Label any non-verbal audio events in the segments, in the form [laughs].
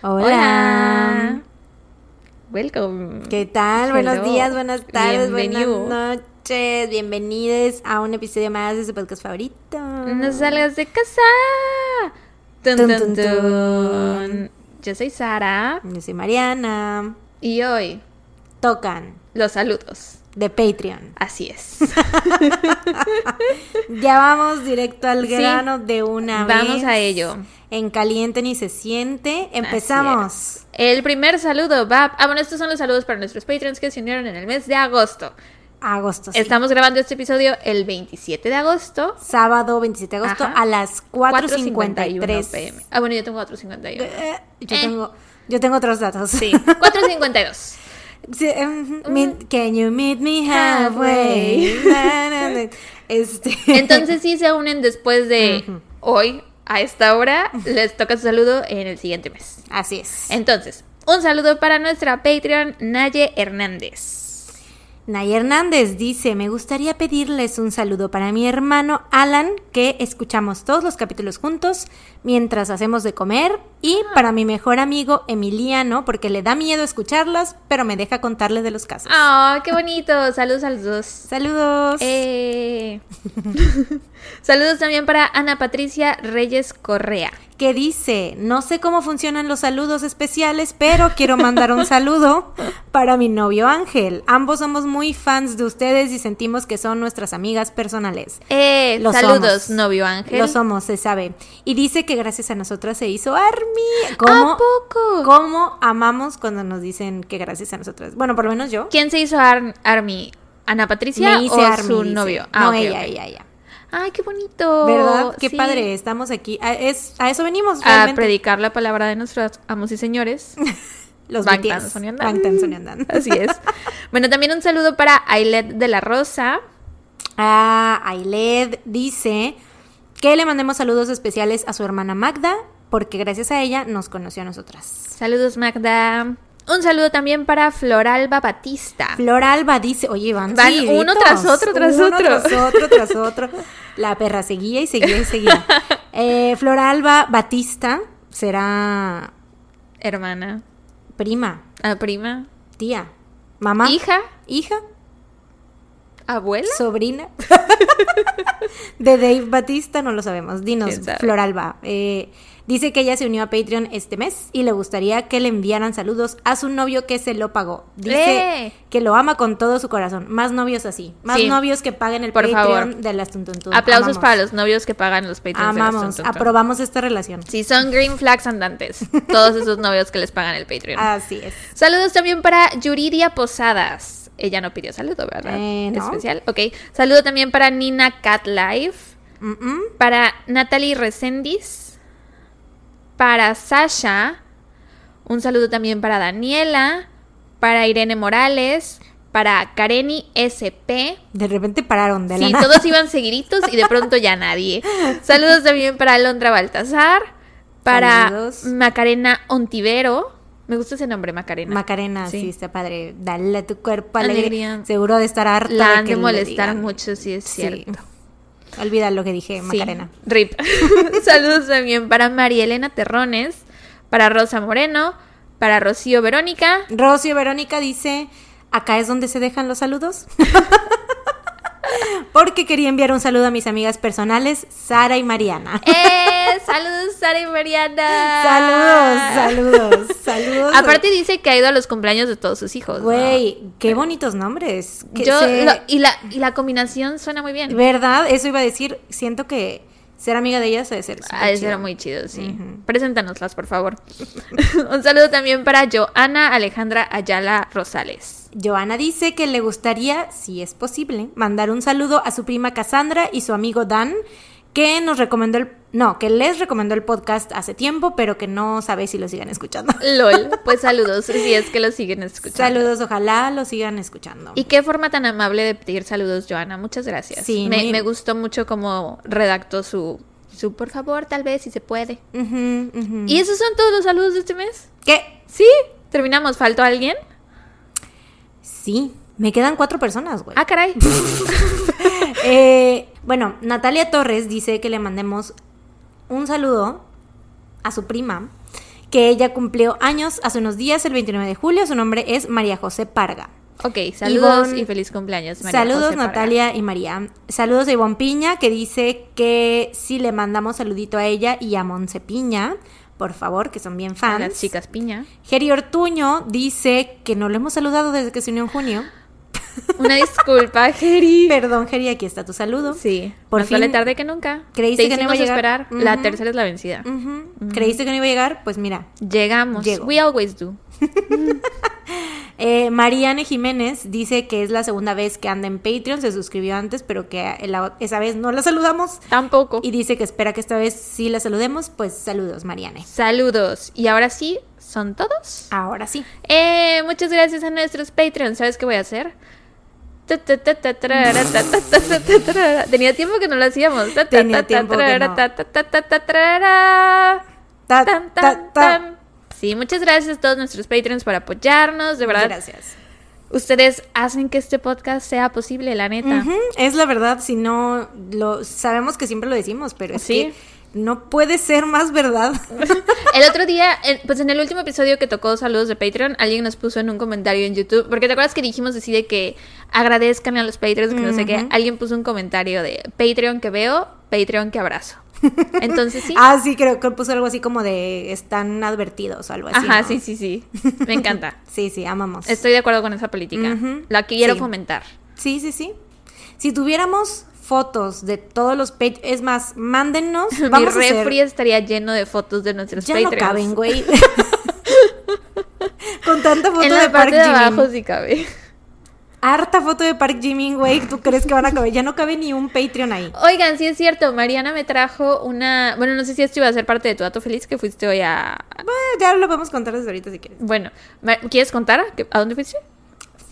Hola. Welcome. ¿Qué tal? Buenos días, buenas tardes, Bienvenido. buenas noches. Bienvenidos a un episodio más de su podcast favorito. No salgas de casa. Tun, tun. tun. Yo soy Sara Yo soy Mariana. y hoy Tocan los saludos. De Patreon. Así es. [laughs] Ya vamos directo al Sí. grano de una vez. Vamos a ello. En caliente ni se siente. Empezamos. El primer saludo va. Ah, bueno, estos son los saludos para nuestros Patreons que se unieron en el mes de agosto. Agosto. sí. Estamos grabando este episodio el 27 de agosto. Sábado 27 de agosto Ajá. a las 4.51 4.53 pm. Ah, bueno, yo tengo 4.51. Eh, Yo, Eh. tengo, yo tengo otros datos. Sí, [laughs] 4.52. Em, can you meet me halfway? [laughs] Este. Entonces sí se unen después de hoy a esta hora. Les toca su saludo en el siguiente mes. Así es. Entonces, un saludo para nuestra Patreon Naye Hernández. Nay Hernández dice, me gustaría pedirles un saludo para mi hermano Alan, que escuchamos todos los capítulos juntos mientras hacemos de comer, y para mi mejor amigo Emiliano, porque le da miedo escucharlas, pero me deja contarle de los casos. ¡Ah, qué bonito! Saludos a los dos. Saludos. Eh. [laughs] Saludos también para Ana Patricia Reyes Correa. que dice, no sé cómo funcionan los saludos especiales, pero quiero mandar un saludo para mi novio Ángel. Ambos somos muy fans de ustedes y sentimos que son nuestras amigas personales. Eh, Lo saludos, somos. novio Ángel. Lo somos, se sabe. Y dice que gracias a nosotras se hizo Army. ¿Cómo, ¿A poco? ¿Cómo amamos cuando nos dicen que gracias a nosotras? Bueno, por lo menos yo. ¿Quién se hizo Ar- Army? ¿Ana Patricia Me hice o Army, su dice. novio? no, ok, ella, ella, ella. Ay, qué bonito. ¿Verdad? Qué Sí. padre, estamos aquí. A, es, a eso venimos, A predicar la palabra de nuestros amos y señores. [laughs] Los BTS. Bangtan. [laughs] Así es. Bueno, también un saludo para Ailet de la Rosa. Ah, Ailed dice que le mandemos saludos especiales a su hermana Magda, porque gracias a ella nos conoció a nosotras. Saludos, Magda. Un saludo también para Floralba Batista. Flor Alba dice, oye, van, Van seguiditos, uno tras otro, tras uno otro. tras otro, tras otro. La perra seguía y seguía y seguía. [laughs] Eh, Flor Alba Batista será Hermana. prima, ah, prima. tía, mamá, Hija. hija, Abuela. sobrina [laughs] de Dave Batista, no lo sabemos. Dinos. Floralba. Eh, dice que ella se unió a Patreon este mes y le gustaría que le enviaran saludos a su novio que se lo pagó. Dice ¡Eh! que lo ama con todo su corazón. Más novios así. Más Sí. novios que paguen el Por Patreon favor. de las Tuntuntun. Aplausos Amamos. para los novios que pagan los Patreons. de las Amamos, Tum Tum Tum. aprobamos esta relación. Sí, son green flags andantes. [laughs] Todos esos novios que les pagan el Patreon. Así es. Saludos también para Yuridia Posadas. Ella no pidió saludo, ¿verdad? Eh, no. Especial. Ok. Saludo también para Nina Cat Life. Mm, mm. Para Natalie Recendis. Para Sasha. Un saludo también para Daniela. Para Irene Morales. Para Kareni SP. De repente pararon de la Sí, nada. todos iban [laughs] seguiditos y de pronto ya nadie. Saludos también para Alondra Baltasar. Para Saludos. Macarena Ontivero. Me gusta ese nombre, Macarena. Macarena, sí. Sí. está padre. Dale a tu cuerpo. Alegría. Seguro de estar harta La de han que de le molestar mucho, sí es Sí. cierto. Olvida lo que dije, Sí. Macarena. Rip. [laughs] Saludos también para María Elena Terrones, para Rosa Moreno, para Rocío Verónica. Rocío Verónica dice, acá es donde se dejan los saludos. [laughs] Porque quería enviar un saludo a mis amigas personales, Sara y Mariana. ¡Eh! Saludos, Sara y Mariana. Saludos, saludos, saludos. Aparte dice que ha ido a los cumpleaños de todos sus hijos. ¿no? Güey, qué bonitos nombres. Que Yo, se- lo- y, la, y la combinación suena muy bien. ¿Verdad? Eso iba a decir. Siento que ser amiga de ellas debe ser. súper Ah, eso chido. era muy chido, sí. Ujú. Preséntanoslas, por favor. [laughs] Un saludo también para Joana Alejandra Ayala Rosales. Joana dice que le gustaría, si es posible, mandar un saludo a su prima Cassandra y su amigo Dan, que nos recomendó el. No, que les recomendó el podcast hace tiempo, pero que no sabe si lo sigan escuchando. [laughs] LOL, pues saludos, si es que lo siguen escuchando. Saludos, ojalá lo sigan escuchando. Y qué forma tan amable de pedir saludos, Joana. Muchas gracias. Sí, me, muy- me gustó mucho cómo redactó su, su por favor, tal vez, si se puede. ¿Y esos son todos los saludos de este mes? ¿Qué? Sí, terminamos. ¿Faltó alguien? Sí, me quedan cuatro personas, güey. Ah, caray. [laughs] Eh, bueno, Natalia Torres dice que le mandemos un saludo a su prima que ella cumplió años hace unos días, el 29 de julio. Su nombre es María José Parga. Ok, saludos Ivonne- y feliz cumpleaños. María Saludos José Parga. Natalia y María. Saludos a Ivonne Piña que dice que sí le mandamos saludito a ella y a Monse Piña, por favor, que son bien A fans. las chicas piña. Geri Ortuño dice que no lo hemos saludado desde que se unió en junio. Una disculpa, Geri. [laughs] Perdón, Geri, aquí está tu saludo. Sí, Por más vale fin, tarde que nunca. ¿creíste Te que no iba a llegar? esperar. La tercera es la vencida. ¿Creíste que no iba a llegar? Pues mira. Llegamos. Llego. We always do. [laughs] Eh, Mariane Jiménez dice que es la segunda vez que anda en Patreon, se suscribió antes, pero que la- esa vez no la saludamos. Tampoco. Y dice que espera que esta vez sí la saludemos. Pues saludos, Mariane. Saludos. Y ahora sí, ¿son todos? Ahora sí. Eh, muchas gracias a nuestros Patreons. ¿Sabes qué voy a hacer? Tenía tiempo que no lo hacíamos. Tenía tiempo que no. Sí, muchas gracias a todos nuestros Patreons por apoyarnos. De verdad, Gracias. ustedes hacen que este podcast sea posible, la neta. Es la verdad, si no lo sabemos que siempre lo decimos, pero es Sí. que no puede ser más verdad. [laughs] El otro día, pues en el último episodio que tocó saludos de Patreon, alguien nos puso en un comentario en YouTube, porque te acuerdas que dijimos así de que agradezcan a los Patreons, que no sé qué, alguien puso un comentario de Patreon que veo, Patreon que abrazo. [laughs] Entonces sí. Ah, sí, creo que puso algo así como de están advertidos o algo así. Ajá, ¿no? sí, sí, sí. Me encanta. [laughs] Sí, sí, amamos. Estoy de acuerdo con esa política. Ujú. La quiero Sí. fomentar. Sí, sí, sí. Si tuviéramos fotos de todos los Patreons, es más, mándennos. [laughs] Mi refri estaría lleno de fotos de nuestros Ya Patreons. no caben, güey. [laughs] [laughs] Con tanta foto En de la Park parte de Jimin. abajo sí cabe. Harta foto de Park Jimin, güey. ¿Tú crees que van a caber? Ya no cabe ni un Patreon ahí. Oigan, sí es cierto, Mariana me trajo una... Bueno, no sé si esto iba a ser parte de tu dato feliz que fuiste hoy a... Bueno, ya lo podemos contar desde ahorita si quieres. Bueno, ¿quieres contar ¿Qué- a dónde fuiste?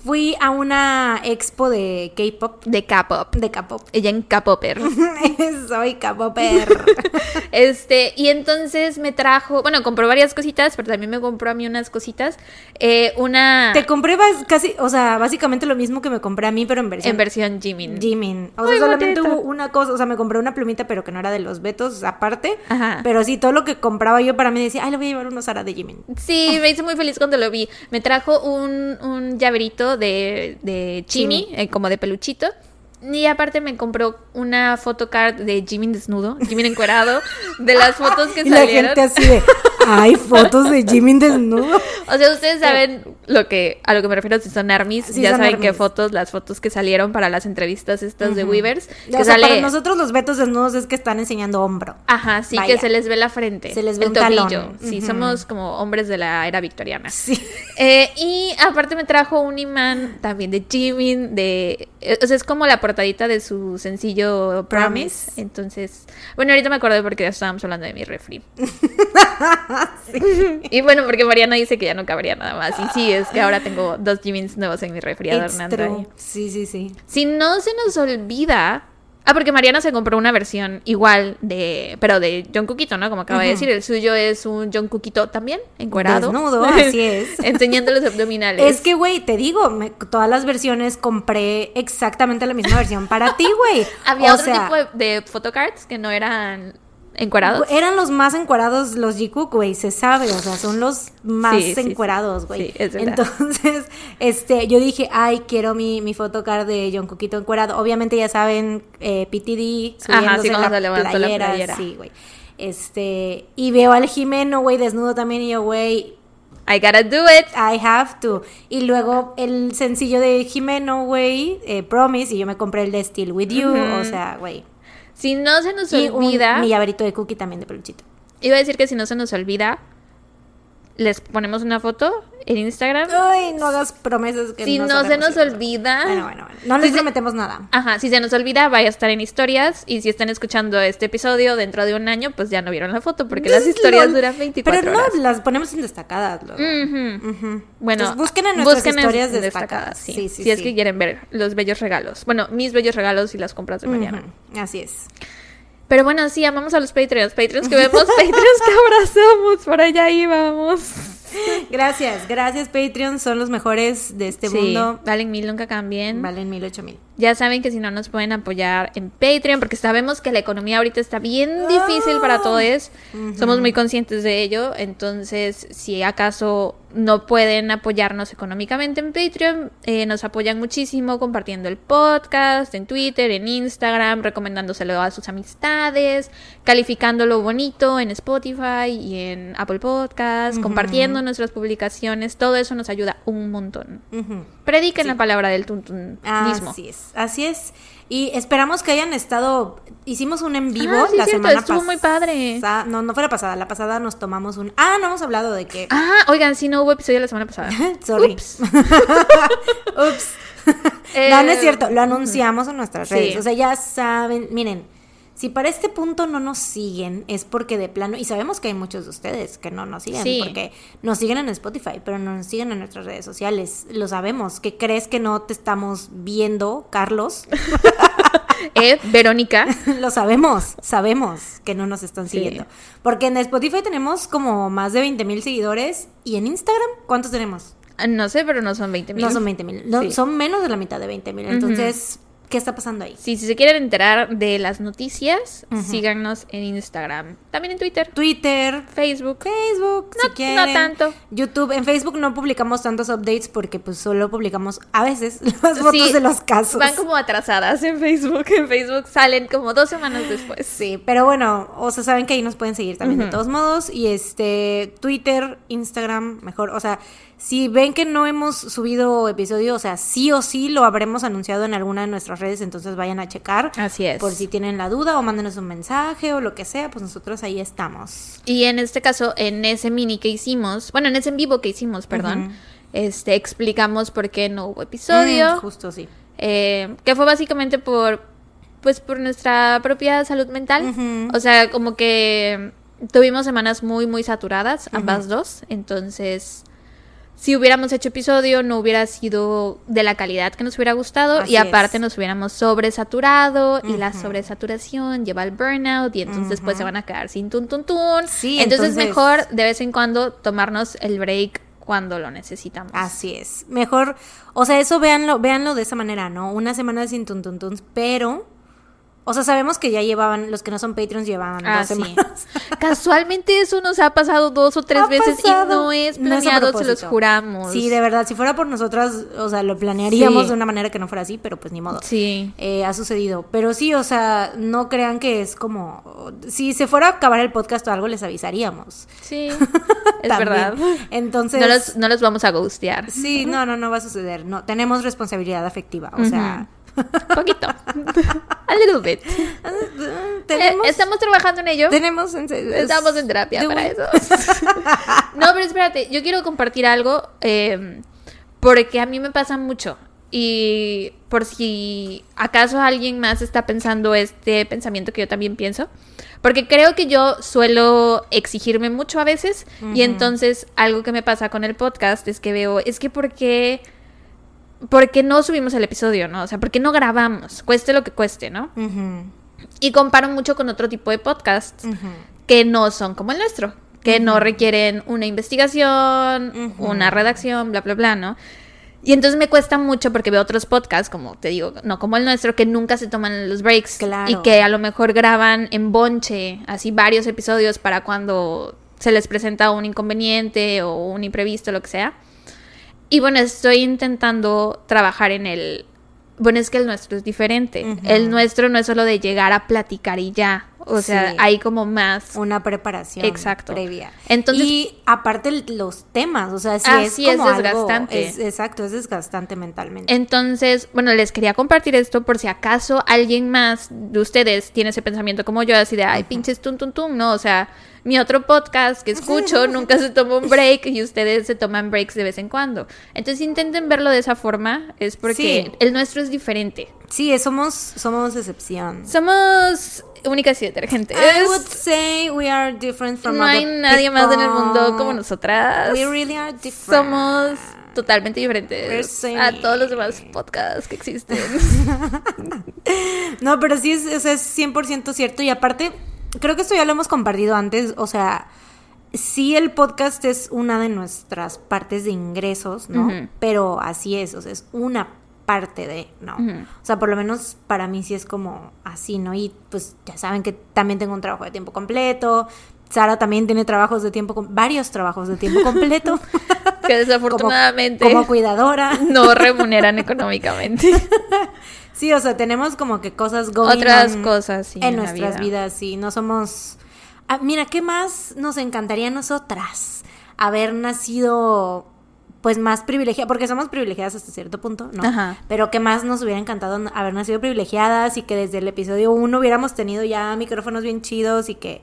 Fui a una expo de K-pop, De K-pop. de K-pop. [laughs] Ella en K-popper. Soy K-popper. [laughs] Este, y entonces me trajo, bueno, compró varias cositas, pero también me compró a mí unas cositas. Eh, una Te compré casi, o sea, básicamente lo mismo que me compré a mí, pero en versión en versión Jimin. Jimin. O sea, Muy solamente bonito. hubo una cosa, o sea, me compré una plumita, pero que no era de los betos aparte. Ajá. Pero sí, todo lo que compraba yo para mí decía, ay, le voy a llevar unos Sara de Jimin. Sí, me hizo muy feliz cuando lo vi. Me trajo un, un llaverito de, de Chimi. eh, como de peluchito. Y aparte me compró una photocard de Jimin desnudo, Jimin encuerado, de las fotos que [laughs] Y la salieron. gente así de, hay fotos de Jimin desnudo. O sea, ustedes saben lo que a lo que me refiero si son armies, Sí, ya son saben armies. fotos, fotos, las fotos que salieron para las entrevistas estas de Weavers, O que sea, sale para nosotros los betos desnudos es que están enseñando hombro. Ajá, sí, Vaya. que se les ve la frente. Se les ve el un talón. tobillo. Sí, Ujú. somos como hombres de la era victoriana. Sí. Eh, y aparte me trajo un imán también de Jimin, de... eh, O sea, es como la portadita de su sencillo Promise. Promise. Entonces, bueno, ahorita me acordé porque ya estábamos hablando de mi refri. [laughs] [laughs] [laughs] Y bueno, porque Mariana dice que ya no cabría nada más. Y sí, es que ahora tengo dos Jimins nuevos en mi refri It's adornando true. ahí. Sí, sí, sí. Si no se nos olvida. Ah, porque Mariana se compró una versión igual de. Pero de John Cookito, ¿no? Como acaba de decir. El suyo es un John Cookito también, encuerado. Desnudo, [laughs] así es. Enseñando los abdominales. Es que, güey, te digo, me- todas las versiones compré exactamente la misma versión para ti, güey. Había O otro sea, tipo de, de photocards que no eran encuerados. Eran los más encuerados los Jikook, güey, se sabe, o sea, son los más Sí, sí, sí. encuerados, güey. Sí, es verdad. Entonces, [laughs] este, yo dije, ay, quiero mi, mi photocard de John Cookito encuerado. Obviamente ya saben, eh, PTD, Ajá, sí, la se levantó la playera, playera. sí, güey. Este, y veo al Jimeno, güey, desnudo también, y yo, güey, I gotta do it. I have to. Y luego el sencillo de Jimeno, güey, eh, Promise, y yo me compré el de Still With You, o sea, güey. Si no se nos Y un, olvida. mi llaverito de cookie también de peluchito. Iba a decir que si no se nos olvida, les ponemos una foto en Instagram. Ay, no hagas promesas que si no, se nos olvida. Bueno, bueno, bueno. No les Si se- prometemos nada. Ajá, si se nos olvida, vaya a estar en historias. Y si están escuchando este episodio dentro de un año, pues ya no vieron la foto, porque las historias duran 24 Pero no, horas. las ponemos en destacadas luego. Bueno, Entonces, busquen en nuestras busquen historias en destacadas. sí. Sí, sí, si es que quieren ver los bellos regalos. Bueno, mis bellos regalos y las compras de Mariana. Ujú, Así es. Pero bueno, sí, amamos a los Patreons. Patreons que vemos, [laughs] Patreons que abrazamos. Por allá íbamos. Gracias, gracias Patreon, son los mejores de este Sí, mundo. valen mil, nunca cambien. Valen mil, ocho mil. Ya saben que si no nos pueden apoyar en Patreon, porque sabemos que la economía ahorita está bien difícil para todos. Somos muy conscientes de ello. Entonces, si acaso no pueden apoyarnos económicamente en Patreon, eh, nos apoyan muchísimo compartiendo el podcast en Twitter, en Instagram, recomendándoselo a sus amistades, calificándolo bonito en Spotify y en Apple Podcast, compartiendo nuestras publicaciones. Todo eso nos ayuda un montón. Prediquen la palabra del tuntun mismo. Así es, así es. Y esperamos que hayan estado. Hicimos un en vivo Ah, sí, la cierto, semana estuvo muy padre. pasada. No, no fue la pasada. La pasada nos tomamos un. Ah, no hemos hablado de que. Ah, oigan, sí, no hubo episodio la semana pasada. [laughs] Sorry. Ups. [laughs] Ups. Eh, [laughs] no, no es cierto. Lo anunciamos en nuestras Sí. redes. O sea, ya saben. Miren, si para este punto no nos siguen, es porque de plano. Y sabemos que hay muchos de ustedes que no nos siguen. Sí. Porque nos siguen en Spotify, pero no nos siguen en nuestras redes sociales. Lo sabemos. ¿Qué crees que no te estamos viendo, Carlos? [laughs] Eh, Verónica. [laughs] Lo sabemos, sabemos que no nos están Sí. siguiendo. Porque en Spotify tenemos como más de 20 mil seguidores. ¿Y en Instagram cuántos tenemos? Ah, No sé, pero no son 20 mil. No son 20 mil, no, Sí. son menos de la mitad de 20 mil. Entonces, ¿qué está pasando ahí? Sí, si se quieren enterar de las noticias, Ujú. síganos en Instagram. También en Twitter, Twitter, Facebook. Facebook, No- si no quieren. tanto. YouTube, en Facebook no publicamos tantos updates porque pues solo publicamos a veces [laughs] las fotos Sí, de los casos. Van como atrasadas en Facebook. En Facebook salen como dos semanas después. Sí, pero bueno, o sea, saben que ahí nos pueden seguir también de todos modos. Y este, Twitter, Instagram, mejor. O sea, si ven que no hemos subido episodio, o sea, sí o sí lo habremos anunciado en alguna de nuestras redes, entonces vayan a checar. Así es. Por si tienen la duda o mándenos un mensaje o lo que sea, pues nosotros ahí estamos. Y en este caso, en ese mini que hicimos, bueno, en ese en vivo que hicimos, perdón, este, explicamos por qué no hubo episodio. Mm, justo sí. eh, que fue básicamente por pues por nuestra propia salud mental o sea como que tuvimos semanas muy muy saturadas ambas dos entonces si hubiéramos hecho episodio no hubiera sido de la calidad que nos hubiera gustado Así y aparte es. nos hubiéramos sobresaturado y la sobresaturación lleva al burnout y entonces después se van a quedar sin tun tun tun Sí, entonces, entonces- mejor de vez en cuando tomarnos el break cuando lo necesitamos Así es. Mejor, o sea, eso véanlo, véanlo de esa manera, ¿no? Una semana sin tuntuntuns, pero. O sea, sabemos que ya llevaban, los que no son Patreons llevaban Ah, dos sí. semanas. [laughs] Casualmente eso nos ha pasado dos o tres Ha veces pasado. y no es No es a planeado, se los juramos. Sí, de verdad, si fuera por nosotras, o sea, lo planearíamos Sí. de una manera que no fuera así, pero pues ni modo. Sí. Eh, ha sucedido. Pero sí, o sea, no crean que es como. Si se fuera a acabar el podcast o algo, les avisaríamos. Sí, [laughs] es verdad. Entonces. No los, no los vamos a ghostear. Sí, no, no, no va a suceder. No, tenemos responsabilidad afectiva. O sea. Poquito. A little bit. [laughs] tenemos. Eh, estamos trabajando en ello. tenemos. en- Estamos en terapia para eso. [laughs] no, pero espérate, yo quiero compartir algo eh, porque a mí me pasa mucho. Y por si acaso alguien más está pensando este pensamiento que yo también pienso. Porque creo que yo suelo exigirme mucho a veces. Y entonces algo que me pasa con el podcast es que veo, es que ¿por qué, por qué no subimos el episodio, no? O sea, ¿por qué no grabamos? Cueste lo que cueste, ¿no? Y comparo mucho con otro tipo de podcasts que no son como el nuestro, que no requieren una investigación, una redacción, bla, bla, bla, ¿no? Y entonces me cuesta mucho porque veo otros podcasts, como te digo, no como el nuestro, que nunca se toman los breaks Claro. y que a lo mejor graban en bonche, así varios episodios para cuando se les presenta un inconveniente o un imprevisto, lo que sea. Y bueno, estoy intentando trabajar en el... Bueno, es que el nuestro es diferente. El nuestro no es solo de llegar a platicar y ya. O sea, Sí. hay como más... Una preparación Exacto. previa. Entonces- y aparte los temas, o sea, sí Ah, es sí, es como algo- desgastante. es- exacto, es desgastante mentalmente. Entonces, bueno, les quería compartir esto por si acaso alguien más de ustedes tiene ese pensamiento como yo, así de, ay, pinches tum, tum, tum, ¿no? O sea, mi otro podcast que escucho [laughs] nunca se toma un break y ustedes se toman breaks de vez en cuando. Entonces, intenten verlo de esa forma, es porque Sí. el nuestro es diferente. Sí, somos, somos excepción. Somos únicas y detergentes. I would say we are different from no hay nadie más en el mundo como nosotras. We really are different. Somos totalmente diferentes a todos los demás podcasts que existen. [laughs] No, pero sí es, es 100% cierto. Y aparte, creo que esto ya lo hemos compartido antes. O sea, sí el podcast es una de nuestras partes de ingresos, ¿no? Pero así es, o sea, es una parte de, ¿no? O sea, por lo menos para mí sí es como así, ¿no? Y pues ya saben que también tengo un trabajo de tiempo completo. Sara también tiene trabajos de tiempo, varios trabajos de tiempo completo. [laughs] Que desafortunadamente como cuidadora. [laughs] no remuneran económicamente. [laughs] Sí, o sea, tenemos como que cosas going Otras on cosas, sí, en, nuestras vida. vidas, sí, no somos... Ah, mira, ¿qué más nos encantaría a nosotras? Haber nacido, pues, más privilegiadas, porque somos privilegiadas hasta cierto punto, ¿no? Ajá. Pero ¿qué más nos hubiera encantado haber nacido privilegiadas y que desde el episodio 1 hubiéramos tenido ya micrófonos bien chidos y que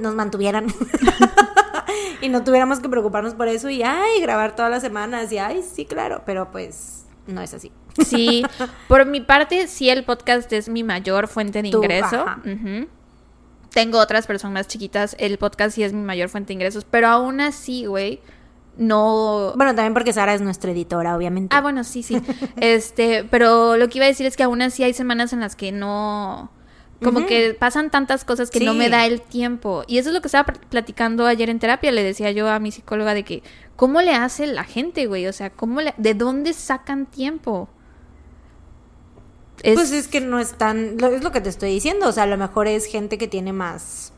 nos mantuvieran [laughs] [laughs] y no tuviéramos que preocuparnos por eso y, ay, grabar todas las semanas y, ay, sí, claro, pero pues no es así. Sí, [laughs] por mi parte, sí, el podcast es mi mayor fuente de Tú, ingreso. Tengo otras personas más chiquitas, el podcast sí es mi mayor fuente de ingresos, pero aún así, güey, no... Bueno, también porque Sara es nuestra editora, obviamente. Ah, bueno, sí, sí. Este, pero lo que iba a decir es que aún así hay semanas en las que no... Como que pasan tantas cosas que no me da el tiempo. Y eso es lo que estaba pl- platicando ayer en terapia. Le decía yo a mi psicóloga de que, ¿cómo le hace la gente, güey? O sea, ¿cómo le, ¿de dónde sacan tiempo? Es- Pues es que no es tan, lo- es lo que te estoy diciendo, o sea, a lo mejor es gente que tiene más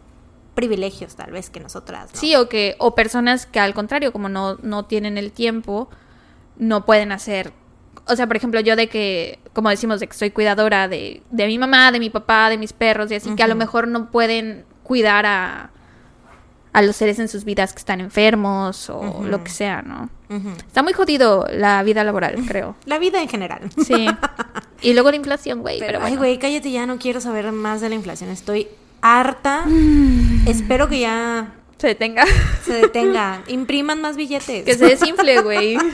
privilegios tal vez que nosotras, ¿no? Sí, o que, o personas que al contrario, como no, no tienen el tiempo, no pueden hacer. O sea, por ejemplo, yo de que, como decimos, de que soy cuidadora de, de mi mamá, de mi papá, de mis perros, y así, que a lo mejor no pueden cuidar a, a los seres en sus vidas que están enfermos o lo que sea, ¿no? Está muy jodido la vida laboral, creo. [laughs] La vida en general. Sí. [laughs] Y luego la inflación, güey. Pero, Pero, ay, güey, cállate ya, no quiero saber más de la inflación, estoy harta. Espero que ya Se detenga. se detenga, impriman más billetes. que se desinfle, güey. [laughs]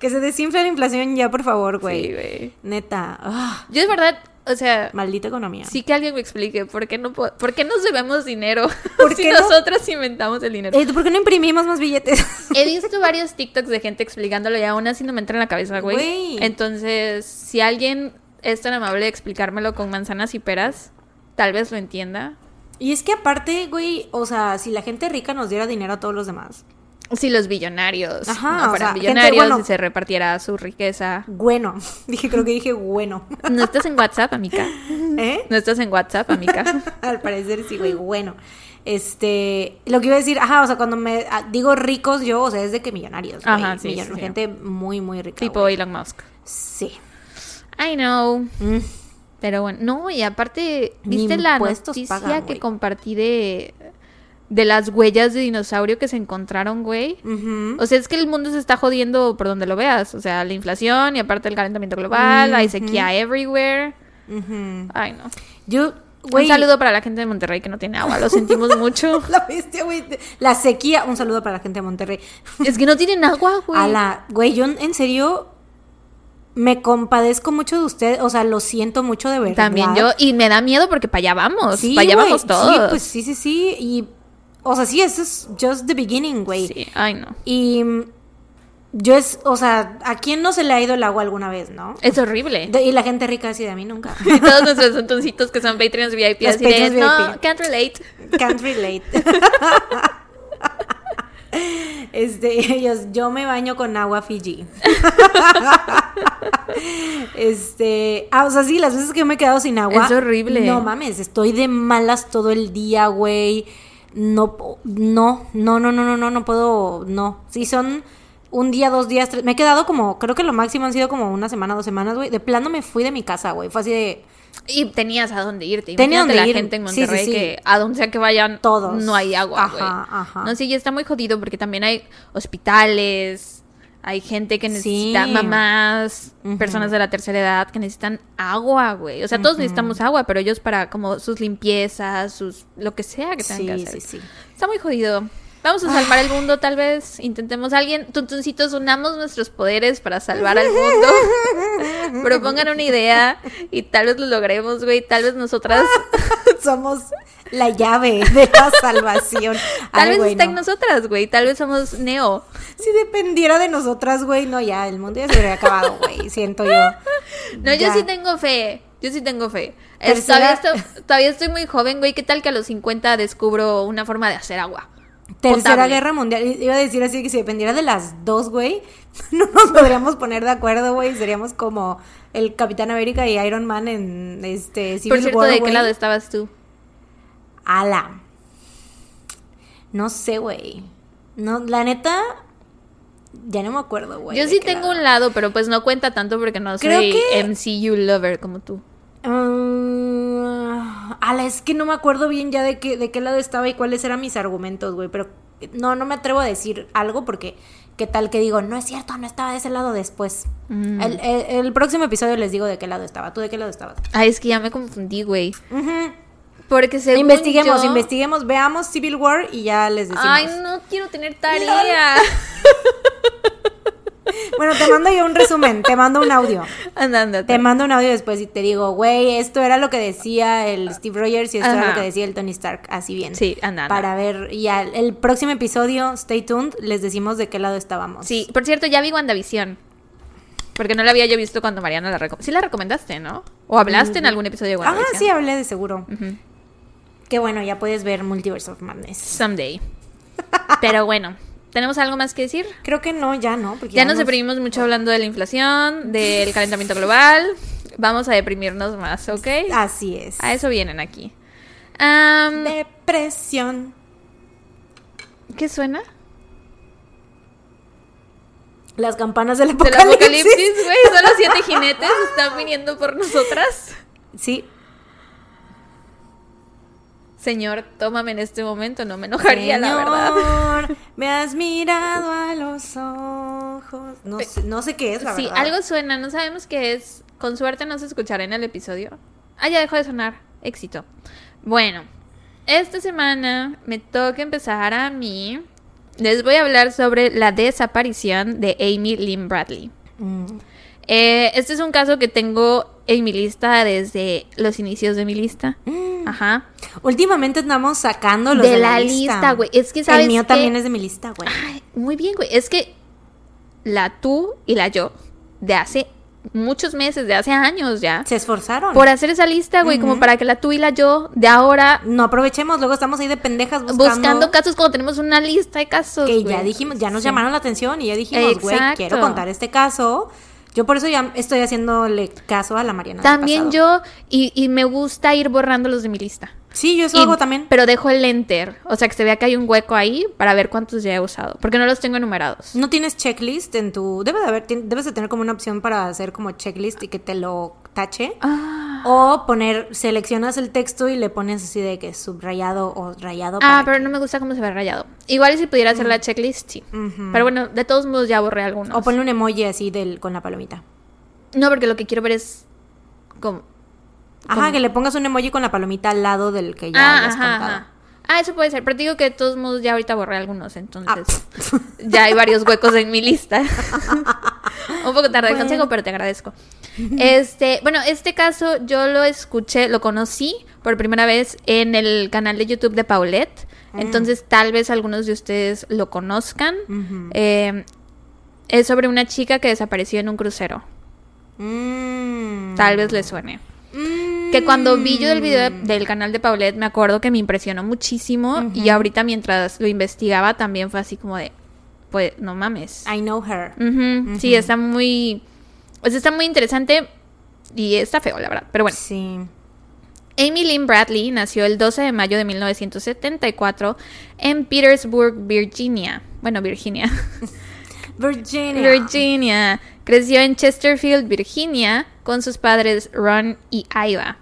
Que se desinfle la inflación ya, por favor, güey. Sí, güey. Neta, ah, Yo de verdad, o sea, maldita economía. Sí que alguien me explique por qué no po- por qué nos debemos dinero ¿Por [laughs] si qué no? nosotros inventamos el dinero. Eh, ¿Por qué no imprimimos más billetes? [laughs] He visto varios TikToks de gente explicándolo y aún así no me entra en la cabeza, güey. Güey. Entonces, si alguien es tan amable de explicármelo con manzanas y peras, tal vez lo entienda. y es que aparte, güey, o sea, si la gente rica nos diera dinero a todos los demás. Si los billonarios Ajá, no o fueran sea, billonarios bueno. y se repartiera su riqueza. Bueno, [laughs] dije, creo que dije bueno. [laughs] ¿No estás en WhatsApp, amiga? ¿Eh? ¿No estás en WhatsApp, amiga? [laughs] Al parecer sí, güey, bueno. Este, lo que iba a decir, ajá, o sea, cuando me ah, digo ricos yo, o sea, es de que millonarios, güey. Ajá, sí, Millon- sí, sí. Gente muy, muy rica. tipo güey. Elon Musk. Sí. I know. Mm. Pero bueno, no, y aparte, Ni ¿viste la noticia pagan, que compartí de, de las huellas de dinosaurio que se encontraron, güey? O sea, es que el mundo se está jodiendo por donde lo veas. O sea, la inflación y aparte el calentamiento global, hay Ujú. sequía everywhere. Ay, no. Yo. Un saludo para la gente de Monterrey que no tiene agua, lo sentimos [laughs] mucho. La bestia, güey. La sequía. Un saludo para la gente de Monterrey. es que no tienen agua, [laughs] güey. A la, güey, yo en serio me compadezco mucho de usted, o sea, lo siento mucho de verdad. También yo, y me da miedo porque para allá vamos, Sí, para allá vamos todos. Sí, pues sí, sí, sí. Y, o sea, sí, eso es just the beginning, güey. Sí, ay, no. Y mm, yo es, o sea, ¿a quién no se le ha ido el agua alguna vez, no? Es horrible. De- y la gente rica así de a mí nunca. [laughs] Y todos nuestros tontoncitos que son Patreons VIP Los así de, no, VIP. can't relate. Can't relate. [laughs] [laughs] Este, [laughs] ellos, yo me baño con agua Fiji. [laughs] Este, ah, o sea, sí, las veces que yo me he quedado sin agua. Es horrible. No mames, estoy de malas todo el día, güey. No, no, no, no, no, no, no, no puedo, no. Si son un día, dos días, tres. Me he quedado como, creo que lo máximo han sido como una semana, dos semanas, güey. De plano me fui de mi casa, güey. Fue así de Y tenías a dónde irte. Tenía Imagínate dónde la ir. gente en Sí, sí, Monterrey sí. que a donde sea que vayan Todos. no hay agua. Ajá, ajá. No, sí, ya está muy jodido porque también hay hospitales, hay gente que necesita, mamás, personas de la tercera edad que necesitan agua, güey. O sea, todos necesitamos agua, pero ellos para como sus limpiezas, sus lo que sea que tengan que hacer. sí, sí. Está muy jodido. Vamos a salvar el mundo, tal vez. Intentemos alguien. Tuntuncitos, unamos nuestros poderes para salvar al mundo. [laughs] Propongan una idea y tal vez lo logremos, güey. Tal vez nosotras. [laughs] Somos la llave de la salvación. [laughs] Tal Ay, vez güey, está no. en nosotras, güey. Tal vez somos Neo. Si dependiera de nosotras, güey, no, ya, el mundo ya se hubiera acabado, güey, siento yo. No, yo sí tengo fe. Yo sí tengo fe. Es- todavía, estoy, todavía estoy muy joven, güey. ¿Qué tal que a los 50 descubro una forma de hacer agua? Tercera potable. Guerra Mundial. Iba a decir así que si dependiera de las dos, güey, [laughs] no nos podríamos poner de acuerdo, güey. Seríamos como el Capitán América y Iron Man en este Civil Por cierto, War, ¿de qué lado estabas tú? Ala. No sé, güey. No, la neta, ya no me acuerdo, güey. Yo sí tengo lado. un lado, pero pues no cuenta tanto porque no Creo soy que- MCU lover como tú. Mm, ala, es que no me acuerdo bien ya de qué, de qué lado estaba y cuáles eran mis argumentos, güey. Pero no, no me atrevo a decir algo porque qué tal que digo, no es cierto, no estaba de ese lado después. Mm. El, el- el próximo episodio les digo de qué lado estaba. ¿Tú de qué lado estabas? Ay, es que ya me confundí, güey. Ujú. Porque según Investiguemos, yo- investiguemos, veamos Civil War y ya les decimos. Ay, no quiero tener tarea. [laughs] Bueno, te mando yo un resumen, te mando un audio. Anda, anda. Te mando un audio después y te digo, güey, esto era lo que decía el Steve Rogers y esto era lo que decía el Tony Stark, así bien. Sí, anda, anda. Para ver, y al el próximo episodio, stay tuned, les decimos de qué lado estábamos. Sí, por cierto, ya vi WandaVision. Porque no la había yo visto cuando Mariana la recomendó. Sí la recomendaste, ¿no? ¿O hablaste en algún episodio de Ah, WandaVision? sí, hablé de seguro. Qué bueno, ya puedes ver Multiverse of Madness. Someday. Pero bueno, ¿tenemos algo más que decir? Creo que no, ya no. Porque Ya nos deprimimos mucho hablando de la inflación, del [laughs] calentamiento global. Vamos a deprimirnos más, ¿ok? Así es. A eso vienen aquí. Depresión. ¿Qué suena? Las campanas del Del apocalipsis. apocalipsis, güey. Son los siete [laughs] jinetes, están viniendo por nosotras. Sí. Señor, tómame en este momento, no me enojaría, la verdad. Señor, me has mirado a los ojos. No sé, no sé qué es, la Sí, verdad. algo suena, no sabemos qué es. Con suerte no se escuchará en el episodio. Ah, ya dejó de sonar. Éxito. Bueno, esta semana me toca empezar a mí. Les voy a hablar sobre la desaparición de Amy Lynn Bradley. Mm. Eh, este es un caso que tengo en mi lista desde los inicios de mi lista. Mm. Ajá. Últimamente andamos sacando los De de, la lista. lista, güey. Es que, ¿sabes El mío también es de mi lista, güey. Ay, muy bien, güey. Es que la tú y la yo de hace muchos meses, de hace años ya, Se esforzaron. por hacer esa lista, güey, como para que la tú y la yo de ahora No aprovechemos, luego estamos ahí de pendejas buscando. buscando, casos cuando tenemos una lista de casos. que ya dijimos, ya nos Sí. llamaron la atención y ya dijimos, güey, quiero contar este caso. Yo por eso ya estoy haciéndole caso a la Mariana. También yo, y, y me gusta ir borrando los de mi lista. Sí, yo eso Y- hago también. Pero dejo el enter, o sea, que se vea que hay un hueco ahí para ver cuántos ya he usado, porque no los tengo enumerados. ¿No tienes checklist en tu... Debe de haber, debes de tener como una opción para hacer como checklist y que te lo tache. Ah, O poner, seleccionas el texto y le pones así de que subrayado o rayado. Ah, pero que- no me gusta cómo se ve rayado. Igual si pudiera hacer la checklist, sí. Pero bueno, de todos modos ya borré algunos. O ponle un emoji así del, con la palomita. No, porque lo que quiero ver es como... Ajá, ¿Cómo? que le pongas un emoji con la palomita al lado del que ya ah, ajá, contado. ajá. Ah, eso puede ser. Pero te digo que de todos modos ya ahorita borré algunos, entonces Ah. [laughs] ya hay varios huecos en mi lista. [laughs] Un poco tarde el Bueno. consejo, pero te agradezco. Este, bueno, este caso yo lo escuché, lo conocí por primera vez en el canal de YouTube de Paulette. Mm. Entonces, tal vez algunos de ustedes lo conozcan. Eh, es sobre una chica que desapareció en un crucero. Mm. Tal vez le suene. Que cuando vi yo el video de- del canal de Paulette, me acuerdo que me impresionó muchísimo. Y ahorita mientras lo investigaba también fue así como de, pues, no mames. I know her. Sí, está muy, pues está muy interesante y está feo, la verdad. Pero bueno, Sí. Amy Lynn Bradley nació el 12 de mayo de 1974 en Petersburg, Virginia. Bueno, Virginia. [laughs] Virginia. Virginia. Creció en Chesterfield, Virginia, con sus padres Ron y Iva.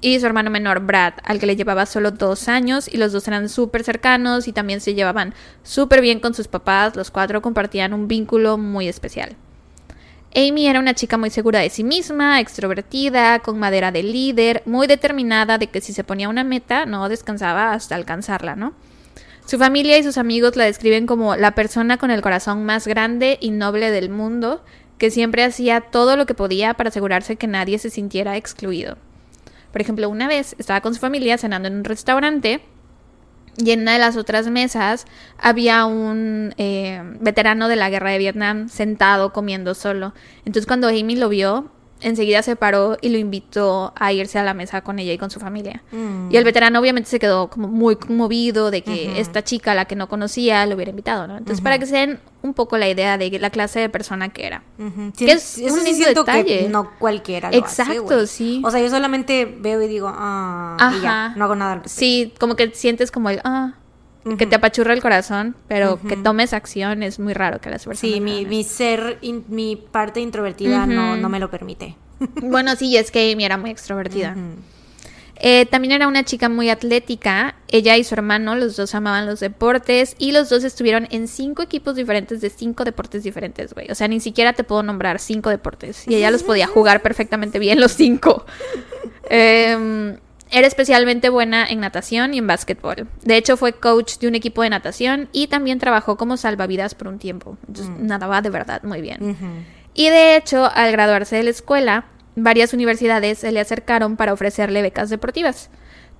Y su hermano menor, Brad, al que le llevaba solo dos años, y los dos eran súper cercanos y también se llevaban súper bien con sus papás. Los cuatro compartían un vínculo muy especial. Amy era una chica muy segura de sí misma, extrovertida, con madera de líder, muy determinada de que si se ponía una meta no descansaba hasta alcanzarla, ¿no? Su familia y sus amigos la describen como la persona con el corazón más grande y noble del mundo, que siempre hacía todo lo que podía para asegurarse que nadie se sintiera excluido. Por ejemplo, una vez estaba con su familia cenando en un restaurante y en una de las otras mesas había un eh, veterano de la guerra de Vietnam sentado comiendo solo. Entonces cuando Amy lo vio, enseguida se paró y lo invitó a irse a la mesa con ella y con su familia. Mm. Y el veterano obviamente se quedó como muy conmovido de que esta chica, la que no conocía, lo hubiera invitado, ¿no? Entonces, para que se den un poco la idea de la clase de persona que era. Que es eso un sí siento que detalle. no cualquiera lo Exacto, sí. O sea, yo solamente veo y digo, ah, y ya, Ajá. no hago nada al respecto. Sí, como que sientes como el, ah, que te apachurra el corazón, pero que tomes acción es muy raro que las personas Sí, mi, mi ser, in- mi parte introvertida no, no me lo permite. [laughs] Bueno, sí, es que Amy era muy extrovertida. Eh, también era una chica muy atlética. Ella y su hermano, los dos amaban los deportes y los dos estuvieron en cinco equipos diferentes de cinco deportes diferentes, güey. O sea, ni siquiera te puedo nombrar cinco deportes. Y ella los podía jugar perfectamente bien los cinco. [laughs] Em, era especialmente buena en natación y en básquetbol. De hecho, fue coach de un equipo de natación y también trabajó como salvavidas por un tiempo. Entonces, nadaba de verdad muy bien. Y de hecho, al graduarse de la escuela, varias universidades se le acercaron para ofrecerle becas deportivas.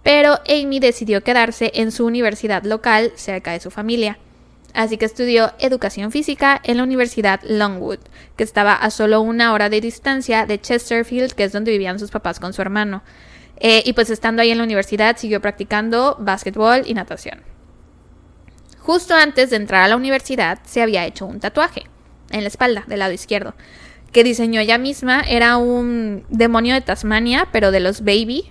Pero Amy decidió quedarse en su universidad local, cerca de su familia. Así que estudió educación física en la Universidad Longwood, que estaba a solo una hora de distancia de Chesterfield, que es donde vivían sus papás con su hermano. Eh, y pues estando ahí en la universidad siguió practicando básquetbol y natación. Justo antes de entrar a la universidad se había hecho un tatuaje en la espalda del lado izquierdo que diseñó ella misma. Era un demonio de Tasmania, pero de los baby.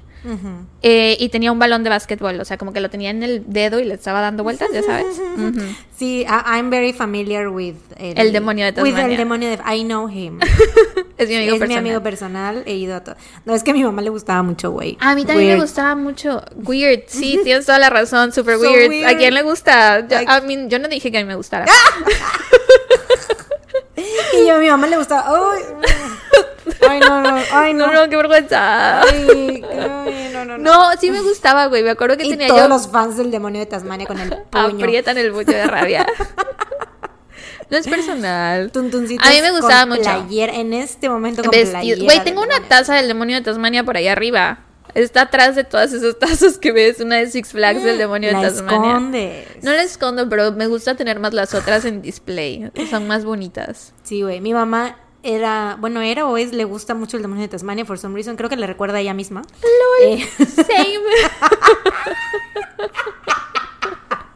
Eh, y tenía un balón de básquetbol, o sea, como que lo tenía en el dedo y le estaba dando vueltas, ya sabes. [laughs] Sí, I- I'm very familiar with el, El demonio de With Tasmania. el demonio de I know him. [laughs] Es mi amigo es personal. mi amigo personal, he ido a todo. No, es que a mi mamá le gustaba mucho, güey. A mí también Weird. me gustaba mucho. Weird, sí, tienes toda la razón, [laughs] super So weird. weird. ¿A quién le gusta? Yo, a mí- yo no dije que a mí me gustara. Y yo a mi mamá le gustaba. Ay, ay no, no, ay no. No, no, qué vergüenza. Ay, ay, no, no, no. No, sí me gustaba, güey. Me acuerdo que Y tenía todos yo. los fans del demonio de Tasmania con el puño. Aprietan el buche de rabia. [laughs] no es personal. Tuntuncitos A mí me gustaba con mucho. Playera, en este momento con Vestido. Güey, tengo una taza del demonio de Tasmania por ahí arriba. Está atrás de todas esas tazas que ves, una de Six Flags del demonio La de Tasmania. escondes. No la escondo, pero me gusta tener más las otras en display. Son más bonitas. Sí, güey. Mi mamá era, bueno, era o es, le gusta mucho el demonio de Tasmania for some reason. Creo que le recuerda a ella misma. Eh, Same.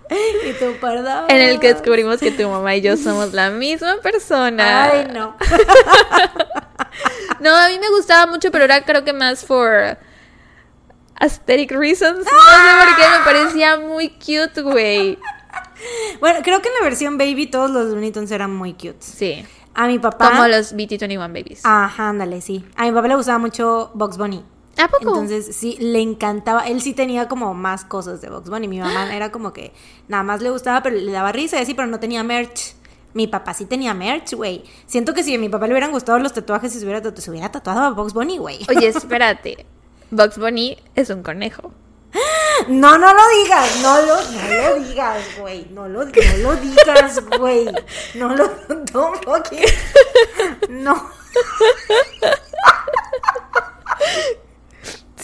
[laughs] y tú, perdón. en el que descubrimos que tu mamá y yo somos la misma persona. Ay, no. [laughs] No, a mí me gustaba mucho, pero era creo que más for aesthetic reasons. No sé por qué me parecía muy cute, güey. Bueno, creo que en la versión baby todos los Looney Tunes eran muy cute. Sí. A mi papá. Como los BT21 Babies. Ajá, ándale, sí. A mi papá le gustaba mucho Box Bunny. ¿A poco? Entonces, sí, le encantaba. Él sí tenía como más cosas de Box Bunny. Mi mamá [gasps] era como que nada más le gustaba, pero le daba risa y así, pero no tenía merch. Mi papá sí tenía merch, güey. Siento que si a mi papá le hubieran gustado los tatuajes y se hubiera, se hubiera tatuado a Box Bunny, güey. Oye, [laughs] espérate. Bugs Bunny es un conejo. No, no lo digas, no lo, no lo digas, güey. No lo, no lo digas, güey. No lo, no, fucking- no. [laughs]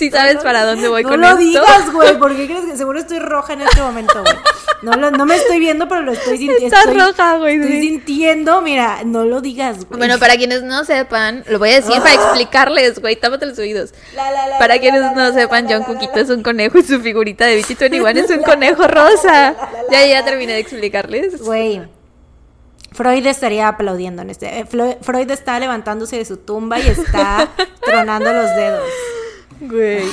Sí sabes para dónde voy no con lo esto. digas, güey, [laughs] porque crees que seguro estoy roja en este momento, güey. No, lo- no me estoy viendo, pero lo estoy sintiendo. Estás estoy, roja, güey, Estoy sí. sintiendo, mira, no lo digas, güey. Bueno, para quienes no sepan, lo voy a decir para explicarles, güey, tápate los oídos. La, la, la, Para la, quienes la, no la, sepan, la, John Cuquito es un conejo y su figurita de BT21 es un [laughs] conejo rosa. Ya, ya terminé de explicarles. Güey. Freud estaría aplaudiendo en este. eh, Freud está levantándose de su tumba y está [laughs] tronando los dedos. Güey.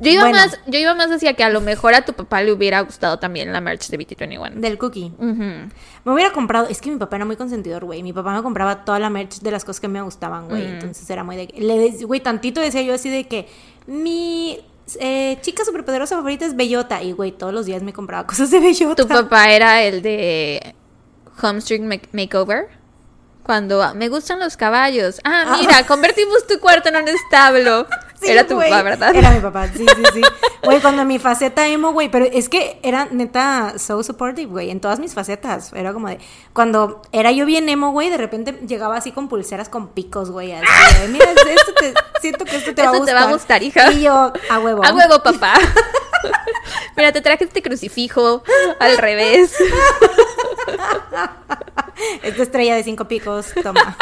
Yo iba, Bueno. más, yo iba más hacia que a lo mejor a tu papá le hubiera gustado también la merch de BT21. Del cookie. Me hubiera comprado, es que mi papá era muy consentidor, güey. Mi papá me compraba toda la merch de las cosas que me gustaban, güey. Mm. Entonces era muy de. Le, güey, tantito decía yo así de que mi eh, chica superpoderosa favorita es Bellota. Y, güey, todos los días me compraba cosas de Bellota. Tu papá era el de Home Street Ma- Makeover. Cuando ah, me gustan los caballos. Ah, mira, convertimos tu cuarto en un establo. [laughs] Sí, era tu papá, ¿verdad? Era mi papá, sí, sí, sí. [laughs] Güey, cuando mi faceta emo, güey, pero es que era neta so supportive, güey, en todas mis facetas. Era como de, cuando era yo bien emo, güey, de repente llegaba así con pulseras con picos, güey, así de, mira, esto te, siento que esto te va a Esto te gustar. va a gustar, hija. Y yo, a huevo. A huevo, papá. [laughs] Mira, te traje este crucifijo al revés. [laughs] Esta estrella de cinco picos, toma.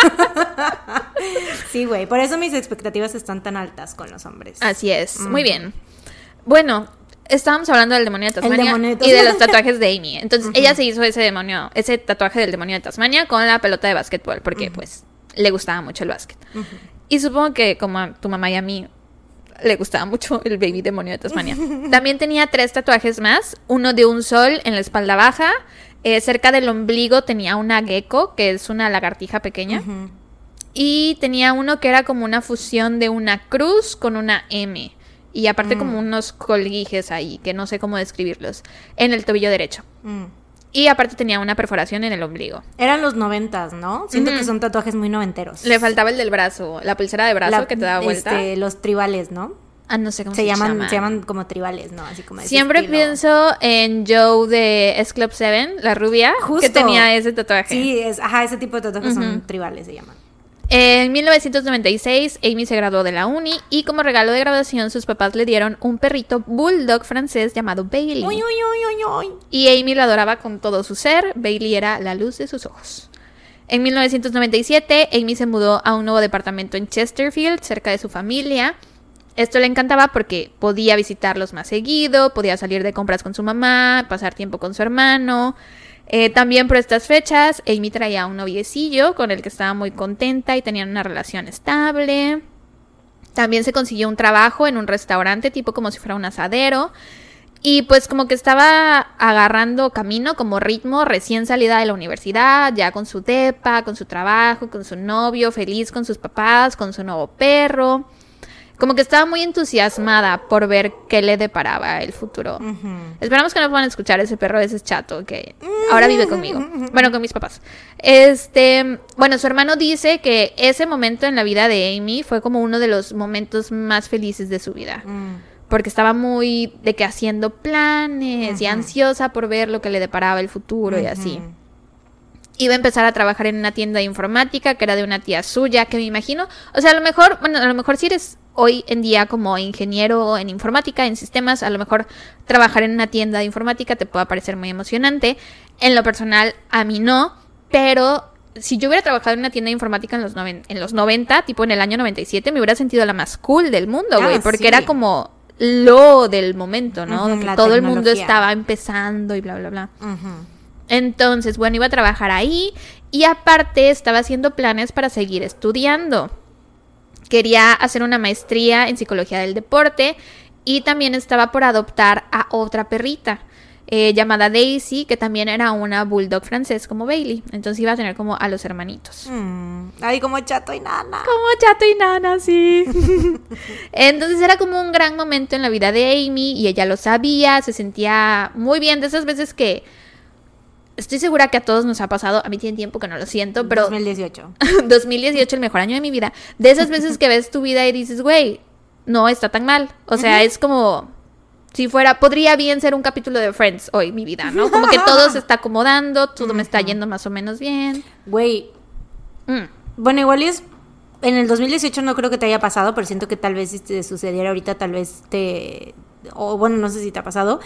Sí, güey. Por eso mis expectativas están tan altas con los hombres. Así es. Muy bien. Bueno, estábamos hablando del demonio de Tasmania demonio de y de los tatuajes de Amy. Entonces, ella se hizo ese demonio, ese tatuaje del demonio de Tasmania con la pelota de básquetbol, porque pues le gustaba mucho el básquet. Y supongo que como a tu mamá y a mí le gustaba mucho el baby demonio de Tasmania. También tenía tres tatuajes más, uno de un sol en la espalda baja, eh, cerca del ombligo tenía una gecko, que es una lagartija pequeña. Y tenía uno que era como una fusión de una cruz con una M. Y aparte como unos colguijes ahí, que no sé cómo describirlos, en el tobillo derecho. Mm. Y aparte tenía una perforación en el ombligo. Eran los noventas, ¿no? Siento que son tatuajes muy noventeros. Le faltaba el del brazo, la pulsera de brazo La- que te daba vuelta. este, los tribales, ¿no? Ah, no sé cómo Se, se, llaman, llaman. se llaman como tribales, ¿no? Así como Siempre estilo. pienso en Joe de S Club 7, la rubia, que Justo. tenía ese tatuaje. Sí, es, ajá, ese tipo de tatuajes son tribales, se llaman. En 1996, Amy se graduó de la uni y como regalo de graduación sus papás le dieron un perrito bulldog francés llamado Bailey. Uy, uy, uy, uy, uy. Y Amy la adoraba con todo su ser. Bailey era la luz de sus ojos. En 1997, Amy se mudó a un nuevo departamento en Chesterfield, cerca de su familia. Esto le encantaba porque podía visitarlos más seguido, podía salir de compras con su mamá, pasar tiempo con su hermano. Eh, también por estas fechas, Amy traía un noviecillo con el que estaba muy contenta y tenían una relación estable. También se consiguió un trabajo en un restaurante, tipo como si fuera un asadero. Y pues como que estaba agarrando camino, como ritmo, recién salida de la universidad, ya con su depa, con su trabajo, con su novio, feliz con sus papás, con su nuevo perro. Como que estaba muy entusiasmada por ver qué le deparaba el futuro. Esperamos que no puedan escuchar ese perro, ese es chato, que ahora vive conmigo. Bueno, con mis papás. Este, bueno, su hermano dice que ese momento en la vida de Amy fue como uno de los momentos más felices de su vida. Mm. Porque estaba muy de que haciendo planes y ansiosa por ver lo que le deparaba el futuro y así. Iba a empezar a trabajar en una tienda de informática que era de una tía suya, que me imagino, o sea, a lo mejor, bueno, a lo mejor si eres hoy en día como ingeniero en informática, en sistemas, a lo mejor trabajar en una tienda de informática te puede parecer muy emocionante. En lo personal, a mí no, pero si yo hubiera trabajado en una tienda de informática en los, noven- en los 90, tipo en el año 97, me hubiera sentido la más cool del mundo, güey, Ah, porque sí. era como lo del momento, ¿no? Que todo el mundo estaba empezando y bla, bla, bla. Entonces, bueno, iba a trabajar ahí y aparte estaba haciendo planes para seguir estudiando. Quería hacer una maestría en psicología del deporte y también estaba por adoptar a otra perrita eh, llamada Daisy, que también era una bulldog francés como Bailey. Entonces iba a tener como a los hermanitos. Mm. Ay, como chato y nana. Como Chato y Nana, sí. [laughs] Entonces era como un gran momento en la vida de Amy y ella lo sabía, se sentía muy bien de esas veces que estoy segura que a todos nos ha pasado, a mí tiene tiempo que no lo siento, pero 2018. 2018 [laughs] el mejor año de mi vida, de esas veces que ves tu vida y dices, güey, no está tan mal, o sea, es como si fuera, podría bien ser un capítulo de Friends hoy mi vida, ¿no? Como que todo se está acomodando, todo me está yendo más o menos bien. Güey, Mm. bueno, igual es... En el 2018 no creo que te haya pasado, pero siento que tal vez si te sucediera ahorita, tal vez te... O bueno, no sé si te ha pasado.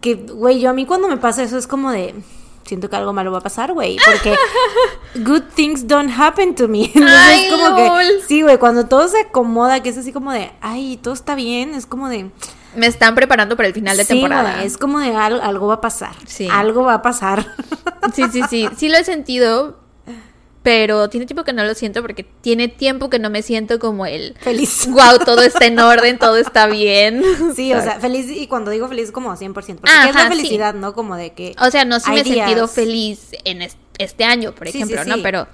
Que, güey, yo a mí cuando me pasa eso es como de... Siento que algo malo va a pasar, güey. Porque [laughs] good things don't happen to me. [laughs] Entonces Ay, es como lol. que... Sí, güey, cuando todo se acomoda, que es así como de... Ay, todo está bien. Es como de... Me están preparando para el final de sí, temporada. es como de algo, algo va a pasar. Sí. Algo va a pasar. Sí, sí, sí. Sí lo he sentido, pero tiene tiempo que no lo siento porque tiene tiempo que no me siento como el... Feliz. Wow, todo está en [laughs] orden, todo está bien. Sí, o sea, feliz, y cuando digo feliz, como 100%. Porque ¿qué es Ajá, la sí. felicidad, no? Como de que. O sea, no sí me he sentido feliz en es- este año, por Sí, sí, ejemplo, ¿no? Pero,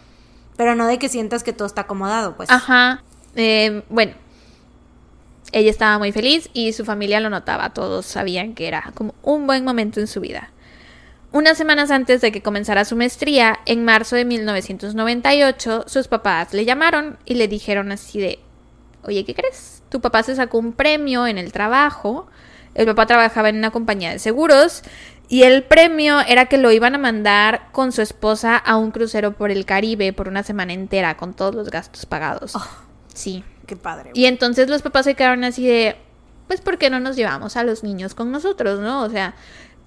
Pero no de que sientas que todo está acomodado, pues. ajá. eh, bueno, ella estaba muy feliz y su familia lo notaba. Todos sabían que era como un buen momento en su vida. Unas semanas antes de que comenzara su maestría, en marzo de 1998, sus papás le llamaron y le dijeron así de, oye, ¿qué crees? Tu papá se sacó un premio en el trabajo. El papá trabajaba en una compañía de seguros y el premio era que lo iban a mandar con su esposa a un crucero por el Caribe por una semana entera con todos los gastos pagados. Sí. Qué padre. Y entonces los papás se quedaron así de, pues, ¿por qué no nos llevamos a los niños con nosotros, no? O sea,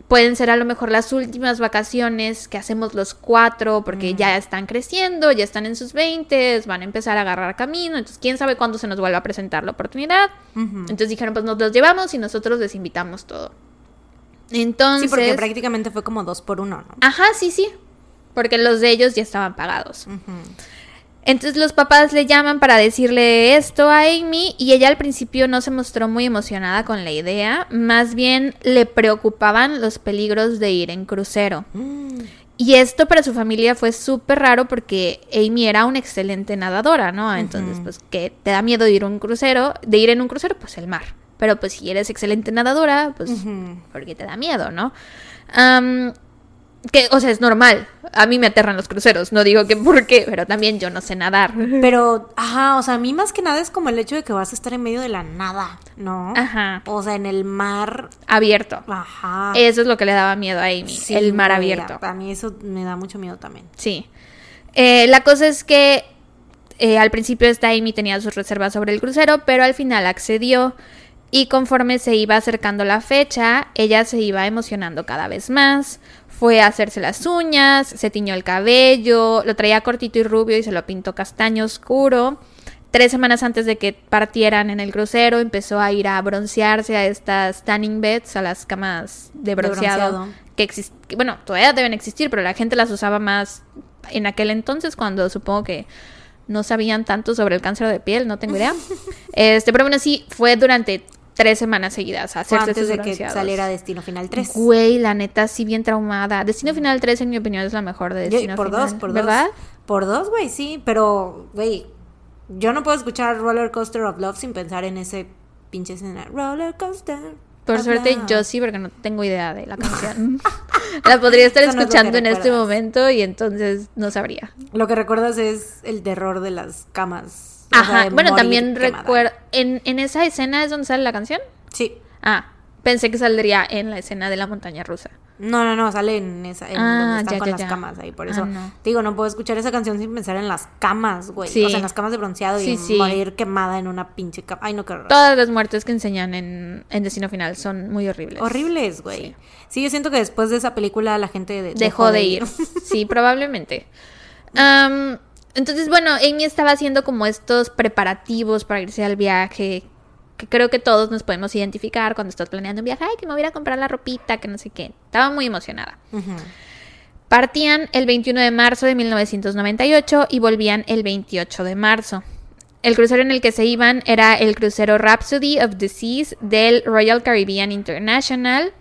pueden ser a lo mejor las últimas vacaciones que hacemos los cuatro porque ya están creciendo, ya están en sus 20, van a empezar a agarrar camino, entonces quién sabe cuándo se nos vuelva a presentar la oportunidad. Entonces dijeron, pues nos los llevamos y nosotros les invitamos todo. Entonces... Sí, porque prácticamente fue como dos por uno, ¿no? Ajá, sí, sí, porque los de ellos ya estaban pagados. Entonces los papás le llaman para decirle esto a Amy y ella al principio no se mostró muy emocionada con la idea, más bien le preocupaban los peligros de ir en crucero. Mm. Y esto para su familia fue súper raro porque Amy era una excelente nadadora, ¿no? Entonces, pues, que te da miedo de ir a un crucero, de ir en un crucero, pues el mar. Pero pues si eres excelente nadadora, pues, porque te da miedo, ¿no? Que, o sea, es normal. A mí me aterran los cruceros. No digo que por qué, pero también yo no sé nadar. [laughs] Pero, ajá, o sea, a mí más que nada es como el hecho de que vas a estar en medio de la nada, ¿no? Ajá. O sea, en el mar abierto. Ajá. Eso es lo que le daba miedo a Amy, el mar abierto. A mí eso me da mucho miedo también. Sí. Eh, la cosa es que eh, al principio esta Amy tenía sus reservas sobre el crucero, pero al final accedió. Y conforme se iba acercando la fecha, ella se iba emocionando cada vez más. Fue a hacerse las uñas, se tiñó el cabello, lo traía cortito y rubio y se lo pintó castaño oscuro. Tres semanas antes de que partieran en el crucero, empezó a ir a broncearse a estas tanning beds, a las camas de bronceado, que bueno, todavía deben existir, pero la gente las usaba más en aquel entonces cuando supongo que no sabían tanto sobre el cáncer de piel, no tengo idea. [laughs] este, pero bueno, sí, fue durante tres semanas seguidas a hacerse antes de que saliera Destino Final 3. Güey, la neta, sí bien traumada. Destino Final 3, en mi opinión, es la mejor de Destino por Final. Dos, por ¿verdad? dos. Por dos, güey, sí. Pero, güey, yo no puedo escuchar Roller Coaster of Love sin pensar en ese pinche escena. Roller Coaster. Por suerte yo sí, porque no tengo idea de la [laughs] canción. [laughs] la podría estar escuchando en este momento y entonces no sabría. Lo que recuerdas es el terror de las camas Ajá, bueno, también recuerdo. ¿en, ¿En esa escena es donde sale la canción? Sí. Ah, pensé que saldría en la escena de la montaña rusa. No, no, no, sale en esa, en donde ah, están con las camas ahí, por ah, eso. Digo, no puedo escuchar esa canción sin pensar en las camas, güey. O sea, en las camas de bronceado y morir quemada en una pinche cama. Ay, no, qué horror. Todas las muertes que enseñan en, en Destino Final son muy horribles. Horribles, güey. Sí. yo siento que después de esa película la gente dejó, de ir. sí, [laughs] probablemente. Um, entonces, bueno, Amy estaba haciendo como estos preparativos para irse al viaje, que creo que todos nos podemos identificar cuando estás planeando un viaje, ay, que me voy a, comprar la ropita, que no sé qué. Estaba muy emocionada. Partían el 21 de marzo de 1998 y volvían el 28 de marzo. El crucero en el que se iban era el crucero Rhapsody of the Seas del Royal Caribbean International.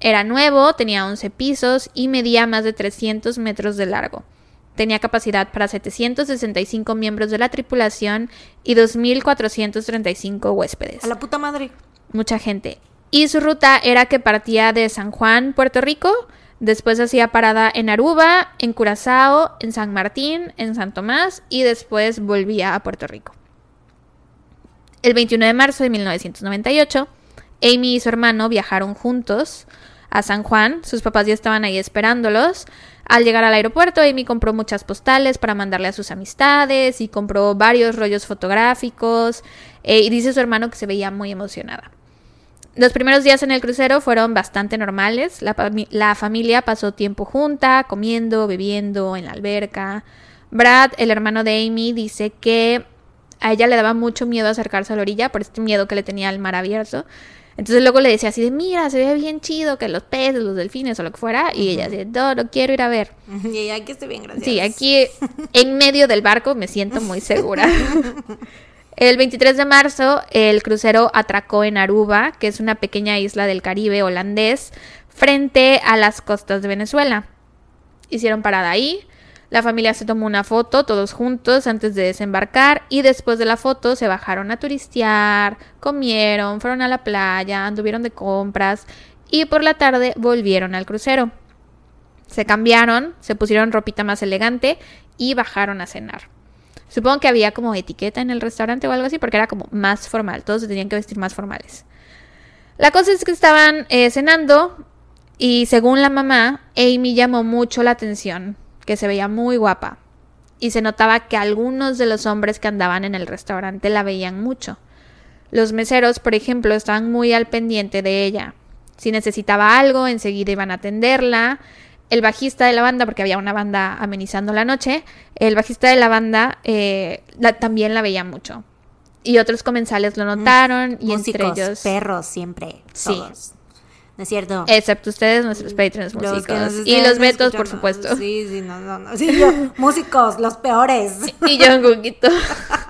Era nuevo, tenía 11 pisos y medía más de 300 metros de largo. Tenía capacidad para 765 miembros de la tripulación y 2.435 huéspedes. A la puta madre. Mucha gente. Y su ruta era que partía de San Juan, Puerto Rico, después hacía parada en Aruba, en Curazao, en San Martín, en San Tomás y después volvía a Puerto Rico. El 21 de marzo de 1998, Amy y su hermano viajaron juntos a San Juan. Sus papás ya estaban ahí esperándolos. Al llegar al aeropuerto, Amy compró muchas postales para mandarle a sus amistades y compró varios rollos fotográficos. Eh, y dice su hermano que se veía muy emocionada. Los primeros días en el crucero fueron bastante normales. La, la, familia pasó tiempo junta, comiendo, bebiendo en la alberca. Brad, el hermano de Amy, dice que a ella le daba mucho miedo acercarse a la orilla por este miedo que le tenía al mar abierto. Entonces luego le decía así de, mira, se ve bien chido que los peces, los delfines o lo que fuera. Y ella decía, no, no quiero ir a ver. [laughs] Y ella, aquí estoy bien, gracias. Sí, aquí en medio del barco me siento muy segura. [laughs] El 23 de marzo, el crucero atracó en Aruba, que es una pequeña isla del Caribe holandés, frente a las costas de Venezuela. Hicieron parada ahí, la familia se tomó una foto todos juntos antes de desembarcar y después de la foto se bajaron a turistear, comieron, fueron a la playa, anduvieron de compras y por la tarde volvieron al crucero. Se cambiaron, se pusieron ropita más elegante y bajaron a cenar. Supongo que había como etiqueta en el restaurante o algo así porque era como más formal, todos se tenían que vestir más formales. La cosa es que estaban eh, cenando y según la mamá, Amy llamó mucho la atención que se veía muy guapa, y se notaba que algunos de los hombres que andaban en el restaurante la veían mucho. Los meseros, por ejemplo, estaban muy al pendiente de ella. Si necesitaba algo, enseguida iban a atenderla. El bajista de la banda, porque había una banda amenizando la noche, el bajista de la banda eh, la- también la veía mucho. Y otros comensales lo notaron y entre ellos... perros, siempre. Sí. Todos. ¿No es cierto? Excepto ustedes, nuestros patrons Los músicos. Y los vetos, por supuesto. Sí, sí, no, no, no. Sí, yo, [laughs] músicos, los peores. Y yo un poquito.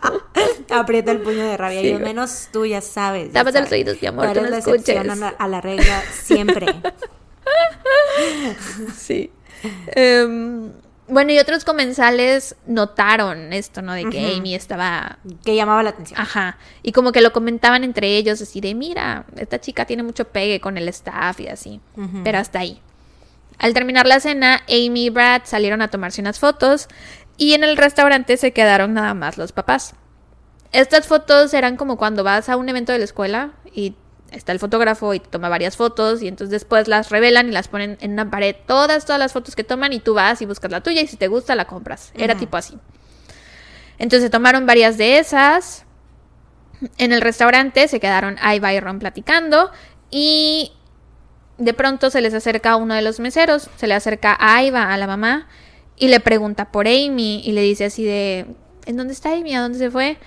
[laughs] Aprieta el puño de rabia. Sí, y al menos tú ya sabes. Tápate los oídos, mi amor, Tú no escuches. a la- regla siempre. [laughs] Sí. Em, bueno, y otros comensales notaron esto, ¿no? De que. Amy estaba... que llamaba la atención. Ajá. Y como que lo comentaban entre ellos, así de, mira, esta chica tiene mucho pegue con el staff y así. Pero hasta ahí. Al terminar la cena, Amy y Brad salieron a tomarse unas fotos y en el restaurante se quedaron nada más los papás. Estas fotos eran como cuando vas a un evento de la escuela y está el fotógrafo y te toma varias fotos y entonces después las revelan y las ponen en una pared, todas, todas las fotos que toman y tú vas y buscas la tuya y si te gusta la compras. Era tipo así. Entonces tomaron varias de esas. En el restaurante se quedaron Iva y Ron platicando y de pronto se les acerca uno de los meseros, se le acerca a Iva, a la mamá, y le pregunta por Amy y le dice así de, ¿en dónde está Amy? ¿A dónde se fue?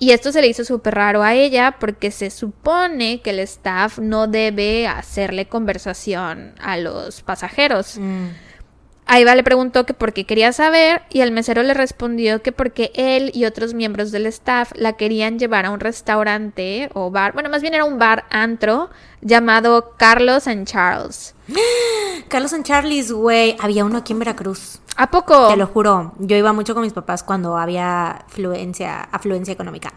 Y esto se le hizo súper raro a ella porque se supone que el staff no debe hacerle conversación a los pasajeros. Mm. Aiva le preguntó que por qué quería saber y el mesero le respondió que porque él y otros miembros del staff la querían llevar a un restaurante o bar, bueno, más bien era un bar antro llamado Carlos and Charles. [gasps] Carlos and Charlie's, güey. Había uno aquí en Veracruz. ¿A poco? Te lo juro. Yo iba mucho con mis papás cuando había fluencia, afluencia económica.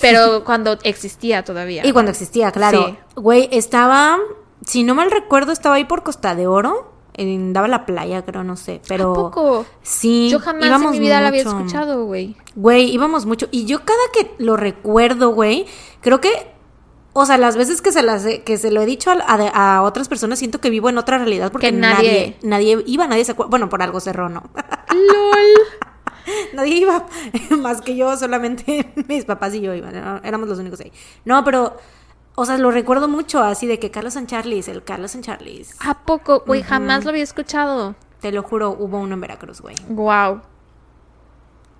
Pero [laughs] cuando existía todavía. Y cuando existía, claro. Sí. Güey, estaba, si no mal recuerdo, estaba ahí por Costa de Oro. En, daba la playa, creo, no sé. Pero. ¿A poco? Sí. Yo jamás en mi vida la había escuchado, güey. Güey, íbamos mucho. Y yo cada que lo recuerdo, güey, creo que. O sea, las veces que se las que se lo he dicho a, a- a otras personas, siento que vivo en otra realidad porque Que nadie- nadie, nadie iba, nadie se acuerda. Bueno, por algo cerró, ¿no? LOL. [laughs] Nadie iba, [laughs] más que yo, solamente [laughs] mis papás y yo iban, éramos los únicos ahí. No, pero, o sea, lo recuerdo mucho así de que Carlos and Charlie's, el Carlos and Charlie's, ¿A poco? Güey, jamás lo había escuchado. te lo juro, hubo uno en Veracruz, güey. Wow.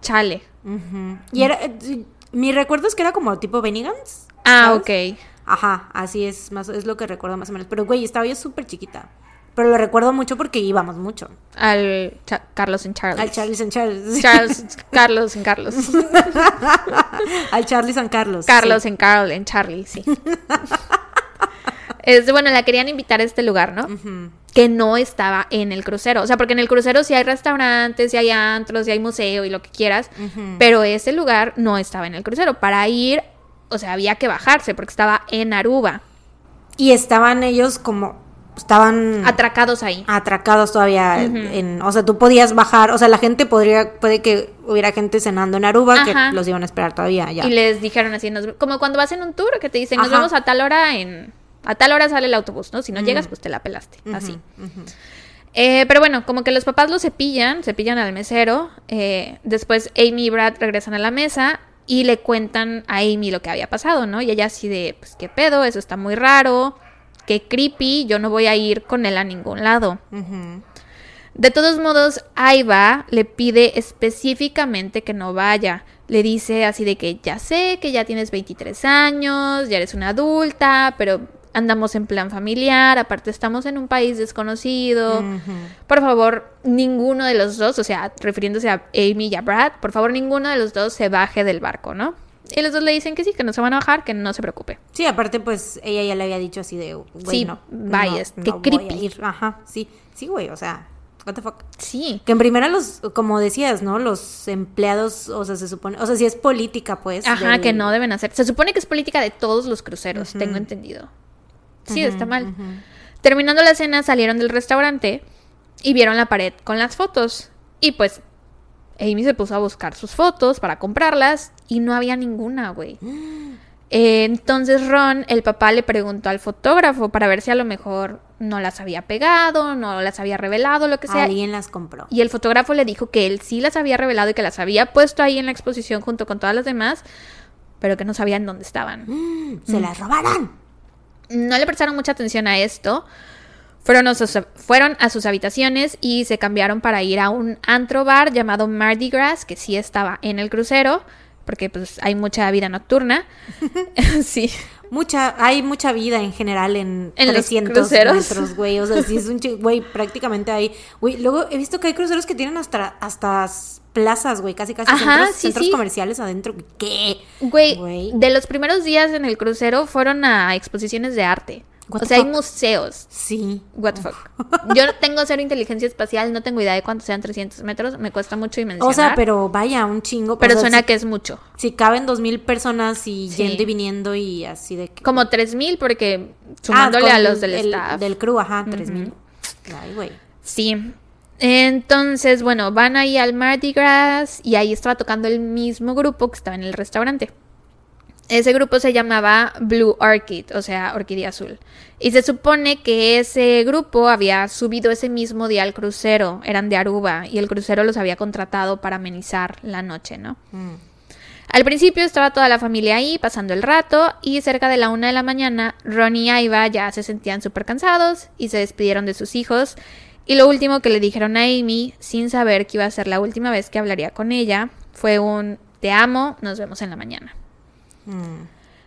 Chale. Ujú. Y era, eh, mi recuerdo es que era como tipo Benigans. Ah, ¿sabes? ok. Ajá, así es, más, es lo que recuerdo más o menos. Pero, güey, estaba yo súper chiquita. Pero lo recuerdo mucho porque íbamos mucho. Al Cha- Carlos and Charles. Al Charlie and Charles. [laughs] Charles, Carlos en Carlos. [laughs] Al Charlie San Carlos. Carlos sí. en Carl, en Charlie, sí. [laughs] Es, bueno, la querían invitar a este lugar, ¿no? Que no estaba en el crucero. O sea, porque en el crucero sí hay restaurantes, sí hay antros, sí hay museo y lo que quieras. Pero ese lugar no estaba en el crucero. Para ir, o sea, había que bajarse porque estaba en Aruba. Y estaban ellos como. Estaban. Atracados ahí. atracados todavía en, o sea, tú podías bajar, o sea, la gente podría, puede que hubiera gente cenando en Aruba Ajá. que los iban a esperar todavía ya. Y les dijeron así, nos- como cuando vas en un tour que te dicen, nos Ajá. vemos a tal hora en... A tal hora sale el autobús, ¿no? Si no llegas, pues te la pelaste. Así. Eh, pero bueno, como que los papás lo cepillan, cepillan al mesero. eh, después Amy y Brad regresan a la mesa y le cuentan a Amy lo que había pasado, ¿no? Y ella así de, pues qué pedo, eso está muy raro, qué creepy, yo no voy a ir con él a ningún lado. De todos modos, Aiva le pide específicamente que no vaya. Le dice así de que ya sé que ya tienes 23 años, ya eres una adulta, pero andamos en plan familiar, aparte estamos en un país desconocido. Por favor, ninguno de los dos, o sea, refiriéndose a Amy y a Brad, por favor, ninguno de los dos se baje del barco, ¿no? Y los dos le dicen que sí, que no se van a bajar, que no se preocupe. Sí, aparte pues ella ya le había dicho así de, güey, Sí, no, vayas, no, qué no a creepy. ir. Ajá, sí, sí, güey, o sea, what the fuck. Sí. Que en primera los, como decías, ¿no? Los empleados, o sea, se supone, o sea, si es política, pues. Ajá, del- que no deben hacer. Se supone que es política de todos los cruceros, tengo entendido. Sí, está mal. Terminando la cena, salieron del restaurante y vieron la pared con las fotos. Y pues, Amy se puso a buscar sus fotos para comprarlas y no había ninguna, güey. [gasps] Eh, entonces Ron, el papá, le preguntó al fotógrafo para ver si a lo mejor no las había pegado, no las había revelado, lo que sea. Alguien las compró. Y el fotógrafo le dijo que él sí las había revelado y que las había puesto ahí en la exposición junto con todas las demás, pero que no sabían dónde estaban. Mm, [gasps] Se las robaron. no le prestaron mucha atención a esto. Fueron a, sus, fueron a sus habitaciones y se cambiaron para ir a un antro bar llamado Mardi Gras, que sí estaba en el crucero, porque pues hay mucha vida nocturna. [laughs] [laughs] sí. Mucha, hay mucha vida en general en, En los 300 cruceros. metros, güey. O sea, sí es un güey, [laughs] prácticamente hay, güey. Luego he visto que hay cruceros que tienen hasta, hasta plazas, güey, casi casi Ajá, centros, sí, centros sí. comerciales adentro. ¿Qué? Güey. de los primeros días en el crucero fueron a exposiciones de arte. What o sea, hay museos. Sí. What the fuck. Yo no tengo cero inteligencia espacial, no tengo idea de cuántos sean 300 metros, me cuesta mucho dimensionar. [laughs] O sea, pero vaya, un chingo. pero o sea, suena si, que es mucho. si caben dos mil personas y Sí. yendo y viniendo y así de que. Como 3000 porque Ah, sumándole a los del el- staff. Del crew, ajá, tres mil. Ay, güey. Sí. Entonces, bueno, van ahí al Mardi Gras y ahí estaba tocando el mismo grupo que estaba en el restaurante. Ese grupo se llamaba Blue Orchid, o sea, orquídea azul. Y se supone que ese grupo había subido ese mismo día al crucero, eran de Aruba, y el crucero los había contratado para amenizar la noche, ¿no? Mm. Al principio estaba toda la familia ahí pasando el rato y cerca de la una de la mañana Ron y Aiva ya se sentían súper cansados y se despidieron de sus hijos y lo último que le dijeron a Amy sin saber que iba a ser la última vez que hablaría con ella fue un te amo, nos vemos en la mañana.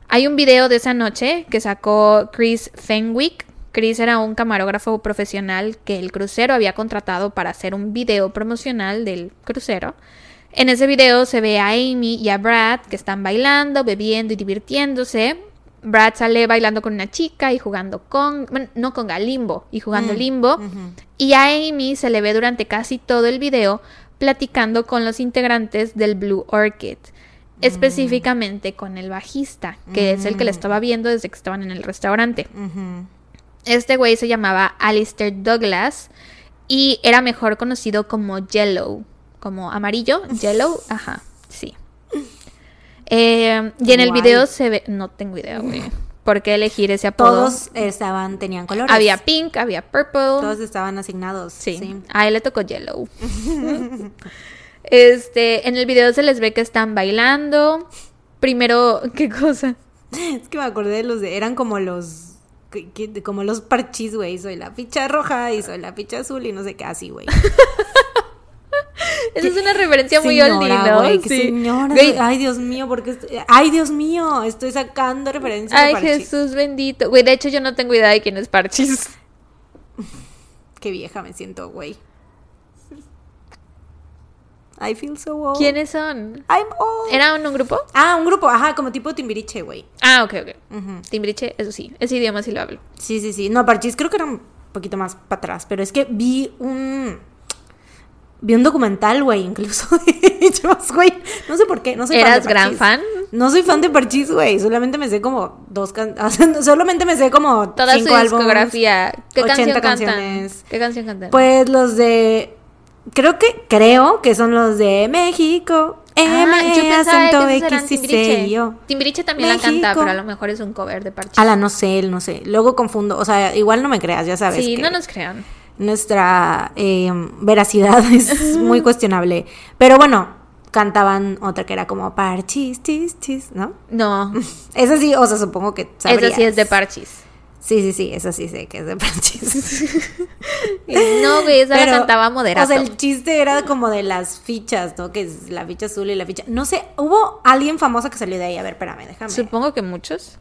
Hay un video de esa noche que sacó Chris Fenwick. Chris era un camarógrafo profesional que el crucero había contratado para hacer un video promocional del crucero. En ese video se ve a Amy y a Brad que están bailando, bebiendo y divirtiéndose. Brad sale bailando con una chica y jugando con, bueno, no con limbo, y jugando Mm, limbo. Y a Amy se le ve durante casi todo el video platicando con los integrantes del Blue Orchid, específicamente con el bajista, que es el que le estaba viendo desde que estaban en el restaurante. Este güey se llamaba Alistair Douglas y era mejor conocido como Yellow, como amarillo, Yellow, [laughs] ajá, sí. Eh, y en el Guay. video se ve, no tengo idea, güey, por qué elegir ese apodo. Todos estaban, tenían colores. Había pink, había purple. Todos estaban asignados. Sí. Sí. A él le tocó Yellow. [laughs] [laughs] este, en el video se les ve que están bailando. Primero, [laughs] ¿qué cosa? Es que me acordé de los de. Eran como los. como los parchís, güey. Soy la ficha roja y soy la ficha azul y no sé qué así, güey. Esa es una referencia muy oldie, ¿no? que Sí. señora. Ay, Dios mío, porque. estoy- Ay, Dios mío, estoy sacando referencias Ay. Jesús bendito. Güey, de hecho yo no tengo idea de quién es Parchis. Qué vieja me siento, güey. I feel so old. ¿Quiénes son? I'm old. ¿Era un, un grupo? Ah, un grupo, ajá, como tipo Timbiriche, güey. Ah, ok, ok. Ujú. Timbriche, eso sí. Ese idioma sí lo hablo. Sí, sí, sí. No, Parchís creo que era un poquito más para atrás, pero es que vi un vi un documental, güey, incluso [laughs] de ellos, güey. No sé por qué, no soy fan ¿Eras de gran fan? No soy fan de Parchís, güey. Solamente me sé como dos can... [laughs] o sea, no- solamente me sé como Toda su cinco álbumes. discografía. ¿Qué 80 canción cantan? canciones. ¿Qué canción cantan? Pues los de creo que creo que son los de México. M Ah, yo pensaba acento que eran X y Timbiriche. Yo. Timbiriche también la canta, México. pero a lo mejor es un cover de Parchis. Ala, no sé, no sé. Luego confundo. O sea, igual no me creas, ya sabes. sí, que- no nos crean. nuestra eh, veracidad [laughs] es muy cuestionable. Pero bueno, cantaban otra que era como parchis, tis, tis, ¿no? No, [laughs] Esa sí, o sea, supongo que sabrías. esa sí es de Parchis. Sí, sí, sí, esa sí sé que es de parchis. [laughs] No, güey, esa Pero, la cantaba Moderato. O sea, el chiste era como de las fichas, ¿no? Que es la ficha azul y la ficha... No sé, hubo alguien famoso que salió de ahí. A ver, espérame, déjame. Supongo que muchos.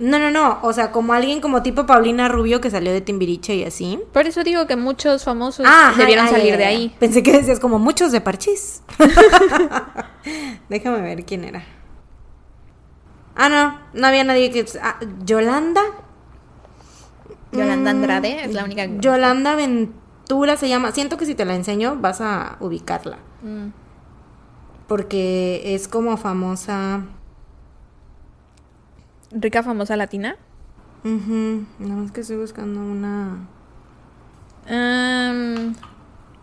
No, no, no. O sea, como alguien como tipo Paulina Rubio que salió de Timbiriche y así. Por eso digo que muchos famosos Ah, debieron ay, salir ay, de ay. ahí. Pensé que decías como muchos de parchís. [laughs] [laughs] Déjame ver quién era. Ah, no, no había nadie que. ah, Yolanda. Yolanda Mm, Andrade es la única. que- Yolanda Ventura se llama. Siento que si te la enseño vas a ubicarla. Mm. Porque es como famosa. Rica famosa latina. Ujú, Nada más que estoy buscando una.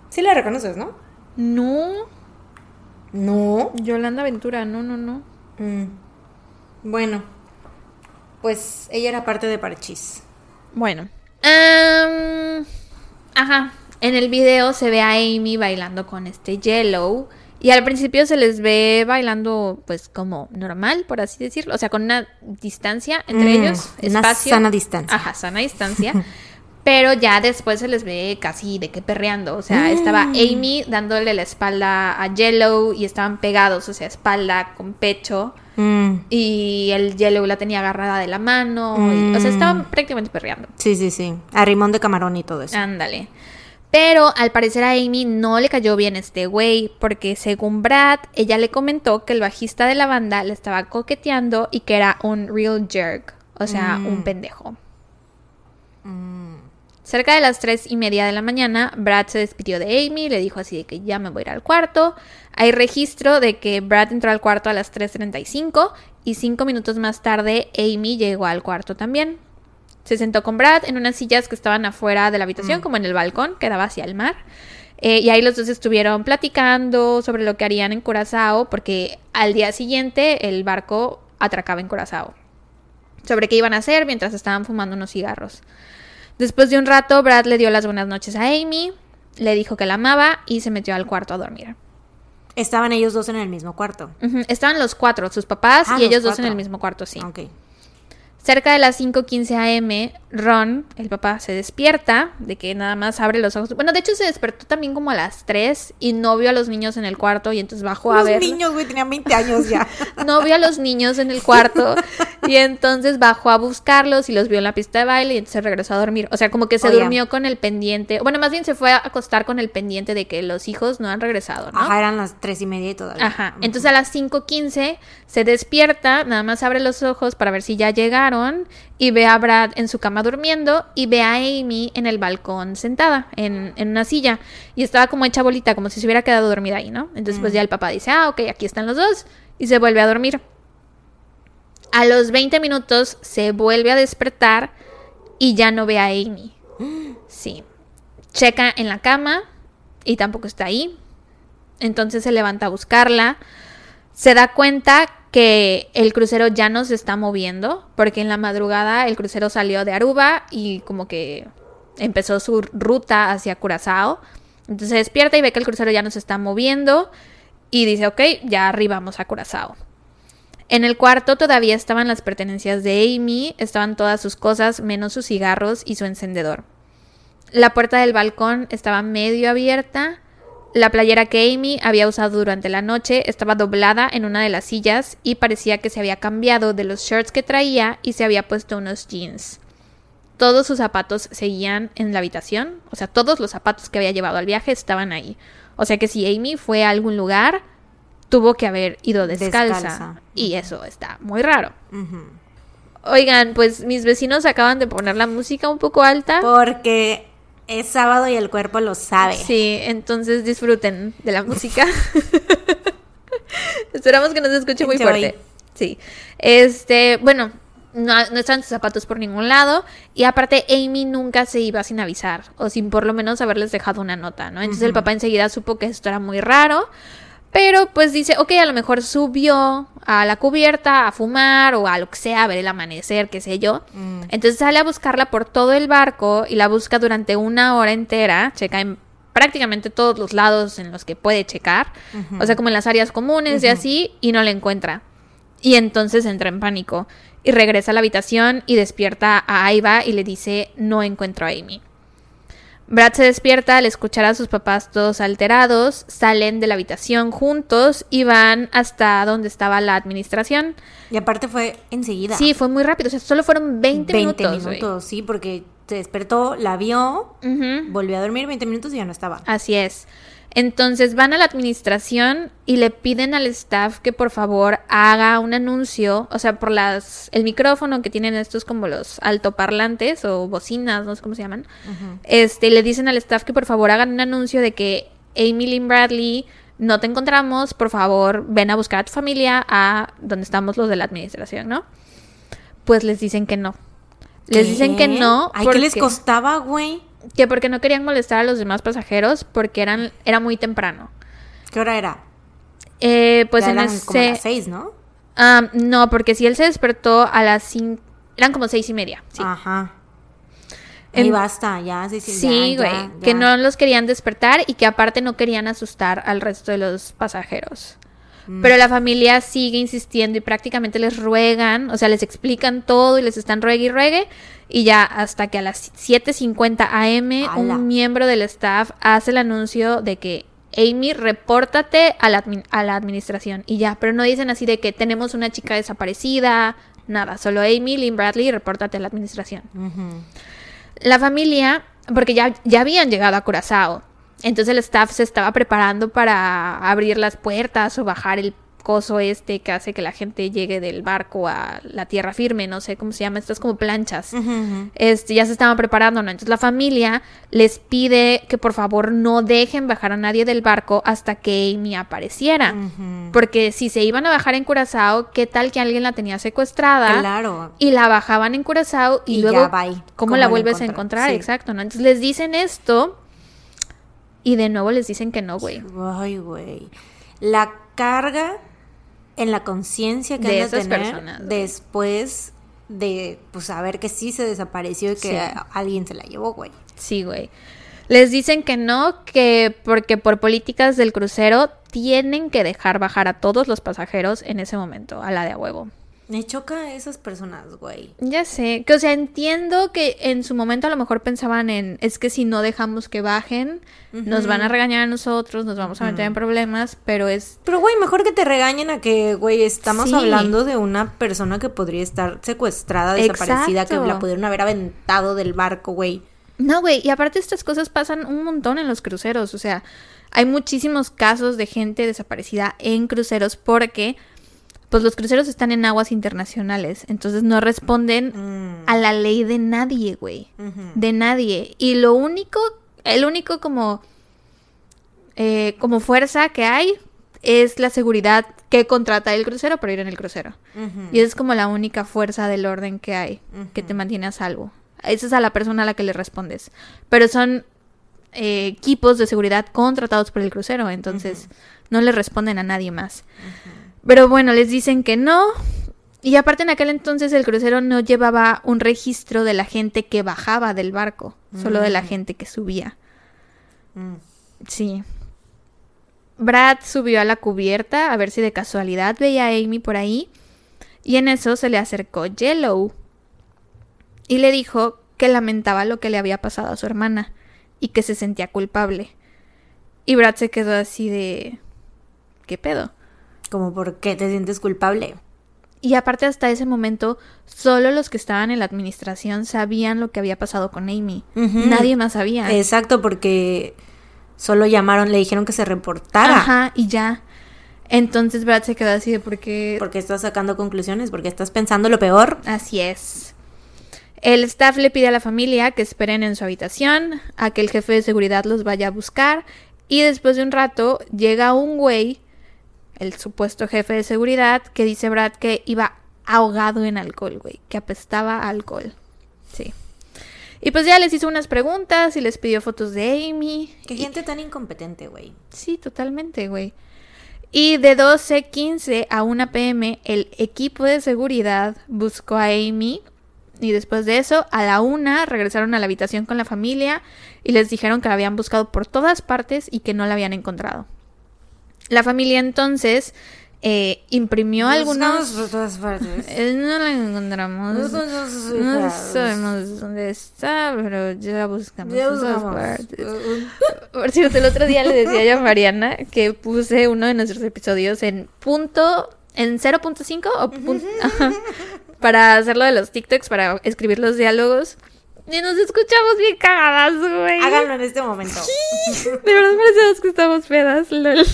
Sí la reconoces, ¿no? no. No. Yolanda Ventura, no, no, no. Mm. Bueno. Pues ella era parte de Parchís. Bueno. Am, ajá. En el video se ve a Amy bailando con este Yellow. Y al principio se les ve bailando, pues, como normal, por así decirlo. O sea, con una distancia entre Mm, ellos. una Espacio. sana distancia. Ajá, sana distancia. [laughs] Pero ya después se les ve casi de que perreando. O sea, estaba Mm. Amy dándole la espalda a Yellow y estaban pegados, o sea, espalda con pecho. Mm, Y el Yellow la tenía agarrada de la mano. y- o sea, Mm. estaban prácticamente perreando. sí, sí, sí. A rimón de camarón y todo eso. Ándale. Pero al parecer a Amy no le cayó bien este güey, porque según Brad, ella le comentó que el bajista de la banda le estaba coqueteando y que era un real jerk, o sea, Mm. un pendejo. Cerca de las tres y media de la mañana, Brad se despidió de Amy, le dijo así de que ya me voy a ir al cuarto. Hay registro de que Brad entró al cuarto a las 3.35 y cinco minutos más tarde Amy llegó al cuarto también. Se sentó con Brad en unas sillas que estaban afuera de la habitación, como en el balcón, que daba hacia el mar. Eh, y ahí los dos estuvieron platicando sobre lo que harían en Curazao, porque al día siguiente el barco atracaba en Curazao. Sobre qué iban a hacer mientras estaban fumando unos cigarros. Después de un rato, Brad le dio las buenas noches a Amy, le dijo que la amaba y se metió al cuarto a dormir. Estaban ellos dos en el mismo cuarto. Estaban los cuatro, sus papás Ah, y los ellos dos en el mismo cuarto, sí. Cerca de las 5:15 am, Ron, el papá, se despierta de que nada más abre los ojos. Bueno, de hecho se despertó también como a las 3 y no vio a los niños en el cuarto y entonces bajó a Los ver. niños, güey, tenían 20 años ya. [laughs] No vio a los niños en el cuarto [laughs] y entonces bajó a buscarlos y los vio en la pista de baile y entonces regresó a dormir. O sea, como que se Oye. durmió con el pendiente. Bueno, más bien se fue a acostar con el pendiente de que los hijos no han regresado, ¿no? Ajá, eran las tres y media y todavía. Ajá. Entonces a las 5:15 se despierta, nada más abre los ojos para ver si ya llegaron y ve a Brad en su cama durmiendo y ve a Amy en el balcón sentada en, en una silla y estaba como hecha bolita, como si se hubiera quedado dormida ahí, ¿no? Entonces pues ya el papá dice, ah, ok, aquí están los dos y se vuelve a dormir. A los 20 minutos se vuelve a despertar y ya no ve a Amy. Sí. Checa en la cama y tampoco está ahí. Entonces se levanta a buscarla. Se da cuenta que el crucero ya no se está moviendo, porque en la madrugada el crucero salió de Aruba y como que empezó su ruta hacia Curazao. Entonces se despierta y ve que el crucero ya no se está moviendo y dice, ok, ya arribamos a Curazao. En el cuarto todavía estaban las pertenencias de Amy, estaban todas sus cosas menos sus cigarros y su encendedor. La puerta del balcón estaba medio abierta. La playera que Amy había usado durante la noche estaba doblada en una de las sillas y parecía que se había cambiado de los shirts que traía y se había puesto unos jeans. Todos sus zapatos seguían en la habitación, o sea, todos los zapatos que había llevado al viaje estaban ahí. O sea que si Amy fue a algún lugar, tuvo que haber ido descalza. Descalza. Y eso está muy raro. Oigan, pues mis vecinos acaban de poner la música un poco alta. Porque es sábado y el cuerpo lo sabe. Sí, entonces disfruten de la música. [laughs] Esperamos que no se escuche muy Enjoy. fuerte. Sí. Este, bueno, no, no están sus zapatos por ningún lado. Y aparte, Amy nunca se iba sin avisar. O sin por lo menos haberles dejado una nota, ¿no? Entonces el papá enseguida supo que esto era muy raro. Pero pues dice, ok, a lo mejor subió a la cubierta a fumar o a lo que sea, a ver el amanecer, qué sé yo. Mm. Entonces sale a buscarla por todo el barco y la busca durante una hora entera, checa en prácticamente todos los lados en los que puede checar, o sea, como en las áreas comunes y así, y no la encuentra. Y entonces entra en pánico y regresa a la habitación y despierta a Aiva y le dice, no encuentro a Amy. Brad se despierta al escuchar a sus papás todos alterados, salen de la habitación juntos y van hasta donde estaba la administración. Y aparte fue enseguida. Sí, fue muy rápido, o sea, solo fueron 20, 20 minutos. minutos, güey. sí, porque se despertó, la vio, volvió a dormir 20 minutos y ya no estaba. Así es. Entonces van a la administración y le piden al staff que por favor haga un anuncio, o sea, por las el micrófono que tienen estos como los altoparlantes o bocinas, no sé cómo se llaman. Este, le dicen al staff que por favor hagan un anuncio de que Amy Lynn Bradley no te encontramos, por favor, ven a buscar a tu familia a donde estamos los de la administración, ¿no? Pues les dicen que no. Les ¿Qué? dicen que no. Ay, ¿qué les porque- costaba, güey? Que porque no querían molestar a los demás pasajeros porque eran era muy temprano. ¿Qué hora era? Eh, pues Ya en eran como las 6, ¿no? Ah, no, porque si él se despertó a las cinco, eran como seis y media. Sí. Ajá. Y basta, ya, sí, sí. Sí, ya, güey, ya, que no los querían despertar y que aparte no querían asustar al resto de los pasajeros. Mm. Pero la familia sigue insistiendo y prácticamente les ruegan, o sea, les explican todo y les están ruegue y ruegue. Y ya hasta que a las 7.50 am ¡Hala! un miembro del staff hace el anuncio de que Amy, repórtate a la, admin- a la administración. Y ya, pero no dicen así de que tenemos una chica desaparecida, nada. Solo Amy, Lynn Bradley, repórtate a la administración. La familia, porque ya, ya habían llegado a Curazao, entonces el staff se estaba preparando para abrir las puertas o bajar el coso este que hace que la gente llegue del barco a la tierra firme, no sé cómo se llama, estas como planchas. Este, ya se estaban preparando, ¿no? Entonces la familia les pide que por favor no dejen bajar a nadie del barco hasta que Amy apareciera. Porque si se iban a bajar en Curazao, ¿qué tal que alguien la tenía secuestrada? Claro. y la bajaban en Curazao y, Y luego ya. ¿cómo, ¿Cómo la vuelves a encontrar? Sí. Exacto, ¿no? Entonces les dicen esto y de nuevo les dicen que no, güey. Ay, güey. La carga en la conciencia que De esas tener personas, después de pues saber que sí se desapareció y que Sí. alguien se la llevó, güey. Sí, güey. Les dicen que no, que porque por políticas del crucero tienen que dejar bajar a todos los pasajeros en ese momento, a la de a huevo. Me choca a esas personas, güey. Ya sé, que o sea, entiendo que en su momento a lo mejor pensaban en, es que si no dejamos que bajen, nos van a regañar a nosotros, nos vamos a meter en problemas, pero es Pero, güey, mejor que te regañen a que, güey, estamos Sí. hablando de una persona que podría estar secuestrada, desaparecida, Exacto. que la pudieron haber aventado del barco, güey. No, güey, y aparte estas cosas pasan un montón en los cruceros, o sea, hay muchísimos casos de gente desaparecida en cruceros porque pues los cruceros están en aguas internacionales, entonces no responden Mm. a la ley de nadie, güey, de nadie. Y lo único, el único como eh, como fuerza que hay es la seguridad que contrata el crucero para ir en el crucero. Y es como la única fuerza del orden que hay, que te mantiene a salvo. Esa es a la persona a la que le respondes. Pero son eh, equipos de seguridad contratados por el crucero, entonces no le responden a nadie más. Pero bueno, les dicen que no. Y aparte en aquel entonces el crucero no llevaba un registro de la gente que bajaba del barco, solo de la gente que subía. Mm. Sí. Brad subió a la cubierta a ver si de casualidad veía a Amy por ahí. Y en eso se le acercó Yellow. Y le dijo que lamentaba lo que le había pasado a su hermana. Y que se sentía culpable. Y Brad se quedó así de... ¿Qué pedo? Como, ¿por qué te sientes culpable? Y aparte hasta ese momento, solo los que estaban en la administración sabían lo que había pasado con Amy. Nadie más sabía. Exacto, porque solo llamaron, le dijeron que se reportara. Ajá, y ya. Entonces Brad se quedó así de porque... Porque estás sacando conclusiones, porque estás pensando lo peor. Así es. El staff le pide a la familia que esperen en su habitación, a que el jefe de seguridad los vaya a buscar y después de un rato llega un güey, el supuesto jefe de seguridad, que dice Brad que iba ahogado en alcohol, güey, que apestaba a alcohol. Sí. Y pues ya les hizo unas preguntas y les pidió fotos de Amy. Qué y- gente tan incompetente, güey. Sí, totalmente, güey. Y de 12.15 a 1 pm, el equipo de seguridad buscó a Amy. Y después de eso, a la una regresaron a la habitación con la familia y les dijeron que la habían buscado por todas partes y que no la habían encontrado. La familia entonces eh, imprimió algunos... por todas partes. [laughs] Eh, no la encontramos. No sabemos dónde está, pero ya buscamos. Ya en todas buscamos. partes. [laughs] Por cierto, el otro día le decía yo a Mariana que puse uno de nuestros episodios en punto, en 0.5 o punto, [laughs] para hacerlo de los TikToks, para escribir los diálogos. Y nos escuchamos bien cagadas, güey. Háganlo en este momento. De verdad parecemos que estamos pedas, lol.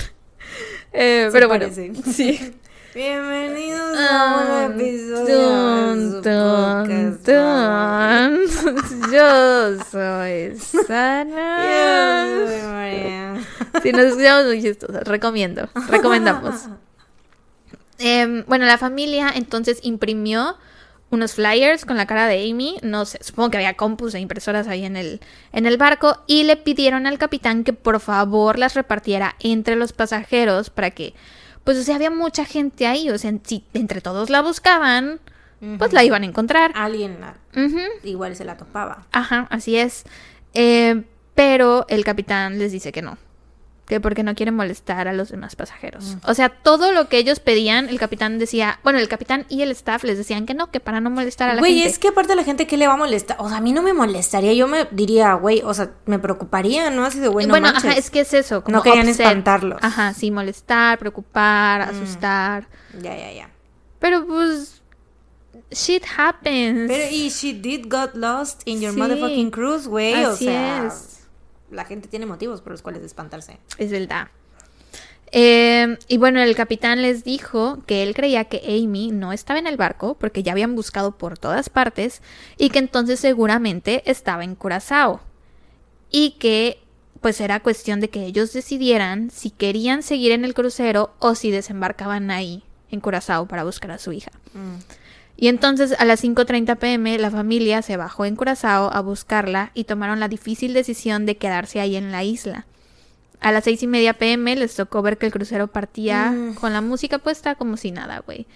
Eh, pero bueno, parece. [laughs] sí. Bienvenidos a un nuevo episodio. tun, podcast tun. Yo soy. Sana. [laughs] Yo soy María. Si nos escuchamos muy chistosas, recomiendo, recomendamos. [laughs] Em, bueno, la familia entonces imprimió unos flyers con la cara de Amy, no sé, supongo que había compus e impresoras ahí en el, en el barco, y le pidieron al capitán que por favor las repartiera entre los pasajeros para que, pues, o sea, había mucha gente ahí, o sea, si entre todos la buscaban, pues la iban a encontrar. Alguien Ujú. igual se la topaba. Ajá, así es. Eh, pero el capitán les dice que no. Que porque no quiere molestar a los demás pasajeros. O sea, todo lo que ellos pedían, el capitán decía, bueno, el capitán y el staff les decían que no, que para no molestar a la Güey, gente. es que aparte a la gente, ¿qué le va a molestar? O sea, a mí no me molestaría. Yo me diría, güey, o sea, me preocuparía, ¿no? Así de, güey, no bueno, manches. ajá, es que es eso. Como No querían upset. espantarlos. Mm. Ajá, sí, molestar, preocupar, asustar. Ya, ya, ya. Pero pues, shit happens. Pero, y she did got lost in your Sí. motherfucking cruise, güey. O sea, es. La gente tiene motivos por los cuales espantarse. Es verdad. Eh, y bueno, el capitán les dijo que él creía que Amy no estaba en el barco porque ya habían buscado por todas partes y que entonces seguramente estaba en Curazao. Y que pues era cuestión de que ellos decidieran si querían seguir en el crucero o si desembarcaban ahí en Curazao para buscar a su hija. Mm. Y entonces a las 5.30 pm la familia se bajó en Curazao a buscarla y tomaron la difícil decisión de quedarse ahí en la isla. A las seis y media pm les tocó ver que el crucero partía Mm. con la música puesta como si nada, güey.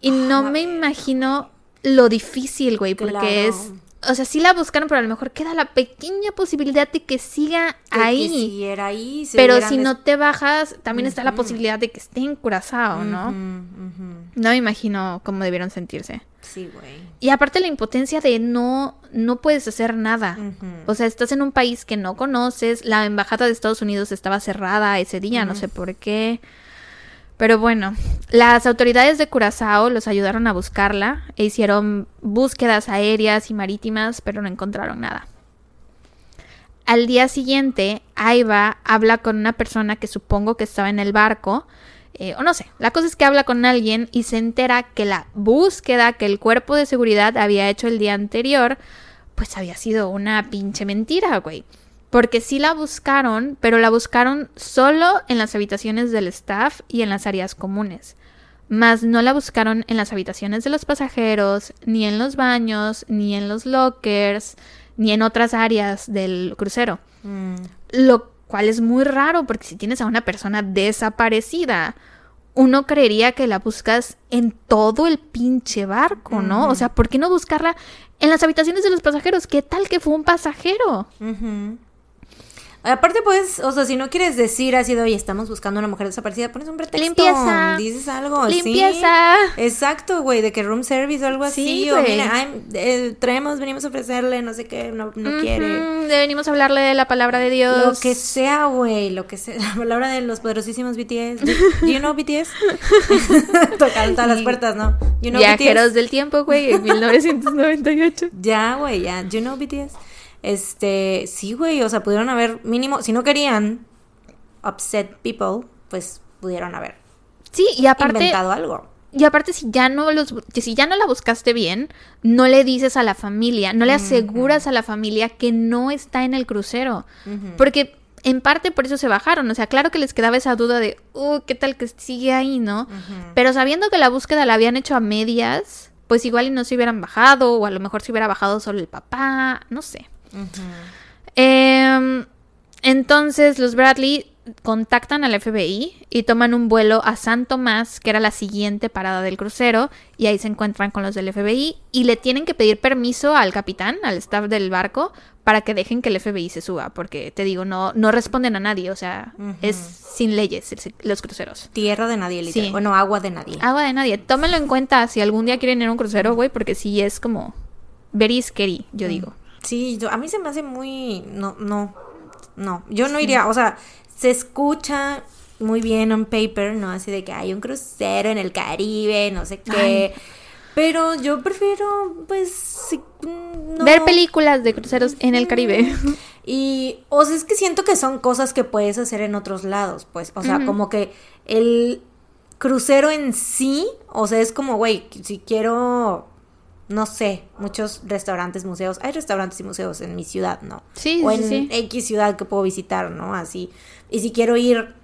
Y no me imagino lo difícil, güey, porque Claro. es... O sea, sí la buscaron, pero a lo mejor queda la pequeña posibilidad de que siga De que ahí. siguiera ahí. se pero si no te bajas, también está la posibilidad de que esté en Curazao, ¿no? No me imagino cómo debieron sentirse. Sí, güey. Y aparte la impotencia de no, no puedes hacer nada. O sea, estás en un país que no conoces. La embajada de Estados Unidos estaba cerrada ese día, no sé por qué. Pero bueno, las autoridades de Curazao los ayudaron a buscarla e hicieron búsquedas aéreas y marítimas, pero no encontraron nada. Al día siguiente, Aiva habla con una persona que supongo que estaba en el barco, eh, o no sé, la cosa es que habla con alguien y se entera que la búsqueda que el cuerpo de seguridad había hecho el día anterior, pues había sido una pinche mentira, güey. Porque sí la buscaron, pero la buscaron solo en las habitaciones del staff y en las áreas comunes. Más no la buscaron en las habitaciones de los pasajeros, ni en los baños, ni en los lockers, ni en otras áreas del crucero. Mm. Lo cual es muy raro porque si tienes a una persona desaparecida, uno creería que la buscas en todo el pinche barco, ¿no? O sea, ¿por qué no buscarla en las habitaciones de los pasajeros? ¿Qué tal que fue un pasajero? Aparte, pues, o sea, si no quieres decir así de, oye, estamos buscando a una mujer desaparecida, pones un pretexto. Limpieza. Dices algo. Limpieza. Exacto, güey, de que room service o algo Sí, así. O güey. mira, eh, traemos, venimos a ofrecerle, no sé qué, no, no quiere. Ujú, Venimos a hablarle de la palabra de Dios. Lo que sea, güey, lo que sea. [laughs] La palabra de los poderosísimos BTS. Do, do you know BTS? [laughs] Tocaron todas las puertas, ¿no? You know Viajeros BTS? del tiempo, güey, en 1998. Ya, güey, ya. You know BTS. Este, sí, güey, o sea, pudieron haber mínimo, si no querían upset people, pues pudieron haber Sí, y aparte, inventado algo. y aparte si ya no los, que si ya no la buscaste bien, no le dices a la familia, no le aseguras a la familia que no está en el crucero, porque en parte por eso se bajaron, o sea, claro que les quedaba esa duda de, uh, qué tal que sigue ahí, ¿no? Pero sabiendo que la búsqueda la habían hecho a medias, pues igual y no se hubieran bajado, o a lo mejor se hubiera bajado solo el papá, no sé. Em, entonces los Bradley contactan al FBI y toman un vuelo a San Tomás, que era la siguiente parada del crucero, y ahí se encuentran con los del FBI y le tienen que pedir permiso al capitán, al staff del barco, para que dejen que el FBI se suba, porque te digo, no, no responden a nadie, o sea, es sin leyes los cruceros. Tierra de nadie, literal. Sí. Bueno, agua de nadie. Agua de nadie. Tómenlo en cuenta si algún día quieren ir a un crucero, güey, porque sí es como very scary, yo digo. Sí, yo- a mí se me hace muy. No, no. No. Yo no iría. O sea, se escucha muy bien on paper, ¿no? Así de que hay un crucero en el Caribe, no sé qué. Pero yo prefiero, pues. mm, no. Ver películas de cruceros en el Caribe. Y, o sea, es que siento que son cosas que puedes hacer en otros lados, pues. O sea, como que el crucero en sí, o sea, es como, güey, si quiero, no sé, muchos restaurantes, museos. Hay restaurantes y museos en mi ciudad, ¿no? Sí, O en sí. X ciudad que puedo visitar, ¿no? Así. Y si quiero ir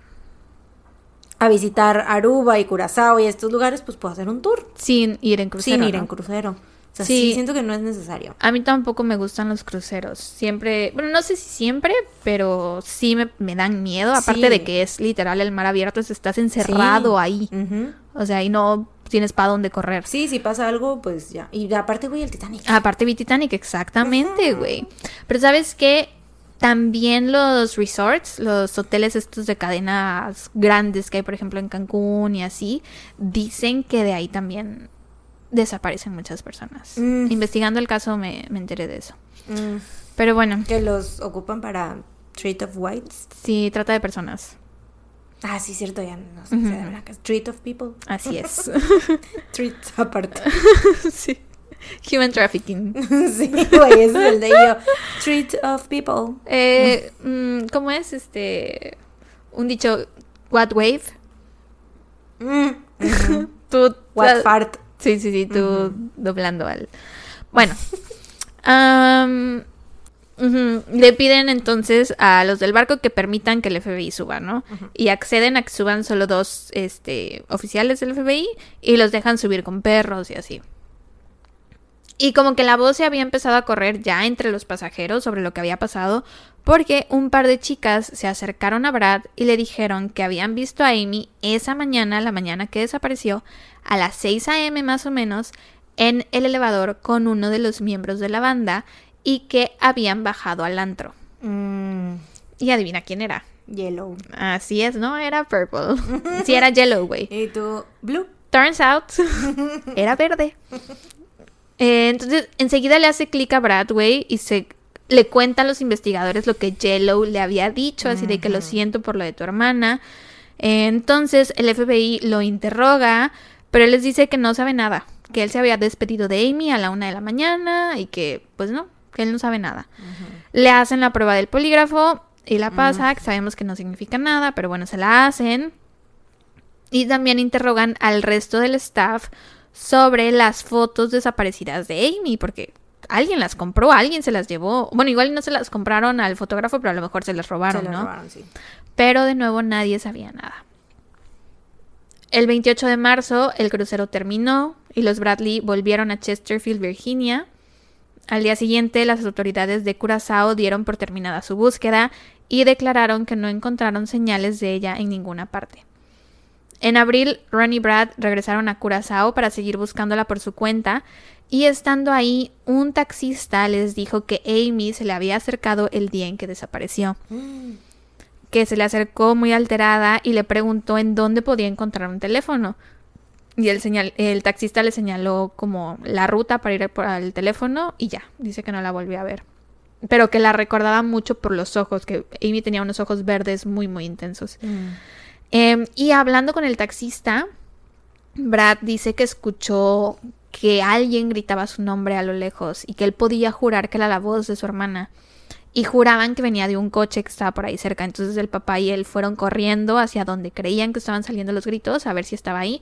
a visitar Aruba y Curazao y estos lugares, pues puedo hacer un tour. Sin ir en crucero. sin ir ¿no? en crucero. O sea, Sí. sí, siento que no es necesario. A mí tampoco me gustan los cruceros. Siempre, bueno, no sé si siempre, pero sí me, me dan miedo. Aparte Sí. de que es literal el mar abierto, es- estás encerrado Sí. ahí. O sea, y no, tienes para dónde correr. Sí, si pasa algo, pues ya. Y aparte, güey, el Titanic. Aparte vi Titanic, exactamente, güey. Pero sabes que también los resorts, los hoteles estos de cadenas grandes que hay, por ejemplo, en Cancún y así, dicen que de ahí también desaparecen muchas personas. Mm. Investigando el caso me, me enteré de eso. Mm, Pero bueno, que los ocupan para Street of Whites. sí, trata de personas. Ah, sí, cierto, ya no sé. Se llama acá. Street of People. Así es. [laughs] Street aparte. [laughs] sí. Human trafficking. [laughs] sí, güey, es el de yo. Street of People. Eh, mm, ¿Cómo es este? Un dicho, what wave? Mm. Tú, What fart. Sí, sí, sí, tú doblando al. Bueno. Le piden entonces a los del barco que permitan que el FBI suba, ¿no? Y acceden a que suban solo dos este, oficiales del FBI y los dejan subir con perros y así. Y como que la voz se había empezado a correr ya entre los pasajeros sobre lo que había pasado, porque un par de chicas se acercaron a Brad y le dijeron que habían visto a Amy esa mañana, la mañana que desapareció, a las 6 a.m. más o menos, en el elevador con uno de los miembros de la banda y que habían bajado al antro. Mm, Y adivina quién era. yellow. Así es, ¿no? Era Purple. [laughs] Sí, era Yellow, güey. Y tú, blue. Turns out, [laughs] era verde. Eh, entonces, enseguida le hace clic a Bradway y se le cuentan los investigadores lo que Yellow le había dicho, así de que lo siento por lo de tu hermana. Eh, entonces, el FBI lo interroga, pero él les dice que no sabe nada, que él se había despedido de Amy a la una de la mañana y que, pues no, que él no sabe nada. Le hacen la prueba del polígrafo y la pasa, que sabemos que no significa nada, pero bueno, se la hacen. Y también interrogan al resto del staff sobre las fotos desaparecidas de Amy, porque alguien las compró, alguien se las llevó. Bueno, igual no se las compraron al fotógrafo, pero a lo mejor se las robaron, Se ¿no? robaron, sí. Pero de nuevo nadie sabía nada. El 28 de marzo el crucero terminó y los Bradley volvieron a Chesterfield, Virginia. Al día siguiente las autoridades de Curazao dieron por terminada su búsqueda y declararon que no encontraron señales de ella en ninguna parte. En abril, Ron y Brad regresaron a Curazao para seguir buscándola por su cuenta y estando ahí, un taxista les dijo que Amy se le había acercado el día en que desapareció que se le acercó muy alterada y le preguntó en dónde podía encontrar un teléfono. Y el, señal, el taxista le señaló como la ruta para ir por al teléfono y ya, dice que no la volvió a ver. Pero que la recordaba mucho por los ojos, que Amy tenía unos ojos verdes muy, muy intensos. Mm. Eh, y hablando con el taxista, Brad dice que escuchó que alguien gritaba su nombre a lo lejos y que él podía jurar que era la voz de su hermana. Y juraban que venía de un coche que estaba por ahí cerca. Entonces el papá y él fueron corriendo hacia donde creían que estaban saliendo los gritos a ver si estaba ahí.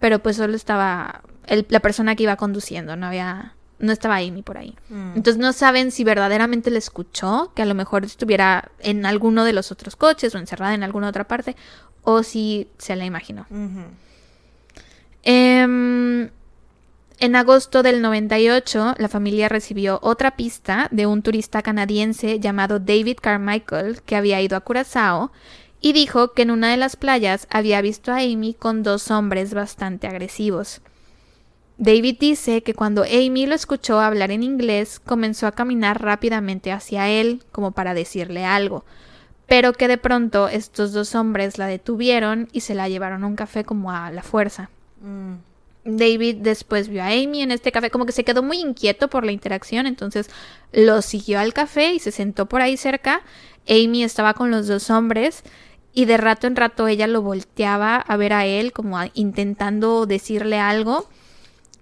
Pero pues solo estaba el- la persona que iba conduciendo, no había, no estaba Amy por ahí. Mm. Entonces no saben si verdaderamente le escuchó, que a lo mejor estuviera en alguno de los otros coches o encerrada en alguna otra parte, o si se la imaginó. Em, en agosto del 98, la familia recibió otra pista de un turista canadiense llamado David Carmichael que había ido a Curazao y dijo que en una de las playas había visto a Amy con dos hombres bastante agresivos. David dice que cuando Amy lo escuchó hablar en inglés, comenzó a caminar rápidamente hacia él como para decirle algo, pero que de pronto estos dos hombres la detuvieron y se la llevaron a un café como a la fuerza. Mm. David después vio a Amy en este café, como que se quedó muy inquieto por la interacción, entonces lo siguió al café y se sentó por ahí cerca. Amy estaba con los dos hombres y de rato en rato ella lo volteaba a ver a él como intentando decirle algo,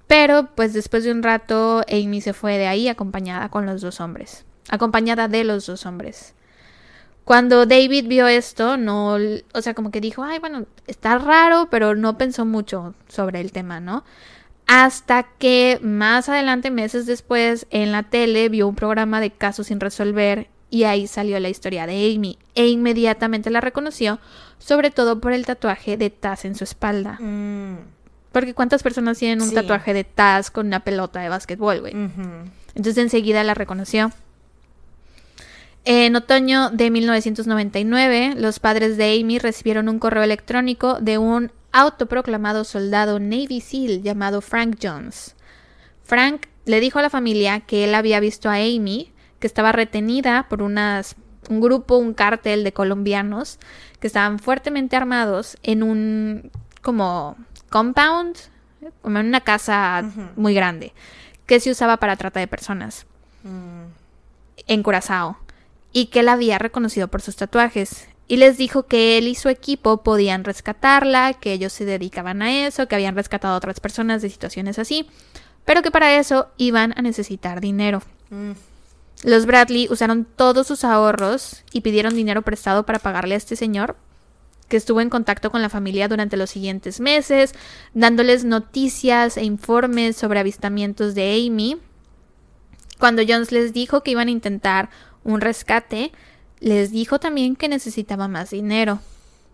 pero pues después de un rato Amy se fue de ahí acompañada con los dos hombres, acompañada de los dos hombres. Cuando David vio esto, no, o sea, como que dijo, ay, bueno, está raro, pero no pensó mucho sobre el tema, ¿no? Hasta que más adelante, meses después, en la tele vio un programa de casos sin resolver y ahí salió la historia de Amy e inmediatamente la reconoció, sobre todo por el tatuaje de Taz en su espalda. Mm. Porque ¿cuántas personas tienen un Sí. tatuaje de Taz con una pelota de básquetbol, güey? Entonces enseguida la reconoció. En otoño de 1999, los padres de Amy recibieron un correo electrónico de un autoproclamado soldado Navy SEAL llamado Frank Jones. Frank le dijo a la familia que él había visto a Amy, que estaba retenida por unas, un grupo, un cártel de colombianos que estaban fuertemente armados en un como compound, como en una casa muy grande, que se usaba para trata de personas en Curazao, y que él había reconocido por sus tatuajes. Y les dijo que él y su equipo podían rescatarla, que ellos se dedicaban a eso, que habían rescatado a otras personas de situaciones así, pero que para eso iban a necesitar dinero. Mm. Los Bradley usaron todos sus ahorros y pidieron dinero prestado para pagarle a este señor, que estuvo en contacto con la familia durante los siguientes meses, dándoles noticias e informes sobre avistamientos de Amy. Cuando Jones les dijo que iban a intentar un rescate, les dijo también que necesitaba más dinero.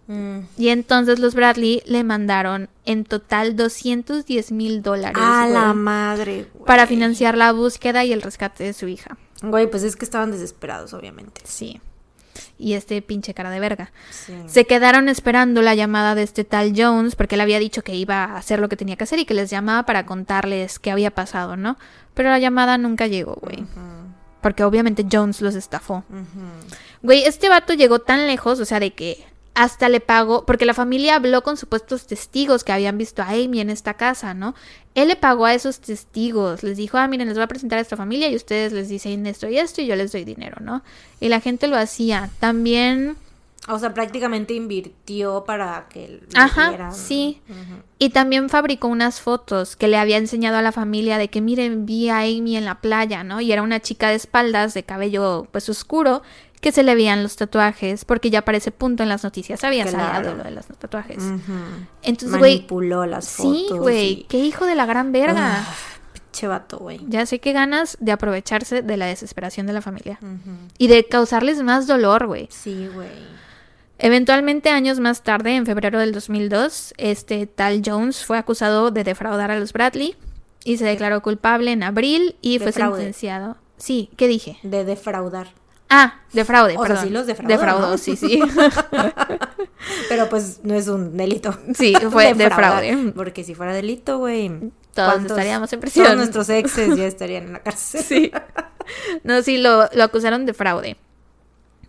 Mm. Y entonces los Bradley le mandaron en total 210 mil dólares A la madre. para financiar la búsqueda y el rescate de su hija. Güey, pues es que estaban desesperados, obviamente. Sí. Y este pinche cara de verga. Sí. Se quedaron esperando la llamada de este tal Jones porque él había dicho que iba a hacer lo que tenía que hacer y que les llamaba para contarles qué había pasado, ¿no? Pero la llamada nunca llegó, güey. Porque obviamente Jones los estafó. Güey, este vato llegó tan lejos, o sea, de que hasta le pagó, porque la familia habló con supuestos testigos que habían visto a Amy en esta casa, ¿no? Él le pagó a esos testigos, les dijo, ah, miren, les voy a presentar a esta familia y ustedes les dicen esto y esto y yo les doy dinero, ¿no? Y la gente lo hacía. También, O sea, prácticamente invirtió para que ajá, dieran- sí. Y también fabricó unas fotos que le había enseñado a la familia de que, miren, vi a Amy en la playa, ¿no? Y era una chica de espaldas, de cabello, pues, oscuro, que se le veían los tatuajes, porque ya para ese punto en las noticias había Claro. salido lo de los tatuajes. Entonces, güey, Manipuló las fotos. sí, güey, y- qué hijo de la gran verga. Pinche vato, güey. Ya sé qué ganas de aprovecharse de la desesperación de la familia. Y de causarles más dolor, güey. Sí, güey. Eventualmente, años más tarde, en febrero del 2002, este tal Jones fue acusado de defraudar a los Bradley y se declaró culpable en abril y De fue fraude. sentenciado. Sí, ¿qué dije? De defraudar. Ah, de fraude, O sea, perdón. sí los defraudó, Defraudó, ¿no? sí, sí. [laughs] Pero pues no es un delito. Sí, [laughs] fue de fraude. Porque si fuera delito, güey. Todos ¿cuántos- estaríamos en prisión. Todos nuestros exes ya estarían en la cárcel. Sí. No, sí, lo, lo acusaron de fraude.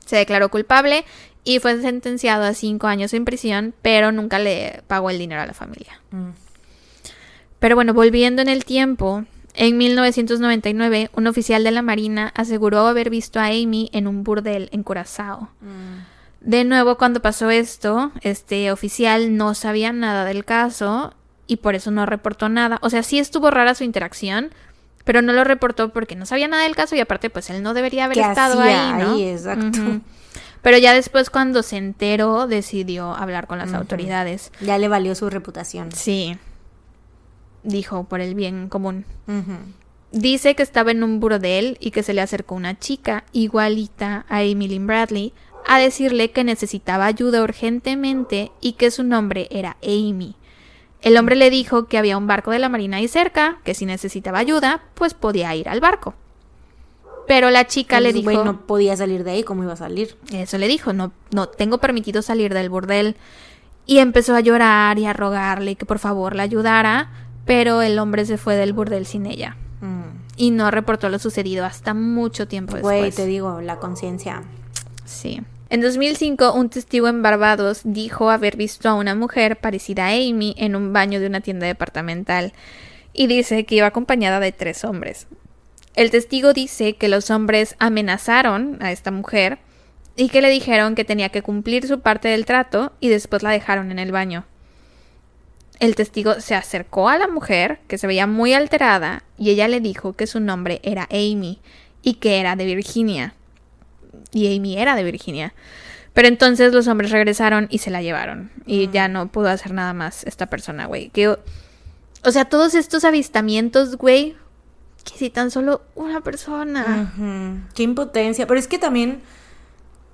Se declaró culpable y fue sentenciado a cinco años en prisión, pero nunca le pagó el dinero a la familia. Mm. Pero bueno, volviendo en el tiempo, en 1999, un oficial de la Marina aseguró haber visto a Amy en un burdel en Curazao. De nuevo, cuando pasó esto, este oficial no sabía nada del caso y por eso no reportó nada. O sea, sí estuvo rara su interacción, pero no lo reportó porque no sabía nada del caso y aparte, pues él no debería haber ¿Qué estado hacía ahí, ¿no? ahí? Exacto. Pero ya después, cuando se enteró, decidió hablar con las autoridades. Ya le valió su reputación. Sí. Dijo por el bien común. Dice que estaba en un burdel y que se le acercó una chica igualita a Emily Bradley a decirle que necesitaba ayuda urgentemente y que su nombre era Amy. El hombre le dijo que había un barco de la marina ahí cerca, que si necesitaba ayuda, pues podía ir al barco. Pero la chica le dijo, güey, no podía salir de ahí, ¿cómo iba a salir? eso le dijo, no, no tengo permitido salir del burdel. Y empezó a llorar y a rogarle que por favor la ayudara, pero el hombre se fue del burdel sin ella Mm. y no reportó lo sucedido hasta mucho tiempo después. Güey, te digo, la conciencia. Sí. En 2005, un testigo en Barbados dijo haber visto a una mujer parecida a Amy en un baño de una tienda departamental y dice que iba acompañada de tres hombres. El testigo dice que los hombres amenazaron a esta mujer y que le dijeron que tenía que cumplir su parte del trato y después la dejaron en el baño. El testigo se acercó a la mujer, que se veía muy alterada, y ella le dijo que su nombre era Amy y que era de Virginia. Y Amy era de Virginia. Pero entonces los hombres regresaron y se la llevaron. Y ya no pudo hacer nada más esta persona, güey. Que, o sea, todos estos avistamientos, güey, que si tan solo una persona. Qué impotencia. Pero es que también,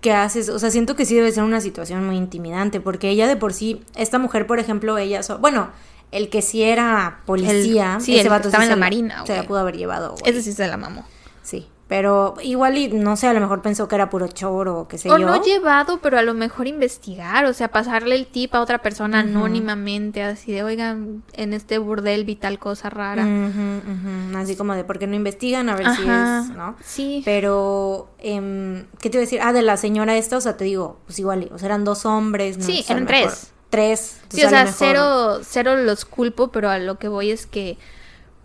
¿qué haces? O sea, siento que sí debe ser una situación muy intimidante, porque ella de por sí, esta mujer, por ejemplo, ella, so- bueno, el que sí era policía, El- sí, ese el que vato sí estaba en se la marina, se la pudo haber llevado, güey. Ese sí se la mamó. Sí, Pero igual y no sé, a lo mejor pensó que era puro choro o qué sé O yo. no llevado, pero a lo mejor investigar, o sea, pasarle el tip a otra persona anónimamente, así de, oigan, en este burdel vi tal cosa rara. Así como de por qué no investigan a ver si es, ¿no? sí. Pero, em, ¿qué te iba a decir? Ah, de la señora esta, o sea, te digo, pues igual, o sea, eran dos hombres. ¿no? Sí, Pues, eran tres. Tres. Sí, pues, o a sea, cero, cero los culpo, pero a lo que voy es que,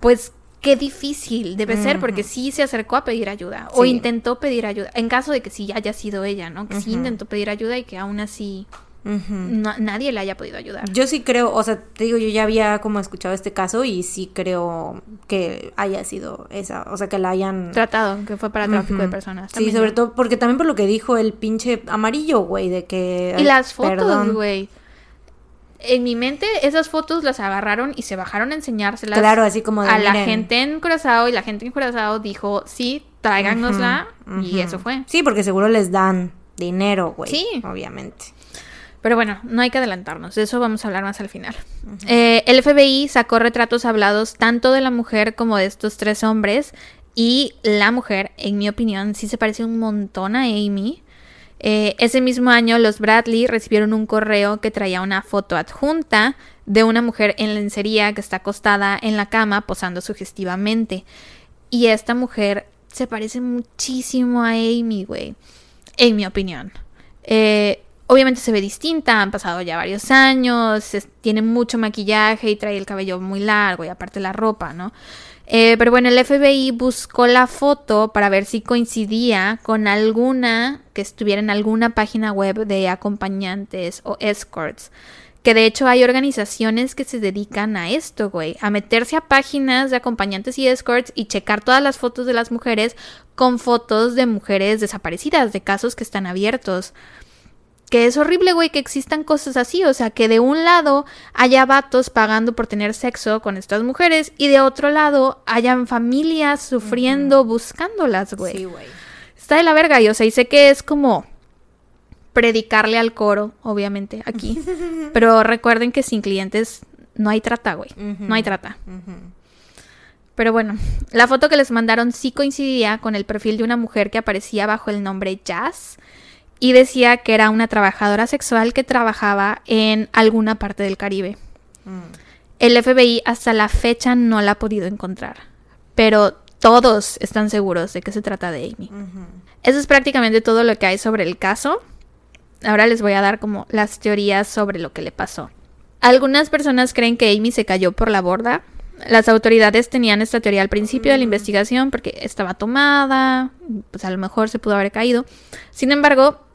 pues, qué difícil debe ser, porque sí se acercó a pedir ayuda, o Sí. intentó pedir ayuda, en caso de que sí haya sido ella, ¿no? Que sí intentó pedir ayuda y que aún así no- nadie le haya podido ayudar. Yo sí creo, o sea, te digo, yo ya había como escuchado este caso y sí creo que haya sido esa, o sea, que la hayan... Tratado, que fue para tráfico de Ujú. personas. Sí, también, sobre ¿no? todo, porque también por lo que dijo el pinche amarillo, güey, de que... Y ay, las fotos, güey. En mi mente, esas fotos las agarraron y se bajaron a enseñárselas Claro, así como de, a la gente en Curazao y la gente en Curazao dijo, sí, tráiganosla y eso fue. Sí, porque seguro les dan dinero, güey. Sí. Obviamente. Pero bueno, no hay que adelantarnos, de eso vamos a hablar más al final. Eh, el FBI sacó retratos hablados tanto de la mujer como de estos tres hombres y la mujer, en mi opinión, sí se parece un montón a Amy. Eh, ese mismo año los Bradley recibieron un correo que traía una foto adjunta de una mujer en lencería que está acostada en la cama posando sugestivamente. Y esta mujer se parece muchísimo a Amy, güey. En mi opinión. Eh, obviamente se ve distinta, han pasado ya varios años, tiene mucho maquillaje y trae el cabello muy largo y aparte la ropa, ¿no? Eh, pero bueno, el FBI buscó la foto para ver si coincidía con alguna que estuviera en alguna página web de acompañantes o escorts. Que de hecho hay organizaciones que se dedican a esto, güey. A meterse a páginas de acompañantes y escorts y checar todas las fotos de las mujeres con fotos de mujeres desaparecidas, de casos que están abiertos. Que es horrible, güey, que existan cosas así. O sea, que de un lado haya vatos pagando por tener sexo con estas mujeres y de otro lado hayan familias sufriendo buscándolas, güey. Sí, güey. Está de la verga. Y o sea, y sé que es como predicarle al coro, obviamente, aquí. [laughs] Pero recuerden que sin clientes no hay trata, güey. No hay trata. Pero bueno, la foto que les mandaron sí coincidía con el perfil de una mujer que aparecía bajo el nombre Jazz y decía que era una trabajadora sexual que trabajaba en alguna parte del Caribe. El FBI hasta la fecha no la ha podido encontrar, pero todos están seguros de que se trata de Amy. Eso es prácticamente todo lo que hay sobre el caso. Ahora les voy a dar como las teorías sobre lo que le pasó. Algunas personas creen que Amy se cayó por la borda. Las autoridades tenían esta teoría al principio de la investigación porque estaba tomada, pues a lo mejor se pudo haber caído. Sin embargo,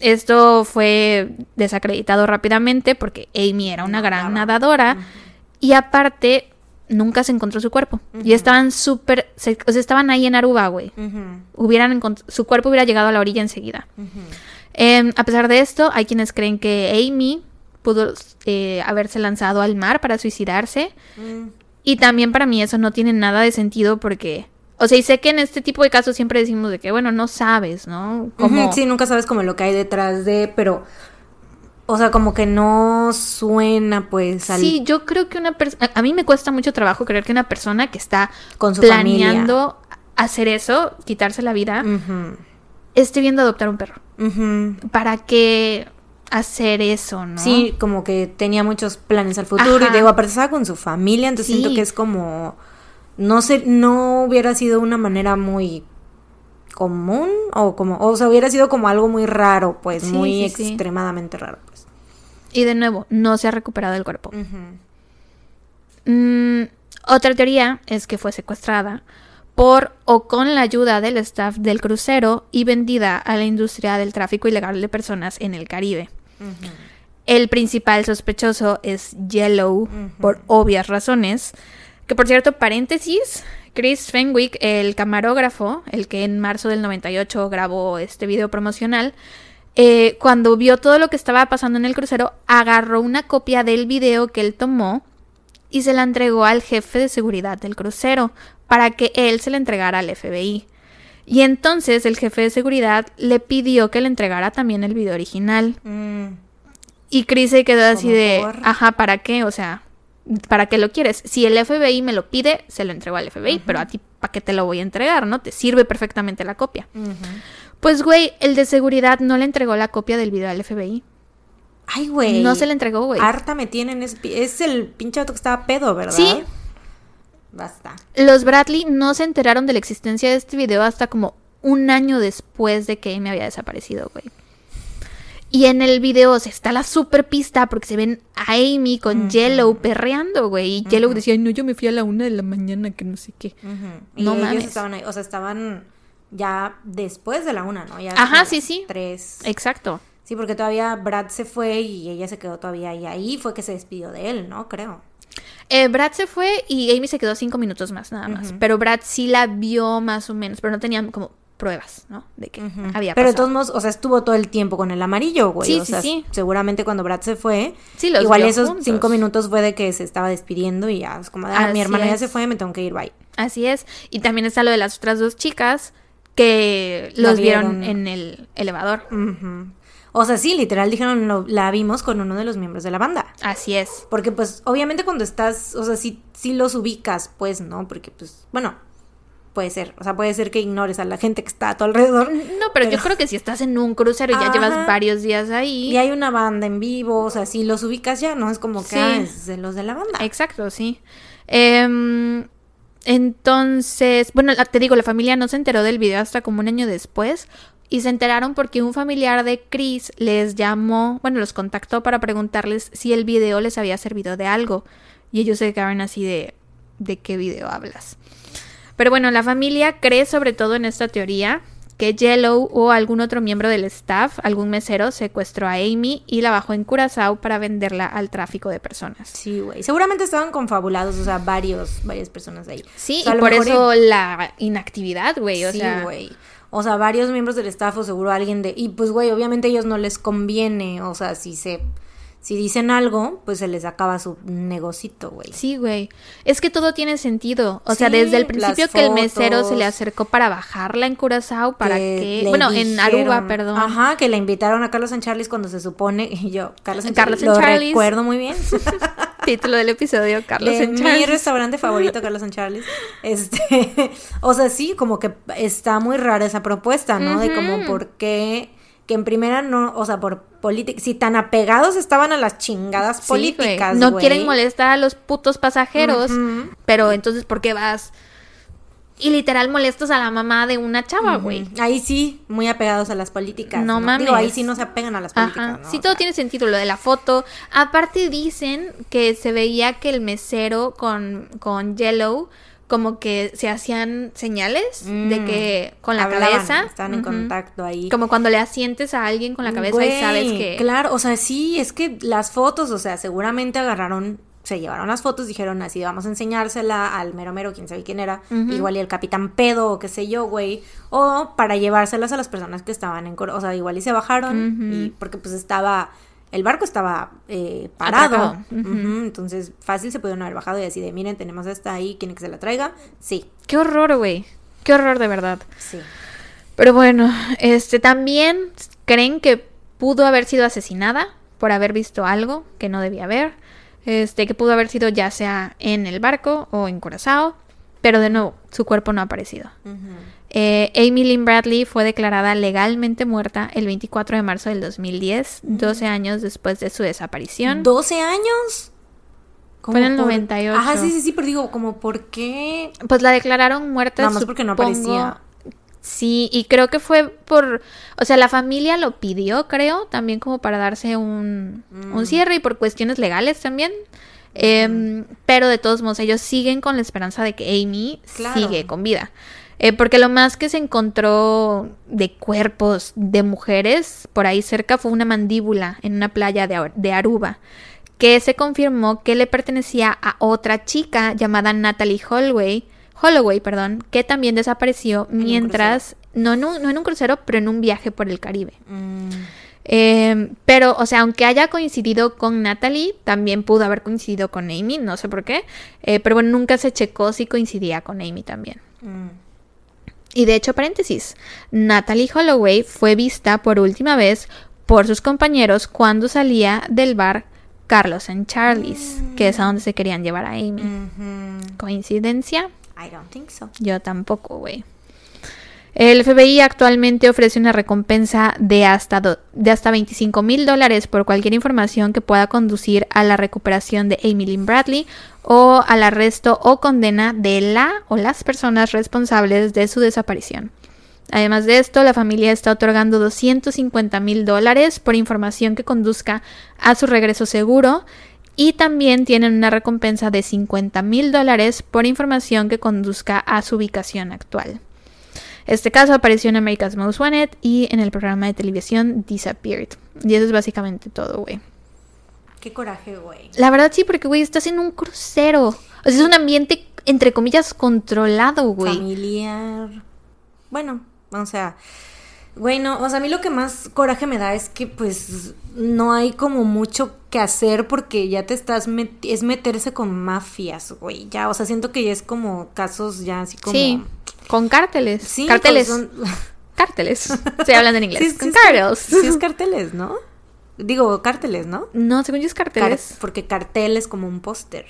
esto fue desacreditado rápidamente porque Amy era una gran nadadora y aparte nunca se encontró su cuerpo. Y estaban súper, se- o sea, estaban ahí en Aruba, güey. Hubieran su cuerpo hubiera llegado a la orilla enseguida. Em, a pesar de esto, hay quienes creen que Amy pudo eh, haberse lanzado al mar para suicidarse. Y también para mí eso no tiene nada de sentido porque, o sea, y sé que en este tipo de casos siempre decimos de que, bueno, no sabes, ¿no? Como, Sí, nunca sabes como lo que hay detrás de, pero... O sea, como que no suena, pues, al... Sí, yo creo que una persona, a mí me cuesta mucho trabajo creer que una persona que está Con su planeando hacer eso, quitarse la vida, esté viendo adoptar un perro. ¿Para qué hacer eso, no? Sí, como que tenía muchos planes al futuro y digo, aparte estaba con su familia, entonces Sí. siento que es como no sé, no hubiera sido una manera muy común o como o sea, hubiera sido como algo muy raro, pues Sí, muy sí, sí. extremadamente raro, pues. Y de nuevo, no se ha recuperado el cuerpo. Mm, otra teoría es que fue secuestrada por o con la ayuda del staff del crucero y vendida a la industria del tráfico ilegal de personas en el Caribe. El principal sospechoso es Yellow, por obvias razones. Que por cierto, paréntesis, Chris Fenwick, el camarógrafo, el que en marzo del 98 grabó este video promocional, eh, cuando vio todo lo que estaba pasando en el crucero, agarró una copia del video que él tomó y se la entregó al jefe de seguridad del crucero para que él se la entregara al FBI. Y entonces el jefe de seguridad le pidió que le entregara también el video original. Mm, Y Chris se quedó así ¿Cómo de, por? ajá, ¿para qué? O sea, ¿para qué lo quieres? Si el FBI me lo pide, se lo entrego al FBI, pero a ti, ¿para qué te lo voy a entregar, no? Te sirve perfectamente la copia. Pues, güey, el de seguridad no le entregó la copia del video al FBI. Ay, güey. No se le entregó, güey. Harta me tienen. Es, es el pinche auto que estaba pedo, ¿verdad? Sí. Basta. Los Bradley no se enteraron de la existencia de este video hasta como un año después de que Amy había desaparecido, güey. Y en el video o sea, está la super pista porque se ven a Amy con Yellow perreando, güey. Y Yellow decía, "Ay, no, yo me fui a la una de la mañana, que no sé qué. Y No ellos mames. estaban ahí, o sea, estaban ya después de la una, ¿no? Ya Ajá, sí, sí. Tres. Exacto. Sí, porque todavía Brad se fue y ella se quedó todavía ahí. Ahí fue que se despidió de él, ¿no? Creo. Eh, Brad se fue y Amy se quedó cinco minutos más, nada más. Pero Brad sí la vio más o menos, pero no tenían como pruebas, ¿no? De que había Pero de todos modos, o sea, estuvo todo el tiempo con el amarillo, güey. Sí, o sí, sea, sí. seguramente cuando Brad se fue, Sí, los igual esos juntos. cinco minutos fue de que se estaba despidiendo y ya, es como, ah, mi Así hermano ya se fue, me tengo que ir, bye. Así es. Y también está lo de las otras dos chicas que La los vieron vieron. en el elevador. O sea, sí, literal dijeron, lo- la vimos con uno de los miembros de la banda. Así es. Porque pues obviamente cuando estás, o sea, sí, sí los ubicas, pues, ¿no? Porque pues, bueno, puede ser, o sea, puede ser que ignores a la gente que está a tu alrededor. No, pero, yo creo que si estás en un crucero y ya llevas varios días ahí. Y hay una banda en vivo, o sea, si los ubicas ya, ¿no? Es como que Sí. ah, es de los de la banda. Exacto, sí. Em, entonces, bueno, te digo, la familia no se enteró del video hasta como un año después. Y se enteraron porque un familiar de Chris les llamó, bueno, los contactó para preguntarles si el video les había servido de algo. Y ellos se quedaron así de, ¿de qué video hablas? Pero bueno, la familia cree sobre todo en esta teoría que Yellow o algún otro miembro del staff, algún mesero, secuestró a Amy y la bajó en Curazao para venderla al tráfico de personas. Sí, güey. Seguramente estaban confabulados, o sea, varios, varias personas ahí. Sí, O sea, a y por eso la inactividad, güey. O sí, sea, güey. O sea, varios miembros del staff o seguro alguien de... Y pues, güey, obviamente a ellos no les conviene. O sea, si se... Si dicen algo, pues se les acaba su negocito, güey. sí, güey. Es que todo tiene sentido. O sea, desde el principio que el mesero se le acercó para bajarla en Curazao, para que... Bueno, en Aruba, perdón. Ajá, que la invitaron a Carlos San Charles cuando se supone... [laughs] Y yo, Carlos San Carlos Charles, lo Charles. recuerdo muy bien. [laughs] Título del episodio, Carlos en mi Charles. restaurante favorito, Carlos San Charles. Este, [laughs] o sea, sí, como que está muy rara esa propuesta, ¿no? De como por qué que en primera no, o sea, por política, si tan apegados estaban a las chingadas Sí, políticas, No quieren molestar a los putos pasajeros, pero entonces, ¿por qué vas? Y literal molestas a la mamá de una chava, güey. Ahí sí, muy apegados a las políticas. No Digo, ahí mames. sí no se apegan a las políticas. ¿no? Sí, O todo sea, tiene sentido, lo de la foto. Aparte dicen que se veía que el mesero con, con Yellow como que se hacían señales de Mm. que con la hablaban, cabeza. Estaban en contacto ahí. Como cuando le asientes a alguien con la cabeza y sabes que... Claro, o sea, sí, es que las fotos, o sea, seguramente agarraron, se llevaron las fotos, dijeron así, vamos a enseñársela al mero mero, quién sabe quién era, igual y el capitán pedo o qué sé yo, güey, o para llevárselas a las personas que estaban en, o sea, igual y se bajaron, y porque pues estaba, el barco estaba eh, parado, entonces fácil se pudieron haber bajado y así de, miren, tenemos esta ahí, ¿quieren que se la traiga? Sí, Qué horror, güey. Qué horror de verdad. sí. Pero bueno, este también creen que pudo haber sido asesinada por haber visto algo que no debía haber. Este, que pudo haber sido ya sea en el barco o en Curazao. Pero de nuevo, su cuerpo no ha aparecido. Eh, Amy Lynn Bradley fue declarada legalmente muerta el 24 de marzo del 2010, 12 años después de su desaparición. ¿12 años? Fue en el por- 98. Ajá, sí, sí, sí, pero digo, como, ¿por qué? Pues la declararon muerta. Nada más porque no aparecía. Sí, y creo que fue por, o sea, la familia lo pidió, creo, también como para darse un, Mm. un cierre y por cuestiones legales también. Em, pero de todos modos, ellos siguen con la esperanza de que Amy Claro. sigue con vida. Eh, porque lo más que se encontró de cuerpos de mujeres por ahí cerca fue una mandíbula en una playa de, Ar- de Aruba, que se confirmó que le pertenecía a otra chica llamada Natalie Holloway, Holloway, perdón, que también desapareció mientras, no en, un, no en un crucero, pero en un viaje por el Caribe. Mm, Eh, pero, o sea, aunque haya coincidido con Natalie, también pudo haber coincidido con Amy, no sé por qué. Eh, pero bueno, nunca se checó si coincidía con Amy también. mm. Y de hecho, paréntesis, Natalie Holloway fue vista por última vez por sus compañeros cuando salía del bar Carlos and Charlie's, que es a donde se querían llevar a Amy. Ujú. ¿Coincidencia? I don't think so. Yo tampoco, güey. El FBI actualmente ofrece una recompensa de hasta, do- de hasta 25 mil dólares por cualquier información que pueda conducir a la recuperación de Lynn Bradley o al arresto o condena de la o las personas responsables de su desaparición. Además de esto, la familia está otorgando 250 mil dólares por información que conduzca a su regreso seguro y también tienen una recompensa de 50 mil dólares por información que conduzca a su ubicación actual. Este caso apareció en America's Most Wanted y en el programa de televisión Disappeared. Y eso es básicamente todo, güey. Qué coraje, güey. La verdad sí, porque, güey, estás en un crucero. O sea, es un ambiente, entre comillas, controlado, güey. Familiar. Bueno, o sea, güey, no, o sea, a mí lo que más coraje me da es que pues no hay como mucho que hacer porque ya te estás met- es meterse con mafias, güey. Ya, o sea, siento que ya es como casos ya así como Sí, con cárteles. Sí, cárteles. son- [laughs] Cárteles. Se hablan en inglés. Sí, sí con es car- cartels. Sí, es carteles, ¿no? Digo, cárteles, ¿no? No, según yo es Car- cárteles. porque cartel es como un póster.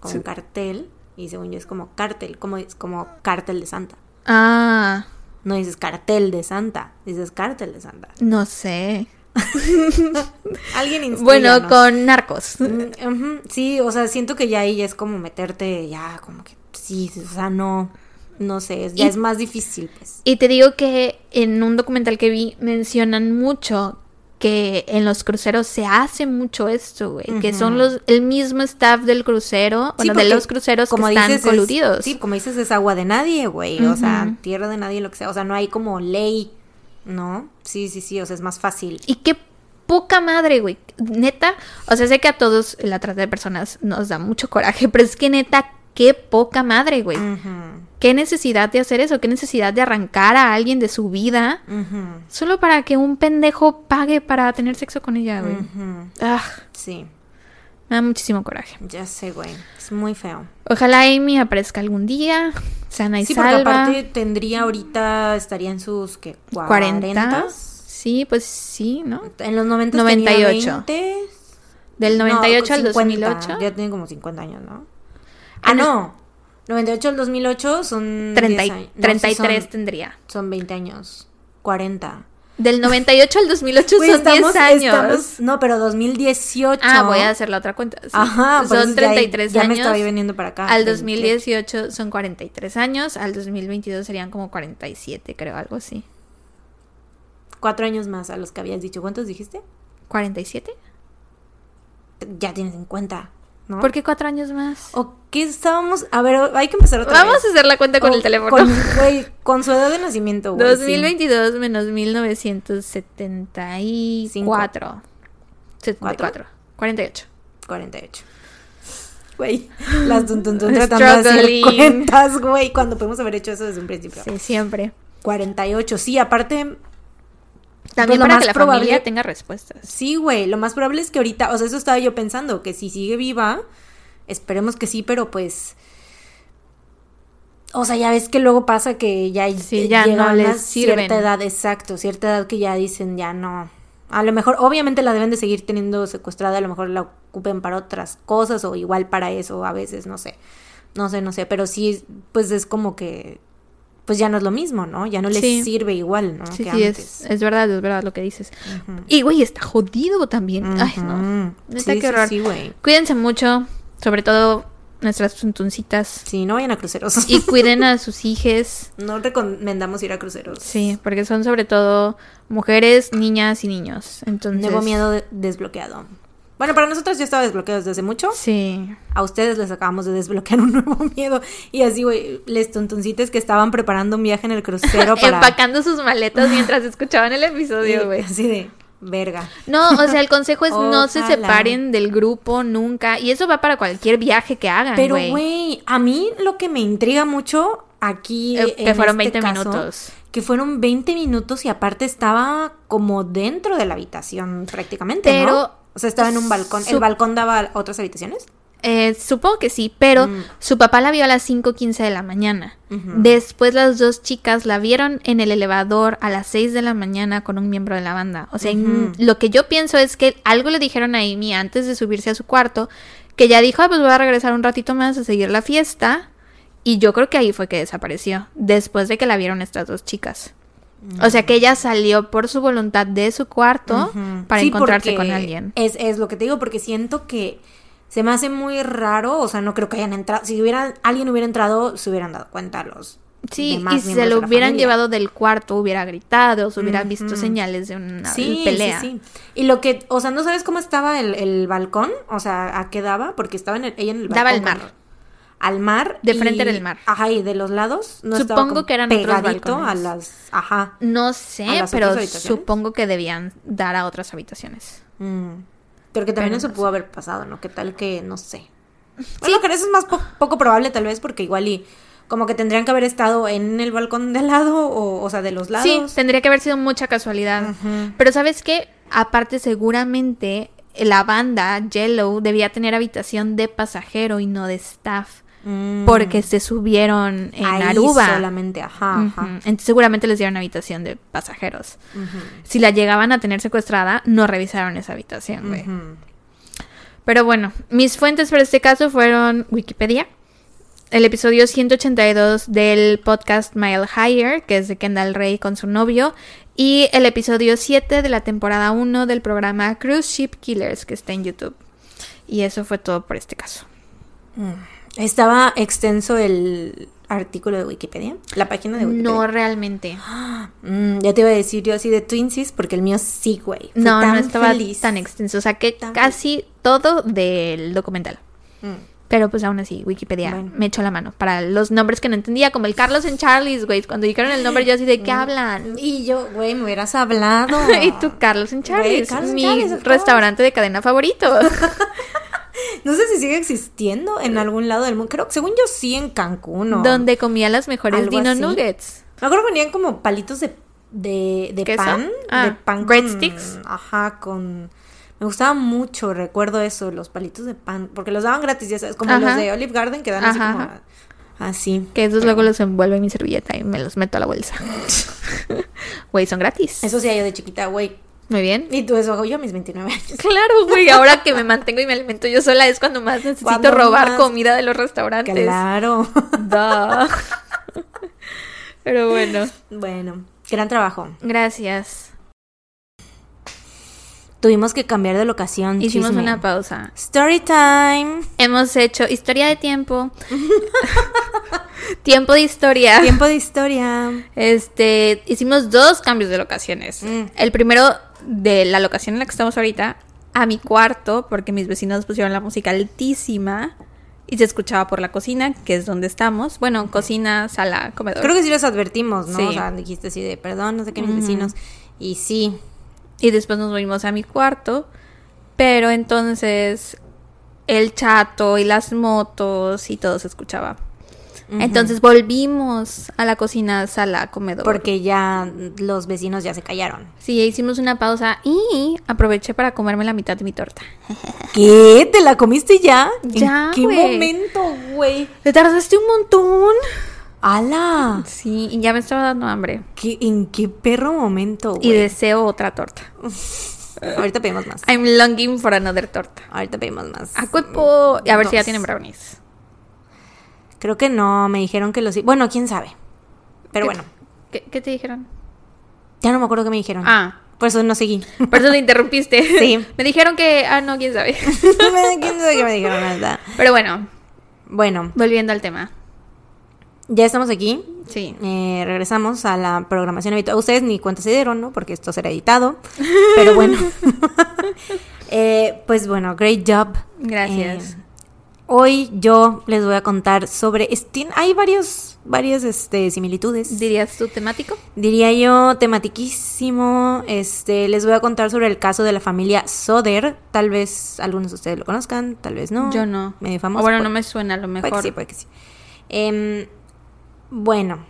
Como Sí. un cartel. Y según yo es como cártel, como, es como cártel de Santa. Ah, No dices cartel de Santa, dices cártel de Santa. no sé. [laughs] Alguien instruyanos. Bueno, con narcos. Mm, Sí, o sea, siento que ya ahí es como meterte, ya, como que sí, o sea, no, no sé, es- ya Y- es más difícil, pues. Y te digo que en un documental que vi mencionan mucho que en los cruceros se hace mucho esto, güey. Que son los el mismo staff del crucero, Sí, bueno, de los cruceros que están dices, es- coludidos. sí, como dices, es agua de nadie, güey. O sea, tierra de nadie, lo que sea. O sea, no hay como ley, ¿no? Sí, sí, sí, o sea, es más fácil. Y qué poca madre, güey. Neta, o sea, sé que a todos la trata de personas nos da mucho coraje, pero es que neta, qué poca madre, güey. ¿Qué necesidad de hacer eso? ¿Qué necesidad de arrancar a alguien de su vida solo para que un pendejo pague para tener sexo con ella, güey? Ah, Sí, me da muchísimo coraje. ya sé, güey. Es muy feo. Ojalá Amy aparezca algún día, sana y Sí, porque salva. aparte tendría ahorita, estaría en sus, ¿qué? 40. 40. Sí, pues sí, ¿no? En los 90 98. tenía 20. Del No, 98 al 50, 2008. Ya tiene como 50 años, ¿no? Ah, no. 98 al 2008 son 30 y- 10 años. No, sí 33 son, tendría. son 20 años. 40. Del 98 al 2008 Güey, son 10 años. estamos- no, pero 2018. Ah, voy a hacer la otra cuenta. sí. Ajá, son ya- 33 ya, años. me estaba viniendo para acá. Al 28. 2018 son 43 años, al 2022 serían como 47, creo, algo así. Cuatro años más a los que habías dicho. ¿Cuántos dijiste? ¿47? Ya tienes 50, ¿no? ¿Por qué cuatro años más? ¿O qué estábamos? A ver, hay que empezar otra Vamos vez. a hacer la cuenta con O el teléfono. Con, [laughs] güey, con su edad de nacimiento, güey. sí. 2022 menos 1974. 74. 48. 48. Güey, las tuntuntun tratando de hacer cuentas, güey, cuando podemos haber hecho eso desde un principio. Sí, siempre. 48, sí, aparte, También lo para más que la probable- familia tenga respuestas. sí, güey, lo más probable es que ahorita, o sea, eso estaba yo pensando, que si sigue viva, esperemos que sí, pero pues... O sea, ya ves que luego pasa que ya, Sí, ya llega no a les una sirven. cierta edad, exacto, cierta edad que ya dicen ya no. A lo mejor, obviamente la deben de seguir teniendo secuestrada, a lo mejor la ocupen para otras cosas o igual para eso a veces, no sé. No sé, no sé, pero sí, pues es como que, pues ya no es lo mismo, ¿no? Ya no les Sí. sirve igual, ¿no? Sí, que sí, antes. es, es verdad, es verdad lo que dices. Y, güey, está jodido también. Ay, no. Neta, Sí, qué sí, horror. sí, güey. Cuídense mucho, sobre todo nuestras tuntuncitas. Sí, no vayan a cruceros. Y [laughs] cuiden a sus hijes. no recomendamos ir a cruceros. Sí, porque son sobre todo mujeres, niñas y niños. Entonces. Nuevo miedo de- desbloqueado. Bueno, para nosotros ya estaba desbloqueado desde hace mucho. Sí. A ustedes les acabamos de desbloquear un [laughs] nuevo miedo. Y así, güey, les tontoncites que estaban preparando un viaje en el crucero [laughs] para... Empacando sus maletas mientras [laughs] escuchaban el episodio, güey. Así de, verga. No, o sea, el consejo es no se separen del grupo nunca. Y eso va para cualquier viaje que hagan, Pero, güey. güey, a mí lo que me intriga mucho aquí... Eh, que en fueron este 20 caso, minutos. Que fueron 20 minutos y aparte estaba como dentro de la habitación prácticamente, Pero ¿no? O sea, estaba en un balcón. su- ¿El balcón daba a otras habitaciones? Eh, supongo que sí, pero Mm. su papá la vio a las 5.15 de la mañana. Después las dos chicas la vieron en el elevador a las 6 de la mañana con un miembro de la banda. O sea, lo que yo pienso es que algo le dijeron a Amy antes de subirse a su cuarto, que ya dijo, ah, pues voy a regresar un ratito más a seguir la fiesta. Y yo creo que ahí fue que desapareció, después de que la vieron estas dos chicas. O sea que ella salió por su voluntad de su cuarto para Sí, encontrarse con alguien. Es, es lo que te digo, porque siento que se me hace muy raro, o sea, no creo que hayan entrado, si hubiera, alguien hubiera entrado, se hubieran dado cuenta los Sí, demás y si se lo hubieran familia. llevado del cuarto, hubiera gritado, se hubieran visto señales de una Sí, pelea. sí, sí. Y lo que, o sea, ¿no sabes cómo estaba el, el balcón? O sea, ¿a qué daba? Porque estaba en el, ella en el balcón. Daba con- mar. Al mar. De y- frente era el mar. Ajá, y de los lados. No Supongo que eran otros pegadito a balcones. las. Ajá. No ¿A sé, pero supongo que debían dar a otras habitaciones. Mm. Pero que también Pero eso no pudo haber pasado, ¿no? ¿Qué tal que, no sé? [laughs] Bueno, que eso es más po- poco probable tal vez porque igual y como que tendrían que haber estado en el balcón de lado o, o sea, de los lados. Sí, tendría que haber sido mucha casualidad. Pero ¿sabes qué? Aparte, seguramente la banda Yellow debía tener habitación de pasajero y no de staff. Mm. Porque se subieron en Ahí Aruba. solamente, ajá, ajá. Entonces seguramente les dieron habitación de pasajeros. Si la llegaban a tener secuestrada, no revisaron esa habitación, güey. Pero bueno, mis fuentes para este caso fueron Wikipedia, el episodio 182 del podcast Mile Higher, que es de Kendall Ray con su novio, y el episodio 7 de la temporada 1 del programa Cruise Ship Killers, que está en YouTube. Y eso fue todo por este caso. Estaba extenso el artículo de Wikipedia, la página de Wikipedia. No realmente. [gasps] Mm, ya te iba a decir yo así de Twinsies, porque el mío sí, güey. No, no estaba feliz. tan extenso. Saqué Tan casi todo del documental. Mm. Pero pues aún así, Wikipedia Bueno. me echó la mano para los nombres que no entendía, como el Carlos en Charlie's, güey. Cuando dijeron el nombre, yo así de qué hablan. Y yo, güey, me hubieras hablado. [laughs] y tú, Carlos en Charlie's, Carlos mi Charlie's, restaurante de cadena favorito. [laughs] No sé si sigue existiendo en algún lado del mundo. Creo que según yo sí en Cancún o... donde comía las mejores Algo Dino así. Nuggets. Me acuerdo que venían como palitos de, de, de ¿Queso? pan. Ah, de pan breadsticks. con... Ajá, con... Me gustaba mucho, recuerdo eso, los palitos de pan. Porque los daban gratis, ya sabes, como Ajá. los de Olive Garden que dan así Ajá, como... ajá. Así. Que esos luego los envuelvo en mi servilleta y me los meto a la bolsa. [laughs] Güey, son gratis. Eso sí, yo de chiquita, güey. Muy bien. Y tú eso hago yo a mis 29 años. Claro, güey, ahora que me mantengo y me alimento yo sola es cuando más necesito Cuando robar más. comida de los restaurantes. Claro. Duh. Pero bueno, bueno, gran trabajo. gracias. Tuvimos que cambiar de locación. Hicimos chisme. una pausa. Story time. Hemos hecho historia de tiempo. [laughs] tiempo de historia. Tiempo de historia. Este, hicimos dos cambios de locaciones. Mm. El primero de la locación en la que estamos ahorita a mi cuarto, porque mis vecinos pusieron la música altísima y se escuchaba por la cocina, que es donde estamos. Bueno, cocina, sala, comedor. Creo que sí les advertimos, ¿no? Sí. O sea, dijiste así de perdón, no sé qué, mis vecinos. Y sí. Y después nos fuimos a mi cuarto. Pero entonces el chato y las motos y todo se escuchaba. Entonces volvimos a la cocina, sala, comedor. Porque ya los vecinos ya se callaron. Sí, hicimos una pausa y aproveché para comerme la mitad de mi torta. [laughs] ¿Qué? ¿Te la comiste ya? Ya, ¿En qué momento, güey? ¿Te tardaste un montón? ¡Hala! Sí, y ya me estaba dando hambre. ¿Qué, ¿En qué perro momento, Y güey? deseo otra torta. [laughs] Ahorita pedimos más. I'm longing for another torta. Ahorita pedimos más. A cuerpo. Y a ver si ya tienen brownies. Creo que no, me dijeron que los... Bueno, quién sabe. Pero ¿Qué- bueno, ¿Qué, qué te dijeron? ya no me acuerdo qué me dijeron. Ah, Por eso no seguí. [laughs] por eso te interrumpiste. [laughs] Sí. [laughs] me dijeron que. Ah, no, quién sabe. quién sabe qué me dijeron, verdad. Pero bueno, Bueno, volviendo al tema. ya estamos aquí. Sí. Eh, regresamos a la programación habitual. Ustedes ni cuenta se dieron, ¿no? Porque esto será editado. Pero bueno. Eh, pues bueno, great job. Gracias. Eh, hoy yo les voy a contar sobre. Hay varios, varias este, similitudes. ¿Dirías tu temático? Diría yo tematiquísimo. Este, les voy a contar sobre el caso de la familia Soder. Tal vez algunos de ustedes lo conozcan, tal vez no. Yo no. Medio O famoso. bueno, Pu- no me suena a lo Puede mejor. que sí, puede que sí. Em, bueno.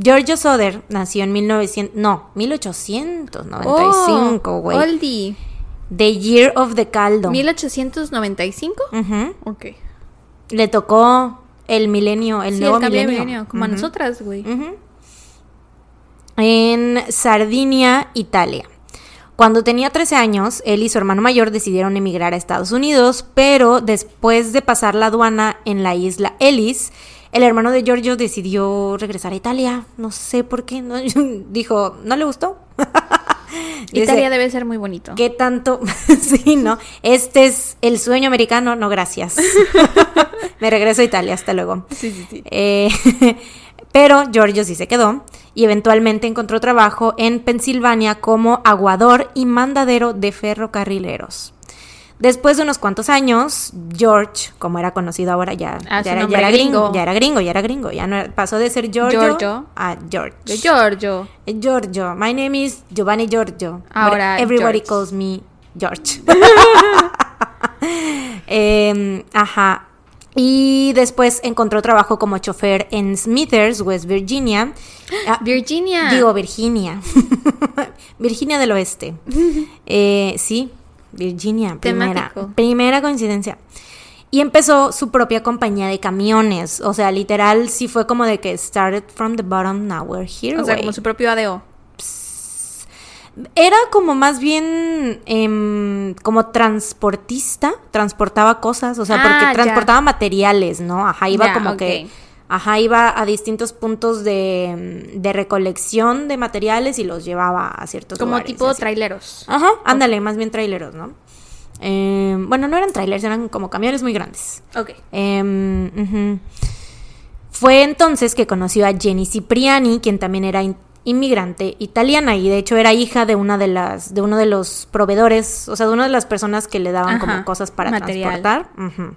Giorgio Soder nació en 1900, no, 1895, Oh, güey. Oldie. The Year of the Caldo. 1895. Ujú. Ok. Le tocó el milenio, el sí, nuevo el cambio de milenio. milenio, como a nosotras, güey. Ujú. En Sardinia, Italia. Cuando tenía 13 años, él y su hermano mayor decidieron emigrar a Estados Unidos, pero después de pasar la aduana en la isla Ellis, el hermano de Giorgio decidió regresar a Italia. No sé por qué. no- [laughs] dijo, ¿no le gustó? [laughs] [laughs] Dice, Italia debe ser muy bonito. ¿Qué tanto? [laughs] sí, ¿no? Este es el sueño americano. No, gracias. [laughs] Me regreso a Italia. Hasta luego. Sí, sí, sí. Eh, pero Giorgio sí se quedó y eventualmente encontró trabajo en Pensilvania como aguador y mandadero de ferrocarrileros. Después de unos cuantos años, George, como era conocido ahora, ya, Ah, ya era, ya nombre era gringo. gringo, ya era gringo, ya era gringo, ya no pasó de ser Giorgio, Giorgio. a George. De Giorgio. Eh, Giorgio, my name is Giovanni Giorgio. but Ahora, everybody George. calls me George. [laughs] Em, ajá. Y después encontró trabajo como chofer en Smithers, West Virginia. Ah, Virginia. Digo, Virginia. [laughs] Virginia del Oeste. [laughs] Eh, sí, Virginia, primera. Temático. Primera coincidencia. Y empezó su propia compañía de camiones. O sea, literal, sí fue como de que started from the bottom, now we're here. o sea, güey. como su propio ADO. Era como más bien em, como transportista, transportaba cosas, o sea, Ah, porque ya. transportaba materiales, ¿no? Ajá, iba Ya, como que, ajá, iba a distintos puntos de, de recolección de materiales y los llevaba a ciertos Como lugares tipo así. traileros. Ajá, ándale, más bien traileros, ¿no? Em, bueno, no eran trailers, eran como camiones muy grandes. Ok. Em. Fue entonces que conoció a Jenny Cipriani, quien también era in- inmigrante italiana y de hecho era hija de una de las de uno de los proveedores, o sea, de una de las personas que le daban Ajá, como cosas para material. transportar. Ujú.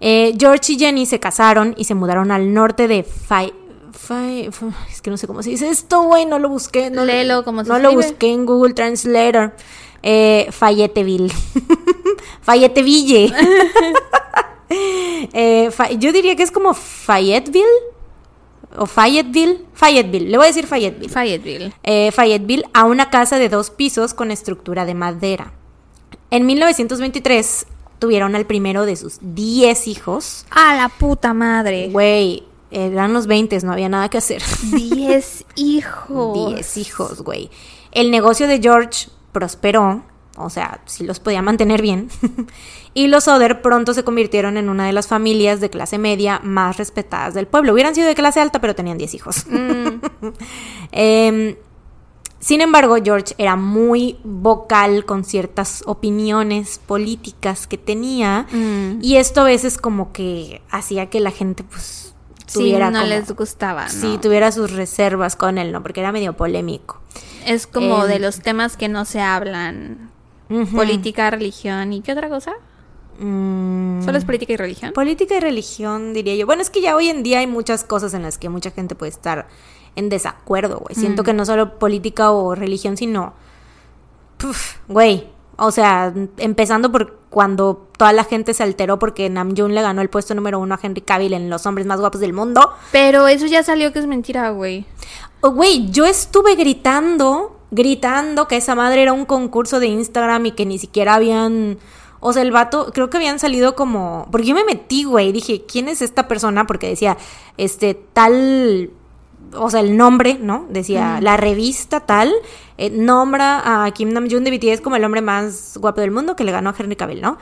Eh, George y Jenny se casaron y se mudaron al norte de Fu- es que no sé cómo se dice esto, güey, no lo busqué. No, Léelo como se No lo busqué en Google Translator. Eh, Fayetteville. [laughs] Fayetteville. [laughs] Eh, Fa- yo diría que es como Fayetteville. O Fayetteville. Fayetteville. Le voy a decir Fayetteville. Fayetteville. Eh, Fayetteville a una casa de dos pisos con estructura de madera. En 1923 tuvieron al primero de sus 10 hijos. A la puta madre. Güey, eran los 20, no había nada que hacer. [laughs] Diez hijos. 10 hijos, güey. El negocio de George prosperó, o sea, sí los podía mantener bien. [laughs] y los Oder pronto se convirtieron en una de las familias de clase media más respetadas del pueblo. Hubieran sido de clase alta, pero tenían 10 hijos. [laughs] Em, sin embargo, George era muy vocal con ciertas opiniones políticas que tenía. Mm. Y esto a veces como que hacía que la gente pues Sí, tuviera no como- les gustaba, ¿no? Sí, tuviera sus reservas con él, ¿no? Porque era medio polémico. Es como de los temas que no se hablan. Política, religión y qué otra cosa. Mm, Solo es política y religión. política y religión, diría yo. Bueno, es que ya hoy en día hay muchas cosas en las que mucha gente puede estar en desacuerdo, güey. Siento Mm. que no solo política o religión, sino... Puf, güey. O sea, empezando por cuando toda la gente se alteró porque Namjoon le ganó el puesto número uno a Henry Cavill en los hombres más guapos del mundo. Pero eso ya salió que es mentira, güey. Oh, Güey, yo estuve gritando, gritando que esa madre era un concurso de Instagram y que ni siquiera habían... O sea, el vato, creo que habían salido como... Porque yo me metí, güey, dije, ¿quién es esta persona? Porque decía, este, tal... O sea, el nombre, ¿no? Decía, la revista tal, eh, nombra a Kim Namjoon de BTS como el hombre más guapo del mundo que le ganó a Henry Cavill, ¿no?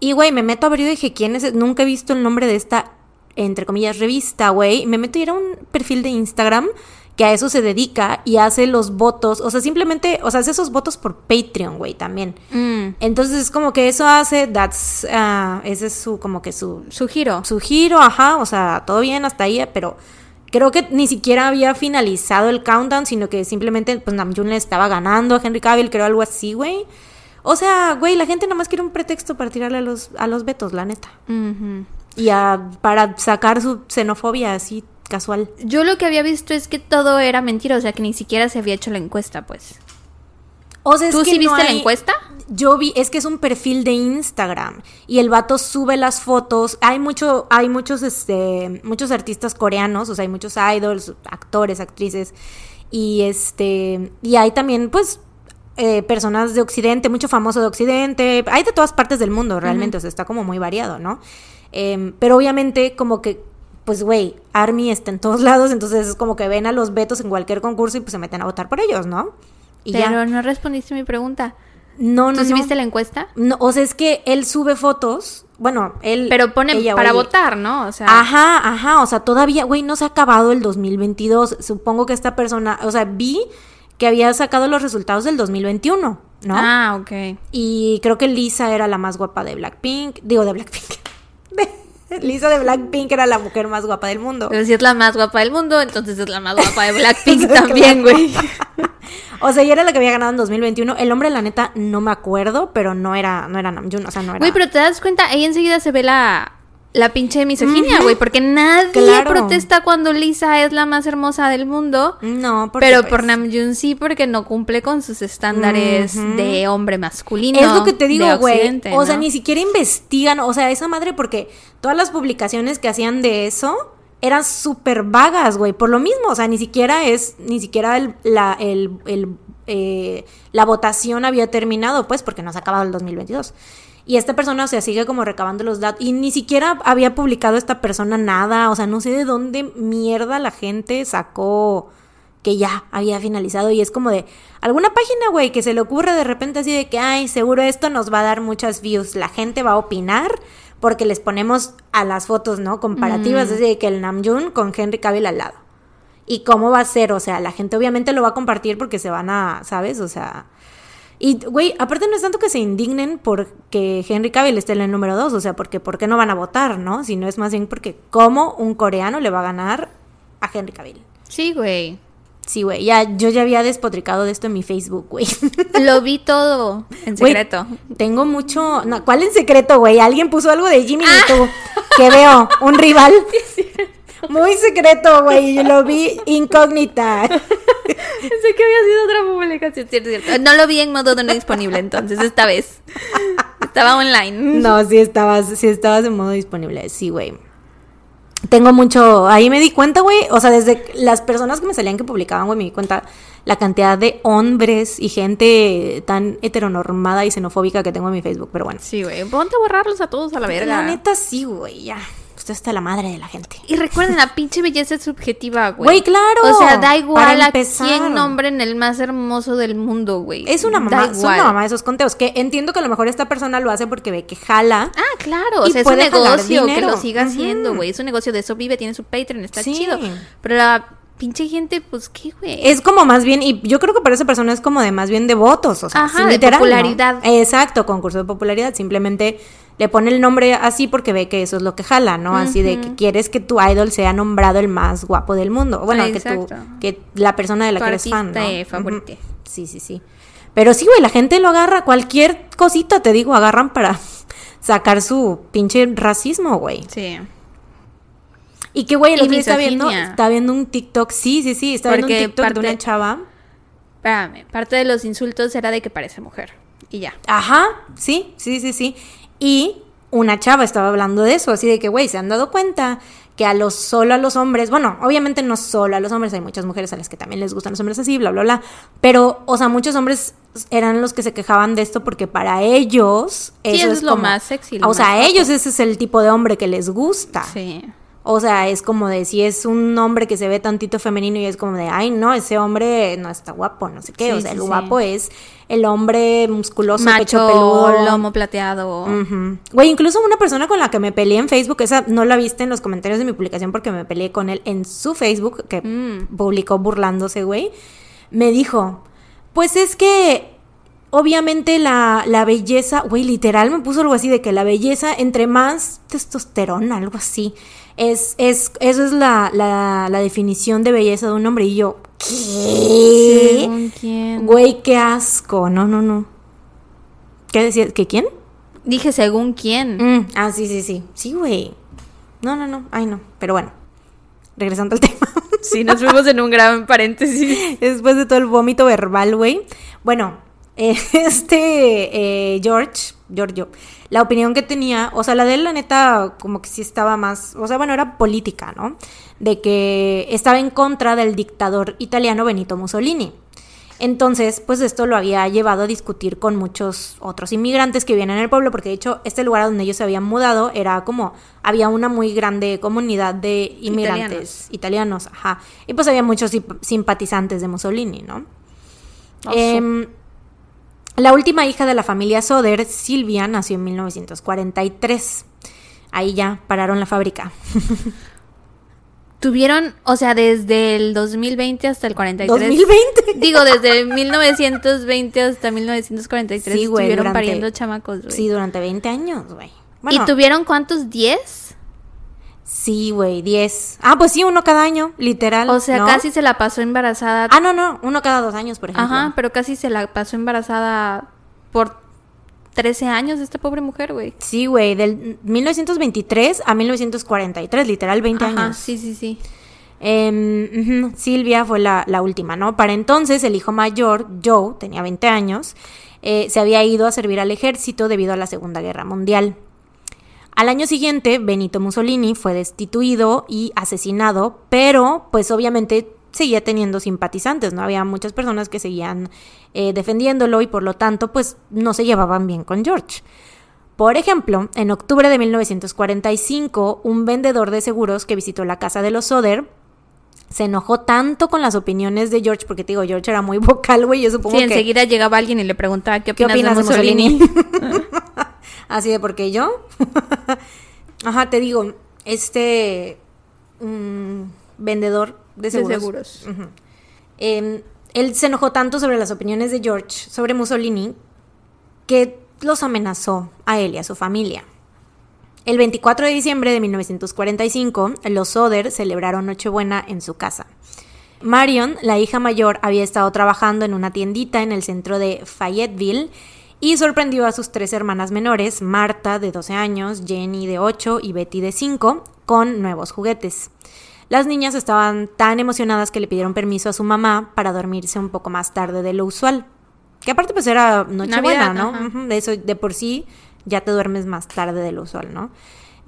Y, güey, me meto a ver y dije, ¿quién es? Nunca he visto el nombre de esta, entre comillas, revista, güey. Me meto y era un perfil de Instagram que a eso se dedica y hace los votos, o sea, simplemente, o sea, hace esos votos por Patreon, güey, también. Mm, Entonces es como que eso hace, that's, ah, ese es su, como que su, Su giro. su giro, ajá, o sea, todo bien hasta ahí, pero creo que ni siquiera había finalizado el countdown, sino que simplemente, pues Namjoon le estaba ganando a Henry Cavill, creo algo así, güey. O sea, güey, la gente nada más quiere un pretexto para tirarle a los, a los vetos, la neta. Y a- para sacar su xenofobia así casual. Yo lo que había visto es que todo era mentira, o sea que ni siquiera se había hecho la encuesta, pues. O sea, es ¿Tú que sí no viste la encuesta? Yo vi, es que es un perfil de Instagram y el vato sube las fotos. Hay mucho, hay muchos, este, muchos artistas coreanos, o sea, hay muchos idols, actores, actrices y este, y hay también, pues, eh, personas de Occidente, mucho famoso de Occidente, hay de todas partes del mundo realmente, o sea, está como muy variado, ¿no? Em, pero obviamente como que, pues, güey, Army está en todos [laughs] lados, entonces es como que ven a los vetos en cualquier concurso y pues se meten a votar por ellos, ¿no? Y Pero ya. no respondiste mi pregunta. No, no, ¿Tú sí no. viste la encuesta? No, o sea, es que él sube fotos, bueno, él... Pero pone ella para votar, ¿no? O sea, Ajá, ajá, o sea, todavía, güey, no se ha acabado el 2022. Supongo que esta persona, o sea, vi que había sacado los resultados del 2021, ¿no? Ah, ok. Y creo que Lisa era la más guapa de Blackpink, digo de Blackpink. [laughs] Lisa de Blackpink era la mujer más guapa del mundo. Pero si es la más guapa del mundo, entonces es la más guapa de [laughs] Blackpink también, güey. [laughs] O sea, ella era la que había ganado en 2021. El hombre, la neta, no me acuerdo, pero no era, no era Namjoon, o sea, no era. Güey, pero te das cuenta, ahí enseguida se ve la, la pinche misoginia, güey, porque nadie Claro. protesta cuando Lisa es la más hermosa del mundo. No, porque, Pero pues, por Namjoon sí, porque no cumple con sus estándares de hombre masculino. Es lo que te digo, güey. O sea, ni siquiera investigan, o sea, esa madre, porque todas las publicaciones que hacían de eso eran súper vagas, güey. Por lo mismo, o sea, ni siquiera es, ni siquiera el, la, el, el, eh, la votación había terminado, pues, porque no se ha acabado el 2022. Y esta persona, o sea, sigue como recabando los datos. Y ni siquiera había publicado esta persona nada. O sea, no sé de dónde mierda la gente sacó que ya había finalizado y es como de alguna página, güey, que se le ocurre de repente así de que, ay, seguro esto nos va a dar muchas views, la gente va a opinar porque les ponemos a las fotos, ¿no? Comparativas, así de que el Namjoon con Henry Cavill al lado. ¿Y cómo va a ser? O sea, la gente obviamente lo va a compartir porque se van a, ¿sabes? O sea... Y, güey, aparte no es tanto que se indignen porque Henry Cavill esté en el número dos, o sea, porque ¿por qué no van a votar, no? Sino es más bien porque cómo un coreano le va a ganar a Henry Cavill. Sí, güey. Sí, güey, ya, yo ya había despotricado de esto en mi Facebook, güey. [laughs] Lo vi todo en secreto. tengo mucho... No, ¿Cuál en secreto, güey? Alguien puso algo de Jimmy Ah. Que veo, un rival. [laughs] Muy secreto, güey, lo vi incógnita. [laughs] Pensé que había sido otra publicación, cierto, cierto. No lo vi en modo no disponible, entonces esta vez. Estaba online. No, sí estabas, sí estabas en modo disponible, sí, güey. Tengo mucho, ahí me di cuenta, güey, o sea, desde las personas que me salían que publicaban, güey, me di cuenta la cantidad de hombres y gente tan heteronormada y xenofóbica que tengo en mi Facebook, pero bueno. Sí, güey. Ponte a borrarlos a todos a la verga. La neta sí, güey, ya. Usted está la madre de la gente. Y recuerden, la pinche belleza es subjetiva, güey. Güey, claro. O sea, da igual a quién nombren el más hermoso del mundo, güey. Es una mamá, es una mamá de esos conteos, que entiendo que a lo mejor esta persona lo hace porque ve que jala. Ah, claro, o sea, es un negocio que lo siga haciendo, güey. Es un negocio de eso vive, tiene su Patreon, está Sí. chido. Pero la pinche gente, pues, ¿qué, güey? Es como más bien, y yo creo que para esa persona es como de más bien de votos, o sea, Ajá, de popularidad. Exacto, concurso de popularidad. Simplemente le pone el nombre así porque ve que eso es lo que jala, ¿no? Así de que quieres que tu idol sea nombrado el más guapo del mundo. Bueno, que Exacto. que la persona de la Tu que eres fan. Sí, sí, sí. Pero sí, güey, la gente lo agarra, cualquier cosita, te digo, agarran para [laughs] sacar su pinche racismo, güey. Sí. Y que, güey, el otro estaba viendo, estaba viendo un TikTok, sí, sí, sí, viendo Porque un TikTok de una chava. Espérame, parte de los insultos era de que parece mujer. Y ya. Ajá, sí, sí, sí, sí. Y una chava estaba hablando de eso, así de que, güey, se han dado cuenta que a los solo a los hombres, bueno, obviamente no solo a los hombres, hay muchas mujeres a las que también les gustan los hombres así, bla, bla, bla. Pero, o sea, muchos hombres eran los que se quejaban de esto porque para ellos Sí, eso es lo como- más sexy, lo O sea, a ellos ese es el tipo de hombre que les gusta. Sí. O sea, es como de si es un hombre que se ve tantito femenino y es como de, ay, no, ese hombre no está guapo, no sé qué. Sí, o sea, sí, el sí. guapo es el hombre musculoso, pecho Macho, peludo. lomo plateado. Güey, incluso una persona con la que me peleé en Facebook, esa no la viste en los comentarios de mi publicación porque me peleé con él en su Facebook, que Mm. publicó burlándose, güey, me dijo, pues es que obviamente la, la belleza, güey, literal me puso algo así de que la belleza, entre más testosterona, algo así, es, es, eso es la, la, la definición de belleza de un hombre. Y yo, ¿qué? ¿Según quién? Güey, qué asco. No, no, no. ¿Qué decías? ¿Que quién? Dije, ¿según quién? Mm, ah, sí, sí, sí. Sí, güey. No, no, no. Ay, no. Pero bueno. Regresando al [laughs] tema. Sí, nos fuimos en un gran paréntesis. Después de todo el vómito verbal, güey. Bueno, [laughs] este eh, George, Giorgio, la opinión que tenía, o sea, la de él, la neta, como que sí estaba más, o sea, bueno, era política, ¿no? De que estaba en contra del dictador italiano Benito Mussolini. Entonces, pues esto lo había llevado a discutir con muchos otros inmigrantes que vivían en el pueblo, porque de hecho este lugar donde ellos se habían mudado era como, había una muy grande comunidad de inmigrantes italianos, ajá. Y pues había muchos simpatizantes de Mussolini, ¿no? La última hija de la familia Soder, Silvia, nació en 1943. Ahí ya pararon la fábrica. [laughs] Tuvieron, o sea, desde el 2020 hasta el 43. ¿2020? Digo, desde 1920 hasta 1943 sí, güey, estuvieron pariendo chamacos, güey. Sí, durante 20 años, güey. ¿Y tuvieron cuántos? ¿10? Sí, güey, 10. Ah, pues sí, uno cada año, literal. O sea, casi se la pasó embarazada. Ah, no, no, uno cada dos años, por ejemplo. Ajá, pero casi se la pasó embarazada por 13 años esta pobre mujer, güey. Sí, güey, del 1923 a 1943, literal 20 Ajá, años. Sí, sí, sí. Em, Silvia fue la, última, ¿no? Para entonces el hijo mayor, Joe, tenía 20 años, eh, se había ido a servir al ejército debido a la Segunda Guerra Mundial. Al año siguiente, Benito Mussolini fue destituido y asesinado, pero pues obviamente seguía teniendo simpatizantes, ¿no? Había muchas personas que seguían eh, defendiéndolo y por lo tanto pues no se llevaban bien con George. Por ejemplo, en octubre de 1945, un vendedor de seguros que visitó la casa de los Soder se enojó tanto con las opiniones de George, porque te digo, George era muy [laughs] vocal, güey, yo supongo sí, enseguida llegaba alguien y le preguntaba, ¿qué opinas, de Mussolini? [laughs] Así de, ¿por qué yo? [laughs] Ajá, te digo, este mm, vendedor de seguros. Em, él se enojó tanto sobre las opiniones de George sobre Mussolini que los amenazó a él y a su familia. El 24 de diciembre de 1945, los Soder celebraron Nochebuena en su casa. Marion, la hija mayor, había estado trabajando en una tiendita en el centro de Fayetteville y sorprendió a sus tres hermanas menores, Marta de 12 años, Jenny de 8 y Betty de 5, con nuevos juguetes. Las niñas estaban tan emocionadas que le pidieron permiso a su mamá para dormirse un poco más tarde de lo usual. Que aparte pues era Nochebuena, ¿no? De eso, de por sí ya te duermes más tarde de lo usual, ¿no?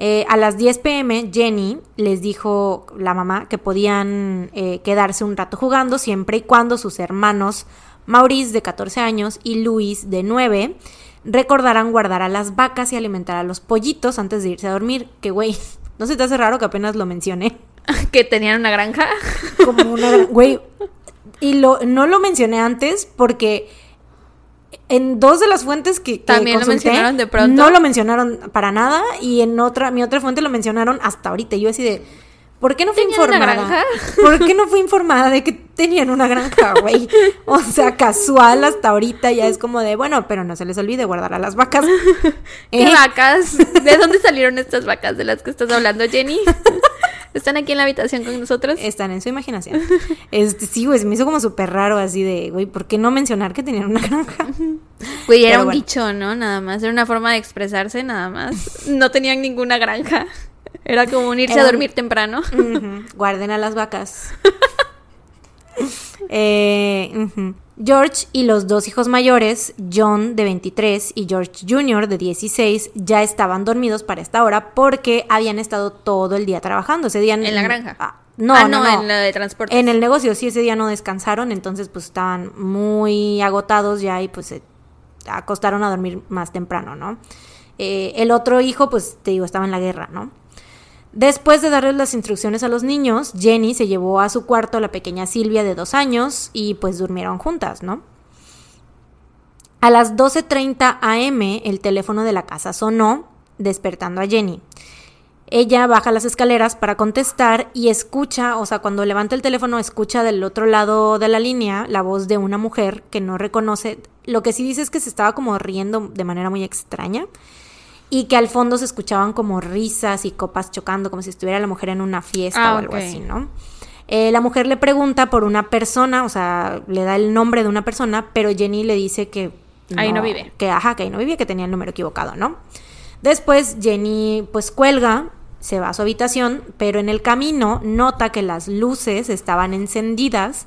Eh, a las 10 pm, Jenny les dijo la mamá que podían eh, quedarse un rato jugando siempre y cuando sus hermanos Maurice de 14 años y Luis de 9 recordaran guardar a las vacas y alimentar a los pollitos antes de irse a dormir. Que güey, [laughs] ¿no se te hace raro que apenas lo mencioné? [laughs] que tenían una granja. [laughs] Como una güey. Y lo, no lo mencioné antes porque en dos de las fuentes que, también lo mencionaron de pronto. No lo mencionaron para nada y en otra, mi otra fuente lo mencionaron hasta ahorita. Yo así de, ¿por qué no fui informada? [laughs] ¿Por qué no fui informada de que tenían una granja, güey? O sea, casual hasta ahorita ya es como de, bueno, pero no se les olvide guardar a las vacas. [laughs] ¿Qué ¿Eh? vacas? [laughs] ¿De dónde salieron estas vacas de las que estás hablando, Jenny? ¿Están aquí en la habitación con nosotros? Están en su imaginación. Este, sí, güey, me hizo como súper raro así de, güey, ¿por qué no mencionar que tenían una granja? Güey, era un dicho, ¿no? Nada más, era una forma de expresarse, nada más. No tenían ninguna granja. Era como unirse a dormir temprano. [laughs] Guarden a las vacas. [laughs] eh, George y los dos hijos mayores, John de 23 y George Jr. de 16, ya estaban dormidos para esta hora porque habían estado todo el día trabajando. Ese día en la granja. Ah, no, ah, no, en la de transporte. En el negocio, sí, ese día no descansaron, entonces pues estaban muy agotados ya y pues se acostaron a dormir más temprano, ¿no? Eh, el otro hijo, pues te digo, estaba en la guerra, ¿no? Después de darles las instrucciones a los niños, Jenny se llevó a su cuarto a la pequeña Silvia de dos años y pues durmieron juntas, ¿no? A las 12.30 am el teléfono de la casa sonó, despertando a Jenny. Ella baja las escaleras para contestar y escucha, o sea, cuando levanta el teléfono escucha del otro lado de la línea la voz de una mujer que no reconoce. Lo que sí dice es que se estaba como riendo de manera muy extraña y que al fondo se escuchaban como risas y copas chocando, como si estuviera la mujer en una fiesta ah, o algo así, ¿no? Eh, la mujer le pregunta por una persona, o sea, le da el nombre de una persona, pero Jenny le dice que... ahí no vive. Que, ajá, que ahí no vivía, que tenía el número equivocado, ¿no? Después Jenny pues cuelga, se va a su habitación, pero en el camino nota que las luces estaban encendidas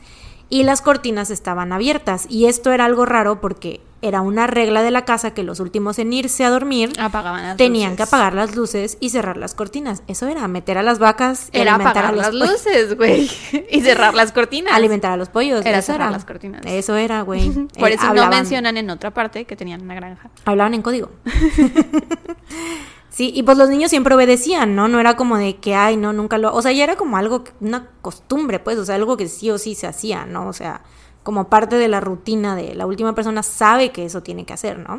y las cortinas estaban abiertas. Y esto era algo raro porque era una regla de la casa que los últimos en irse a dormir Apagaban las tenían luces. que apagar las luces y cerrar las cortinas. Eso era meter a las vacas y Era alimentar apagar a los las luces, güey. [laughs] y cerrar las cortinas. Alimentar a los pollos. Era eso cerrar era. las cortinas. Eso era, güey. [laughs] Por Eh, eso no mencionan en otra parte que tenían una granja. Hablaban en código. [laughs] Sí, y pues los niños siempre obedecían, ¿no? No era como de que, ay, no, nunca lo... O sea, ya era como algo, una costumbre, pues, o sea, algo que sí o sí se hacía, ¿no? O sea, como parte de la rutina de la última persona sabe que eso tiene que hacer, ¿no?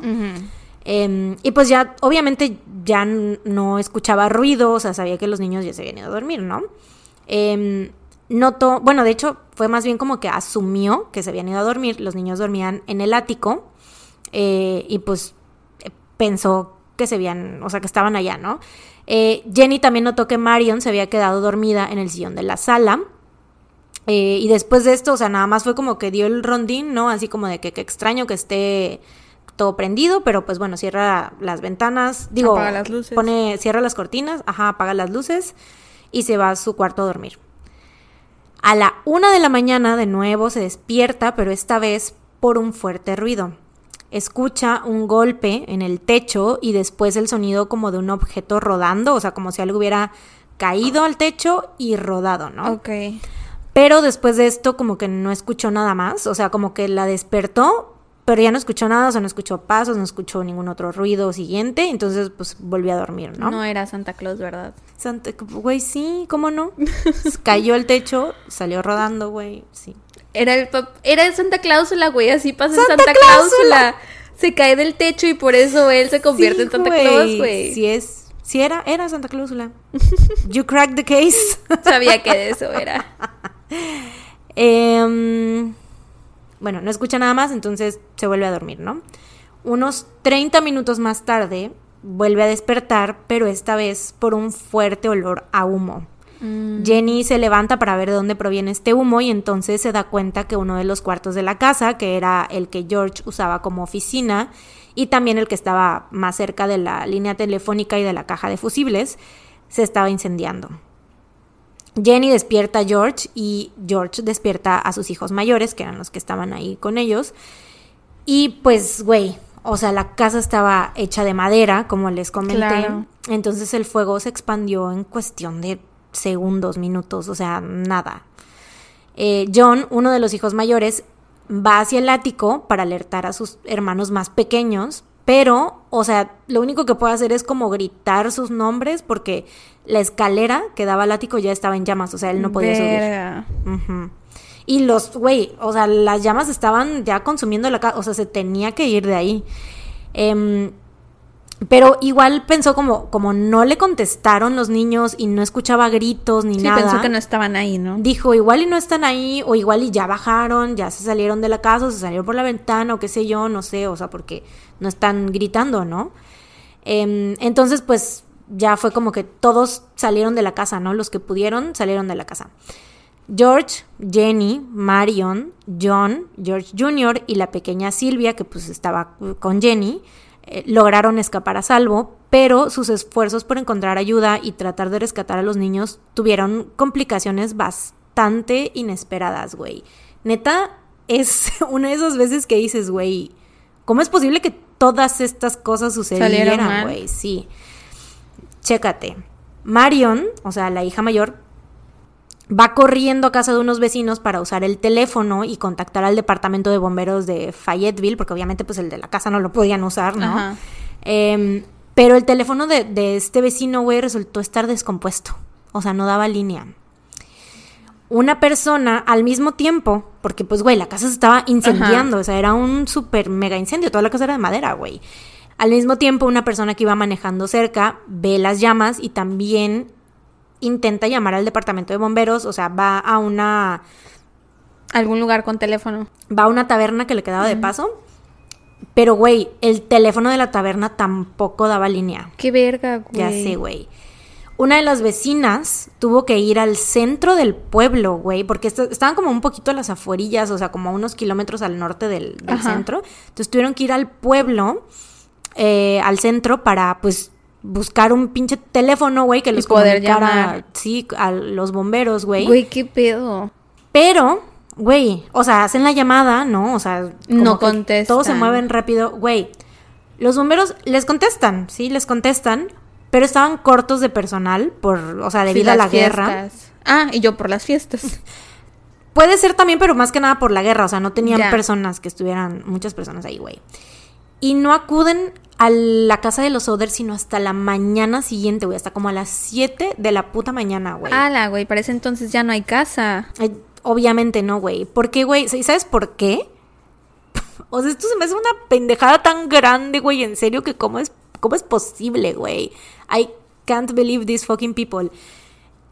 Em, y pues ya, obviamente, ya no escuchaba ruido, o sea, sabía que los niños ya se habían ido a dormir, ¿no? Em, notó, bueno, de hecho, fue más bien como que asumió que se habían ido a dormir, los niños dormían en el ático, eh, y pues eh, pensó que se habían, o sea, que estaban allá, ¿no? Eh, Jenny también notó que Marion se había quedado dormida en el sillón de la sala. Eh, y después de esto, o sea, nada más fue como que dio el rondín, ¿no? Así como de que, que extraño que esté todo prendido, pero pues bueno, cierra las ventanas, digo, Apaga las luces. pone, cierra las cortinas, ajá, apaga las luces y se va a su cuarto a dormir. A la una de la mañana de nuevo se despierta, pero esta vez por un fuerte ruido. Escucha un golpe en el techo y después el sonido como de un objeto rodando, o sea, como si algo hubiera caído al techo y rodado, ¿no? Ok. Pero después de esto como que no escuchó nada más, o sea, como que la despertó, pero ya no escuchó nada, o sea, no escuchó pasos, no escuchó ningún otro ruido siguiente, entonces pues volvió a dormir, ¿no? ¿no? era Santa Claus, ¿verdad? Santa, güey, sí, ¿cómo no? [laughs] Cayó el techo, salió rodando, güey, sí. Era el era Santa Clausula, güey, así pasa en ¡Santa Santa Clausula. Se cae del techo y por eso él se convierte Sí, en Santa Claus, güey. Sí es, sí era, era Santa Clausula. You cracked the case. [laughs] Sabía que de eso era. [laughs] Em, bueno, no escucha nada más, entonces se vuelve a dormir, ¿no? Unos 30 minutos más tarde vuelve a despertar, pero esta vez por un fuerte olor a humo. Mm. Jenny se levanta para ver de dónde proviene este humo y entonces se da cuenta que uno de los cuartos de la casa, que era el que George usaba como oficina y también el que estaba más cerca de la línea telefónica y de la caja de fusibles, se estaba incendiando. Jenny despierta a George y George despierta a sus hijos mayores, que eran los que estaban ahí con ellos. Y pues, güey, o sea, la casa estaba hecha de madera, como les comenté. Claro. Entonces el fuego se expandió en cuestión de segundos, minutos, o sea, nada. Eh, John, uno de los hijos mayores, va hacia el ático para alertar a sus hermanos más pequeños, pero, o sea, lo único que puede hacer es como gritar sus nombres porque la escalera que daba al ático ya estaba en llamas, o sea, él no podía subir. Y los, güey, o sea, las llamas estaban ya consumiendo la casa, o sea, se tenía que ir de ahí. Em, pero igual pensó como, como no le contestaron los niños y no escuchaba gritos ni Sí, nada. pensó que no estaban ahí, ¿no? Dijo, igual y no están ahí, o igual y ya bajaron, ya se salieron de la casa, o se salieron por la ventana, o qué sé yo, no sé, o sea, porque no están gritando, ¿no? Em, entonces, pues ya fue como que todos salieron de la casa, ¿no? Los que pudieron salieron de la casa. George, Jenny, Marion, John, George Jr. y la pequeña Silvia, que pues estaba con Jenny, eh, lograron escapar a salvo, pero sus esfuerzos por encontrar ayuda y tratar de rescatar a los niños tuvieron complicaciones bastante inesperadas, güey. Neta, es [laughs] una de esas veces que dices, güey, ¿cómo es posible que todas estas cosas sucedieran, güey? Sí. Chécate. Marion, o sea, la hija mayor, va corriendo a casa de unos vecinos para usar el teléfono y contactar al departamento de bomberos de Fayetteville, porque obviamente pues el de la casa no lo podían usar, ¿no? Em, pero el teléfono de, de este vecino, güey, resultó estar descompuesto. O sea, no daba línea. Una persona al mismo tiempo, porque pues, güey, la casa se estaba incendiando, o sea, era un súper mega incendio, toda la casa era de madera, güey. Al mismo tiempo, una persona que iba manejando cerca ve las llamas y también intenta llamar al departamento de bomberos, o sea, va a una Algún lugar con teléfono. va a una taberna que le quedaba de paso. Pero, güey, el teléfono de la taberna tampoco daba línea. Qué verga, güey. Ya sé, güey. Una de las vecinas tuvo que ir al centro del pueblo, güey, porque est- estaban como un poquito a las afuerillas, o sea, como a unos kilómetros al norte del, centro. Entonces tuvieron que ir al pueblo, eh, al centro, para, pues, buscar un pinche teléfono, güey, que Y los poder llamar. sí, a los bomberos, güey. Güey, qué pedo. Pero Güey, o sea, hacen la llamada, ¿no? O sea, como No contestan. Todos se mueven rápido. Güey, los bomberos les contestan, sí, les contestan, pero estaban cortos de personal por, o sea, debido Sí, a la las guerra. fiestas. Ah, y yo por las fiestas. Puede ser también, pero más que nada por la guerra. O sea, no tenían Ya. personas que estuvieran, muchas personas ahí, güey. Y no acuden a la casa de los Oder, sino hasta la mañana siguiente, güey. Hasta como a las 7 de la puta mañana, güey. Ala, güey, para ese entonces ya no hay casa. Eh, obviamente no, güey. Porque, güey, ¿y sabes por qué? [laughs] o sea, esto se me hace una pendejada tan grande, güey. En serio, que cómo es, cómo es posible, güey. I can't believe these fucking people.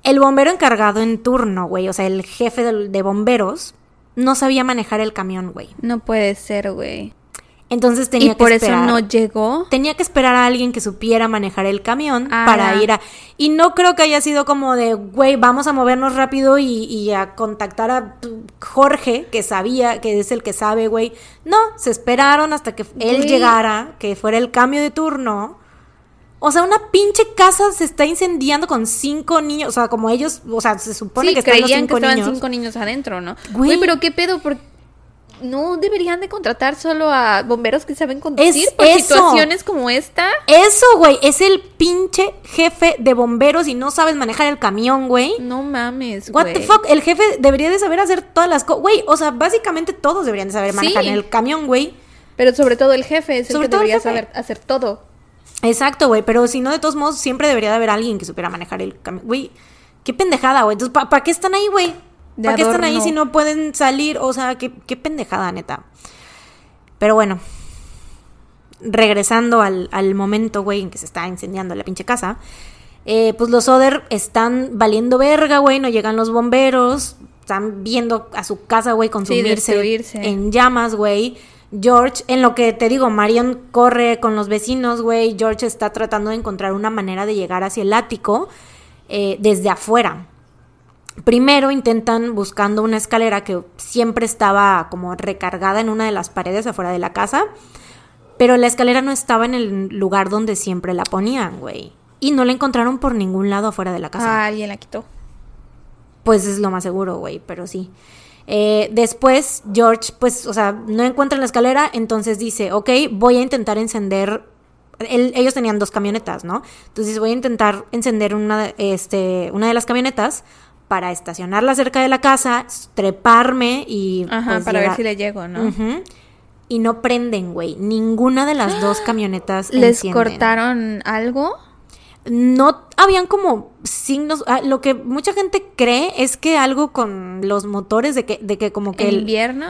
El bombero encargado en turno, güey, o sea, el jefe de bomberos, no sabía manejar el camión, güey. No puede ser, güey. Entonces tenía Y por que eso esperar. no llegó. Tenía que esperar a alguien que supiera manejar el camión Ah. para ir a... Y no creo que haya sido como de, güey, vamos a movernos rápido y, y a contactar a Jorge, que sabía, que es el que sabe, güey. No, se esperaron hasta que él llegara, que fuera el cambio de turno. O sea, una pinche casa se está incendiando con cinco niños. O sea, como ellos, o sea, se supone Sí, que están los creían que cinco estaban niños. cinco niños adentro, ¿no? Güey. Güey, pero qué pedo, porque no deberían de contratar solo a bomberos que saben conducir Es por eso. situaciones como esta. Eso, güey, es el pinche jefe de bomberos y no sabes manejar el camión, güey. No mames, What güey. the fuck? El jefe debería de saber hacer todas las cosas. Güey, o sea, básicamente todos deberían de saber manejar Sí. el camión, güey. Pero sobre todo el jefe es el Sobre que todo el debería jefe. saber hacer todo. Exacto, güey. Pero si no, de todos modos, siempre debería de haber alguien que supiera manejar el camión. Güey, qué pendejada, güey. Entonces, ¿para qué están ahí, güey? ¿Para qué están ahí si no pueden salir? O sea, qué, qué pendejada, neta. Pero bueno. Regresando al, al momento, güey, en que se está incendiando la pinche casa. eh, pues los Oder están valiendo verga, güey. No llegan los bomberos. Están viendo a su casa, güey, consumirse en llamas, güey. George, en lo que te digo, Marion corre con los vecinos, güey. George está tratando de encontrar una manera de llegar hacia el ático eh, desde afuera. Primero intentan buscando una escalera que siempre estaba como recargada en una de las paredes afuera de la casa, pero la escalera no estaba en el lugar donde siempre la ponían, güey. Y no la encontraron por ningún lado afuera de la casa. Ah, alguien la quitó. Pues es lo más seguro, güey, pero sí. Eh, después, George, pues, o sea, no encuentra la escalera, entonces dice, ok, voy a intentar encender. ellos tenían dos camionetas, ¿no? Entonces voy a intentar encender una, este, una de las camionetas para estacionarla cerca de la casa, treparme y. Ajá, pues, para ver si le llego, ¿no? Ujú. Y no prenden, güey. Ninguna de las dos [gasps] camionetas ¿Les encienden. cortaron algo? No habían como signos. ah, lo que mucha gente cree es que algo con los motores de que, de que como que ¿En el- invierno?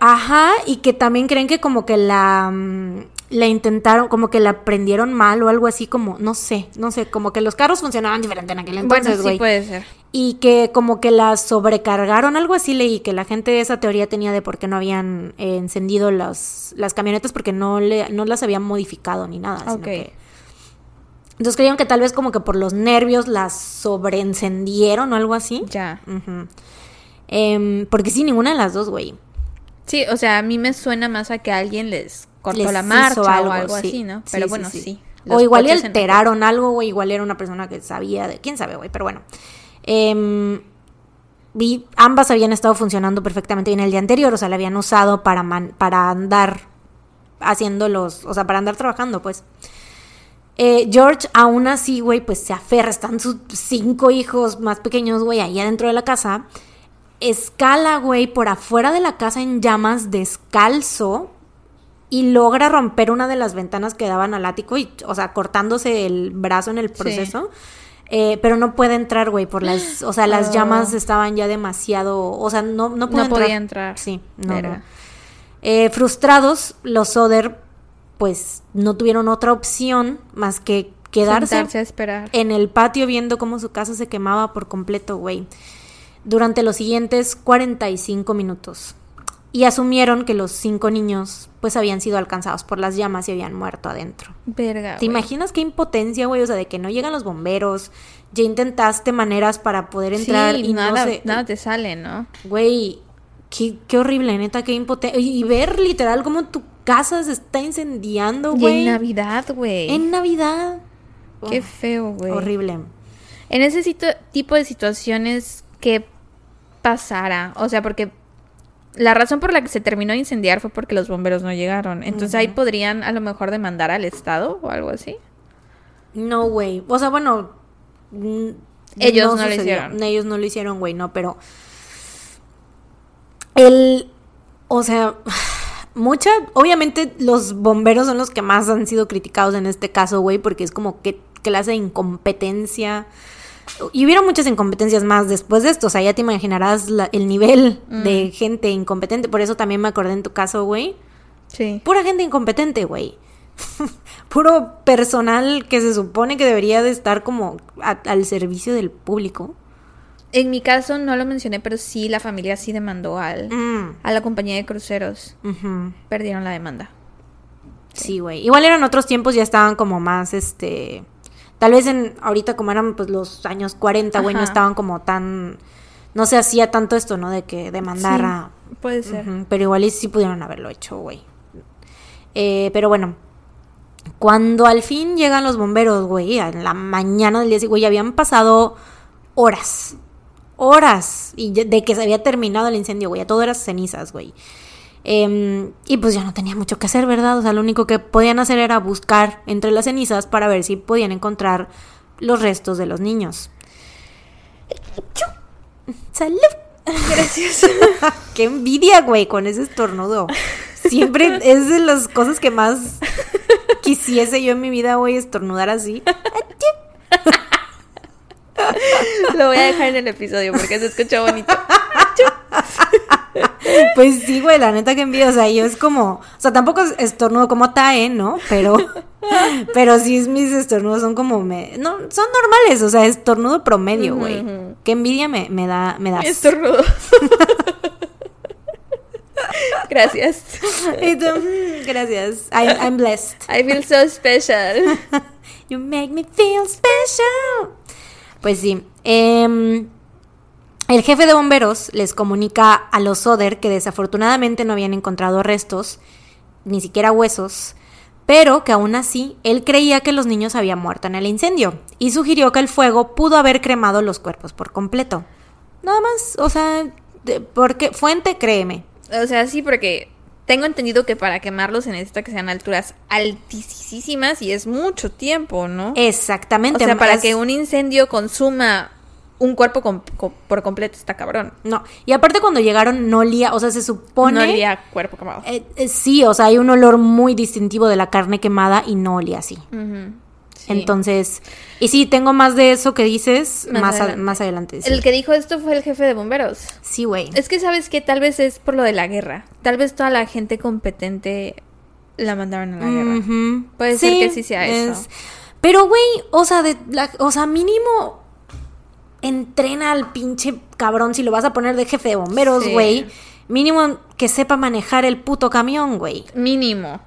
Ajá, y que también creen que como que la mm, la intentaron, como que la prendieron mal o algo así como, no sé, no sé, como que los carros funcionaban diferente en aquel entonces, bueno, sí güey. puede ser. Y que como que la sobrecargaron, algo así leí, que la gente esa teoría tenía de por qué no habían eh, encendido las, las camionetas porque no, le, no las habían modificado ni nada. sino que- Entonces creyeron que tal vez como que por los nervios las sobreencendieron o algo así. Ya. Em, porque sí, ninguna de las dos, güey. Sí, o sea, a mí me suena más a que alguien les cortó Les la marcha o algo, algo sí. así, ¿no? Pero sí, bueno, sí. sí. O igual le alteraron algo, o igual era una persona que sabía de... ¿Quién sabe, güey? Pero bueno. Y ambas habían estado funcionando perfectamente bien el día anterior, o sea, la habían usado para, man- para andar haciendo los... O sea, para andar trabajando, pues. Eh, George, aún así, güey, pues se aferra. Están sus cinco hijos más pequeños, güey, ahí adentro de la casa. Escala, güey, por afuera de la casa en llamas, descalzo. Y logra romper una de las ventanas que daban al ático. Y, o sea, cortándose el brazo en el proceso. Eh, pero no puede entrar, güey, por las... O sea, las [gasps] Oh. llamas estaban ya demasiado... O sea, no, no puede No entrar. podía entrar. Sí, no. Eh, frustrados, los Soder, pues, no tuvieron otra opción más que quedarse a esperar. en el patio viendo cómo su casa se quemaba por completo, güey. Durante los siguientes 45 minutos. Y asumieron que los cinco niños, pues, habían sido alcanzados por las llamas y habían muerto adentro. Verga. ¿Te imaginas qué impotencia, güey? O sea, de que no llegan los bomberos. Ya intentaste maneras para poder entrar sí, y nada, no nada te sale, ¿no? Güey, qué, qué horrible, neta, qué impotencia. Y, y ver literal cómo tu casa se está incendiando, güey. en Navidad, güey. En Navidad. Qué Oh, feo, güey. horrible. En ese tipo de situaciones, ¿qué pasara? O sea, porque la razón por la que se terminó de incendiar fue porque los bomberos no llegaron. Entonces ahí podrían a lo mejor demandar al Estado o algo así. No, güey. O sea, bueno. Ellos no lo sucedió. hicieron. Ellos no lo hicieron, güey, no, pero. El. O sea. [sighs] Mucha. Obviamente, los bomberos son los que más han sido criticados en este caso, güey, porque es como que clase de incompetencia. Y hubieron muchas incompetencias más después de esto. O sea, ya te imaginarás la- el nivel de gente incompetente. Por eso también me acordé en tu caso, güey. Sí. Pura gente incompetente, güey. [laughs] Puro personal que se supone que debería de estar como a- al servicio del público. En mi caso no lo mencioné, pero sí la familia sí demandó al, Mm, a la compañía de cruceros. ujú. Perdieron la demanda. Sí, güey. Igual eran otros tiempos, ya estaban como más, este... Tal vez en ahorita como eran pues los años 40, güey, no estaban como tan... No se hacía tanto esto, ¿no? De que demandara... Sí, puede ser. Pero igual sí pudieron haberlo hecho, güey. Eh, pero bueno, cuando al fin llegan los bomberos, güey, en la mañana del día siguiente, güey, habían pasado horas, horas, y de que se había terminado el incendio, güey, ya todo era cenizas, güey. Em, y pues ya no tenía mucho que hacer, ¿verdad? O sea, lo único que podían hacer era buscar entre las cenizas para ver si podían encontrar los restos de los niños. ¡Salud! Gracias. [laughs] Qué envidia, güey, con ese estornudo. Siempre es de las cosas que más quisiese yo en mi vida, güey, estornudar así. lo voy a dejar en el episodio porque se escucha bonito. [laughs] [laughs] Pues sí, güey, la neta que envidia. O sea, yo es como. O sea, tampoco es estornudo como Tae, ¿no? Pero. [laughs] Pero sí, es- mis estornudos son como. Me, no, son normales, o sea, estornudo promedio, güey. Qué envidia me, me da. Me das. Estornudo. [laughs] Gracias. Y tú, mm, gracias. I- I'm blessed. I feel so special. You make me feel special. Pues sí. em, el jefe de bomberos les comunica a los Soder que desafortunadamente no habían encontrado restos, ni siquiera huesos, pero que aún así él creía que los niños habían muerto en el incendio y sugirió que el fuego pudo haber cremado los cuerpos por completo. Nada más, o sea, de- porque fuente, créeme. O sea, sí, porque tengo entendido que para quemarlos se necesita que sean alturas altísimas y es mucho tiempo, ¿no? Exactamente. o sea, para es- que un incendio consuma un cuerpo com- com- por completo está cabrón. No, y aparte cuando llegaron no olía, o sea, se supone... No olía cuerpo quemado. Eh, eh, sí, o sea, hay un olor muy distintivo de la carne quemada y no olía así. Sí. Entonces, y sí, tengo más de eso que dices Más más, adelante. más adelante. sí. El que dijo esto fue el jefe de bomberos. Sí, güey. Es que sabes que tal vez es por lo de la guerra. Tal vez toda la gente competente la mandaron a la guerra. Puede ser que sí sea eso. Pero, güey, o sea, de la- o sea, mínimo entrena al pinche cabrón si lo vas a poner de jefe de bomberos, Sí. güey. Mínimo que sepa manejar el puto camión, güey. Mínimo.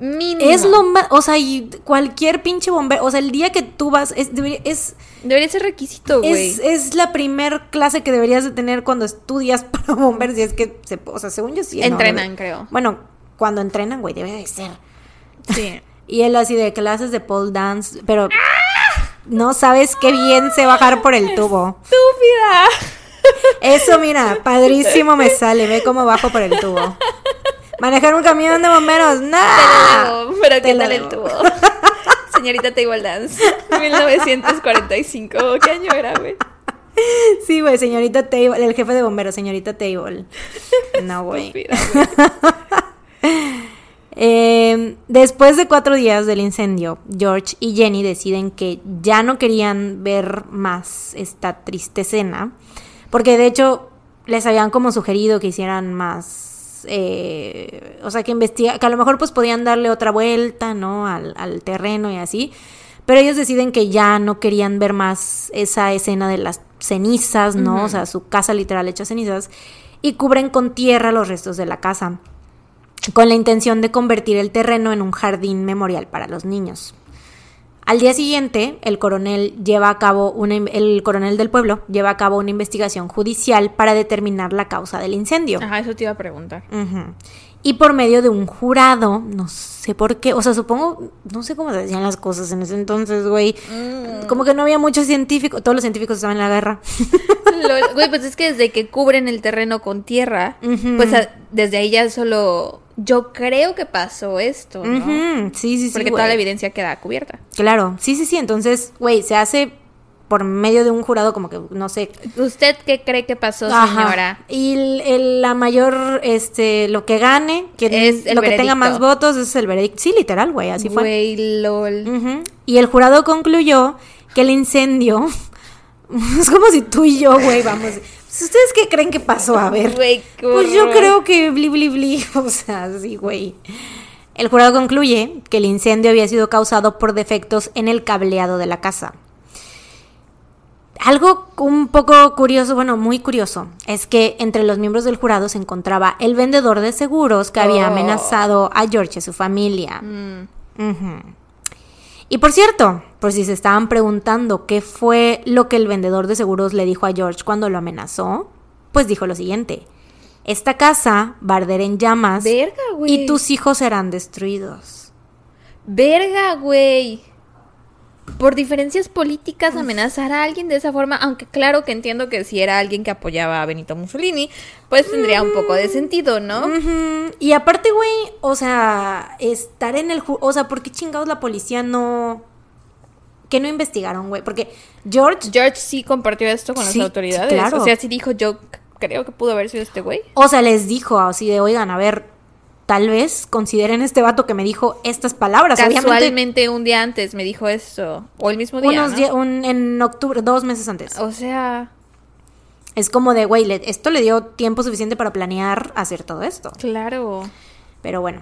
Mínimo. Es lo más, o sea, y cualquier pinche bombero, o sea, el día que tú vas, es, debería- es, Debería ser requisito, güey. Es, es la primer clase que deberías de tener cuando estudias [laughs] para bomberos. Y es que, se, o sea, según yo sí. Entrenan, creo. Bueno, cuando entrenan, güey, debe de ser. Sí. [laughs] Y él así de clases de pole dance, pero no sabes qué bien sé bajar por el tubo. ¡Estúpida! Eso, mira, padrísimo me sale. Ve cómo bajo por el tubo. Manejar un camión de bomberos, Te ¡nada! lo debo, pero ¿qué tal el tubo? Señorita Table Dance, 1945. ¿Qué año era, güey? Sí, güey, señorita Table, el jefe de bomberos, señorita Table. No, güey. Eh, después de cuatro días del incendio, George y Jenny deciden que ya no querían ver más esta triste escena, porque de hecho les habían como sugerido que hicieran más, eh, o sea, que investiga, que a lo mejor pues podían darle otra vuelta, ¿no? Al, al terreno y así, pero ellos deciden que ya no querían ver más esa escena de las cenizas, ¿no? O sea, su casa literal hecha cenizas, y cubren con tierra los restos de la casa con la intención de convertir el terreno en un jardín memorial para los niños. Al día siguiente, el coronel lleva a cabo una, el coronel del pueblo lleva a cabo una investigación judicial para determinar la causa del incendio. Ajá, eso te iba a preguntar. Ujú. Y por medio de un jurado, no sé por qué, o sea, supongo, no sé cómo se decían las cosas en ese entonces, güey. Mm. Como que no había muchos científicos, todos los científicos estaban en la guerra. [laughs] Güey, pues es que desde que cubren el terreno con tierra, pues a- desde ahí ya solo. Yo creo que pasó esto, ¿no? Sí, sí, sí. Porque toda la evidencia queda cubierta. Claro, sí, sí, sí. Entonces, güey, se hace por medio de un jurado como que, no sé. ¿Usted qué cree que pasó, Ajá. señora? Y el- el- la mayor, este, lo que gane, que Es lo que tenga más votos es el veredicto. Sí, literal, güey, así fue. Güey, lol. Y el jurado concluyó que el incendio [laughs] es como si tú y yo, güey, vamos. ¿Ustedes qué creen que pasó? A ver. Güey, Pues yo creo que bli bli bli, [laughs] o sea, sí, güey. El jurado concluye que el incendio había sido causado por defectos en el cableado de la casa. Algo un poco curioso, bueno, muy curioso, es que entre los miembros del jurado se encontraba el vendedor de seguros que había Oh. amenazado a George y a su familia. Mm. Y por cierto, por si se estaban preguntando qué fue lo que el vendedor de seguros le dijo a George cuando lo amenazó, pues dijo lo siguiente: Esta casa va a arder en llamas Verga, y tus hijos serán destruidos. Verga, güey. Por diferencias políticas, amenazar a alguien de esa forma, aunque claro que entiendo que si era alguien que apoyaba a Benito Mussolini, pues tendría un poco de sentido, ¿no? Y aparte, güey, o sea, estar en el. ju- O sea, ¿por qué chingados la policía no. que no investigaron, güey? Porque George. George sí compartió esto con Sí, las autoridades. sí, claro. O sea, sí dijo, yo creo que pudo haber sido este güey. O sea, les dijo así de, oigan, a ver, tal vez consideren este vato que me dijo estas palabras. Obviamente, Casualmente un día antes me dijo esto. O el mismo día. unos ¿no? días, un- en octubre, dos meses antes. O sea, Es como de, güey, esto le dio tiempo suficiente para planear hacer todo esto. claro. Pero bueno,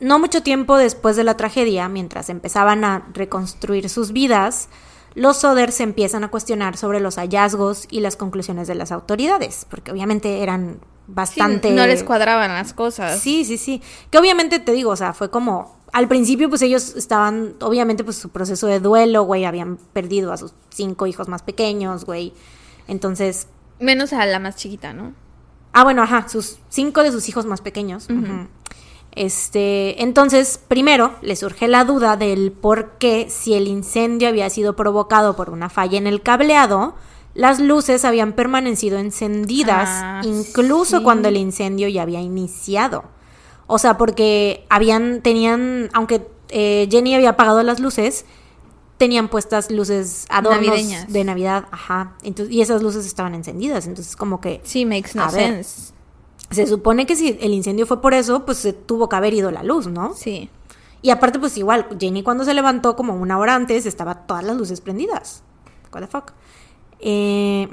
no mucho tiempo después de la tragedia, mientras empezaban a reconstruir sus vidas, los Soder se empiezan a cuestionar sobre los hallazgos y las conclusiones de las autoridades, porque obviamente eran Sí, bastante... no les cuadraban las cosas. Sí, sí, sí. Que obviamente te digo, o sea, fue como. Al principio, pues ellos estaban. Obviamente, pues su proceso de duelo, güey. Habían perdido a sus cinco hijos más pequeños, güey. Entonces. Menos a la más chiquita, ¿no? Ah, bueno, ajá. Sus cinco de sus hijos más pequeños. Este. Entonces, primero, le surge la duda del por qué, si el incendio había sido provocado por una falla en el cableado. Las luces habían permanecido encendidas Ah, incluso sí. cuando el incendio ya había iniciado. O sea, porque habían, tenían, aunque eh, Jenny había apagado las luces, tenían puestas luces adornos Navideñas. de Navidad, ajá. Entonces, y esas luces estaban encendidas, entonces como que Sí, makes no ver. sense. se supone que si el incendio fue por eso, pues se tuvo que haber ido la luz, ¿no? Sí. Y aparte, pues igual, Jenny cuando se levantó como una hora antes, estaba todas las luces prendidas. What the fuck. Eh.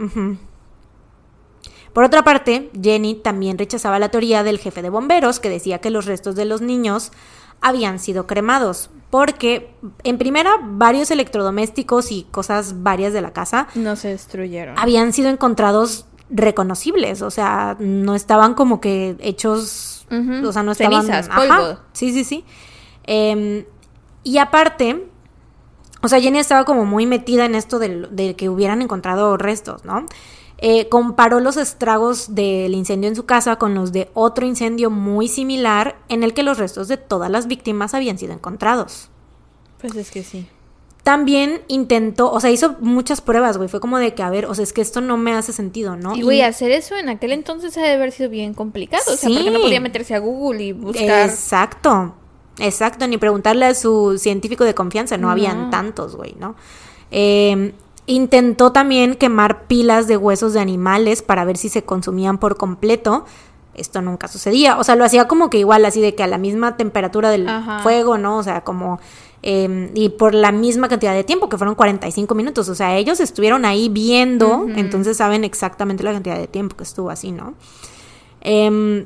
Por otra parte, Jenny también rechazaba la teoría del jefe de bomberos que decía que los restos de los niños habían sido cremados, porque en primera varios electrodomésticos y cosas varias de la casa No se destruyeron. habían sido encontrados reconocibles, o sea, no estaban como que hechos, o sea, no estaban... Cenizas, Ajá, polvo. sí, sí, sí. Em, y aparte, o sea, Jenny estaba como muy metida en esto de, que hubieran encontrado restos, ¿no? Eh, comparó los estragos del incendio en su casa con los de otro incendio muy similar en el que los restos de todas las víctimas habían sido encontrados. Pues es que sí. También intentó, o sea, hizo muchas pruebas, güey. Fue como de que, a ver, o sea, es que esto no me hace sentido, ¿no? Y güey, hacer eso en aquel entonces ha de haber sido bien complicado. O sea, porque no podía meterse a Google y buscar. Exacto, exacto, ni preguntarle a su científico de confianza, no, No. habían tantos, güey, ¿no? Eh, intentó también quemar pilas de huesos de animales para ver si se consumían por completo. Esto nunca sucedía, o sea, lo hacía como que igual, así de que a la misma temperatura del Ajá. fuego, ¿no? O sea, como... eh, y por la misma cantidad de tiempo, que fueron 45 minutos. O sea, ellos estuvieron ahí viendo, entonces saben exactamente la cantidad de tiempo que estuvo así, ¿no? Em,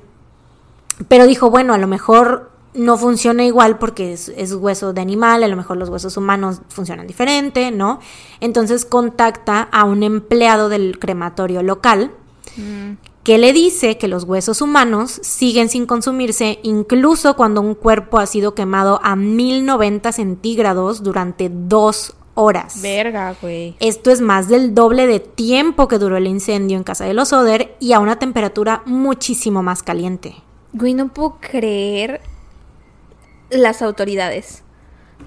pero dijo, bueno, a lo mejor no funciona igual porque es, es hueso de animal, a lo mejor los huesos humanos funcionan diferente, ¿no? Entonces contacta a un empleado del crematorio local Mm. que le dice que los huesos humanos siguen sin consumirse incluso cuando un cuerpo ha sido quemado a 1090 centígrados durante dos horas. Verga, güey. Esto es más del doble de tiempo que duró el incendio en casa de los Oder y a una temperatura muchísimo más caliente. Güey, no puedo creer las autoridades.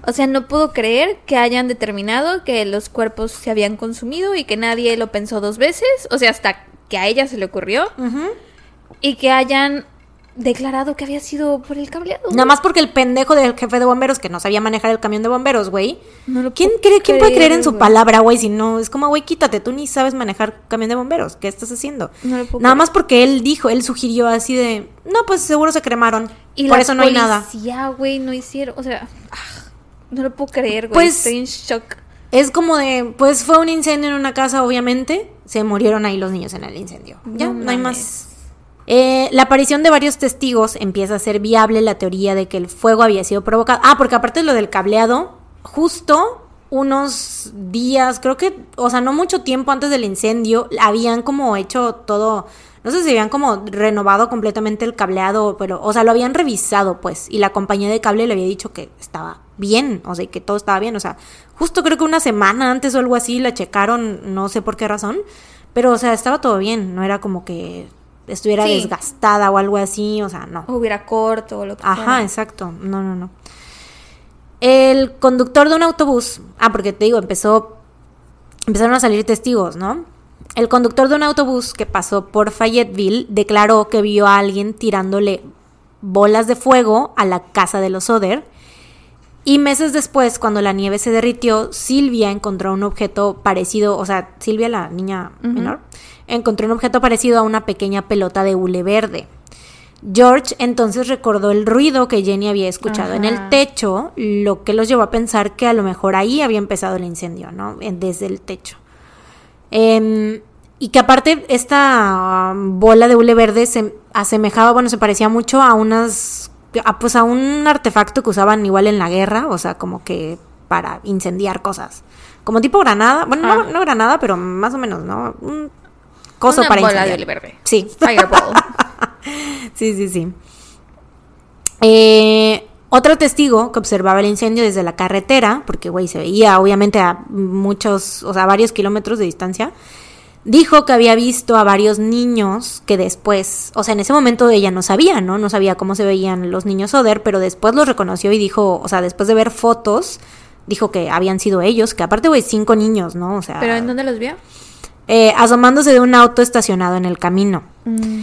O sea, no puedo creer que hayan determinado que los cuerpos se habían consumido y que nadie lo pensó dos veces. O sea, hasta que a ella se le ocurrió. Y que hayan declarado que había sido por el cableado. Nada más porque el pendejo del jefe de bomberos que no sabía manejar el camión de bomberos, güey. No lo ¿Quién cree, quién puede creer en su palabra, güey? Si no, es como, güey, quítate, tú ni sabes manejar camión de bomberos. ¿Qué estás haciendo? No lo puedo Nada creer. más porque él dijo, él sugirió así de, no, pues seguro se cremaron. Y Por la eso no hay nada. policía, güey, no hicieron. O sea, ah, no lo puedo creer, güey. Pues- Estoy en shock. Es como de, pues fue un incendio en una casa, obviamente. Se murieron ahí los niños en el incendio. Ya, No no, hay más. Eh, la aparición de varios testigos empieza a ser viable la teoría de que el fuego había sido provocado. Ah, porque aparte de lo del cableado, justo unos días, creo que, o sea, no mucho tiempo antes del incendio, habían como hecho todo, no sé si habían como renovado completamente el cableado, pero, o sea, lo habían revisado, pues, y la compañía de cable le había dicho que estaba bien, o sea, que todo estaba bien, o sea, justo creo que una semana antes o algo así la checaron, no sé por qué razón, pero, o sea, estaba todo bien, no era como que estuviera Sí. desgastada o algo así, o sea, no. O hubiera corto o lo que Ajá, fuera. exacto. No, no, no. El conductor de un autobús. Ah, porque te digo, empezó. Empezaron a salir testigos, ¿no? El conductor de un autobús que pasó por Fayetteville declaró que vio a alguien tirándole bolas de fuego a la casa de los Oder. Y meses después, cuando la nieve se derritió, Silvia encontró un objeto parecido, o sea, Silvia, la niña menor, encontró un objeto parecido a una pequeña pelota de hule verde. George entonces recordó el ruido que Jenny había escuchado en el techo, lo que los llevó a pensar que a lo mejor ahí había empezado el incendio, ¿no? Desde el techo. Em, y que aparte esta um, bola de hule verde se asemejaba, bueno, se parecía mucho a unas, a, pues a un artefacto que usaban igual en la guerra, o sea, como que para incendiar cosas. Como tipo granada, bueno, no, Ah. no granada, pero más o menos, ¿no? Un coso Una para bola de incendiar. hule verde. Sí. Fireball. [laughs] Sí, sí, sí. Eh, otro testigo que observaba el incendio desde la carretera, porque, güey, se veía obviamente a muchos, o sea, a varios kilómetros de distancia, dijo que había visto a varios niños que después, o sea, en ese momento ella no sabía, ¿no? No sabía cómo se veían los niños Oder, pero después los reconoció y dijo, o sea, después de ver fotos, dijo que habían sido ellos, que aparte, güey, cinco niños, ¿no? O sea, ¿Pero en dónde los vio? Eh, asomándose de un auto estacionado en el camino. Mm,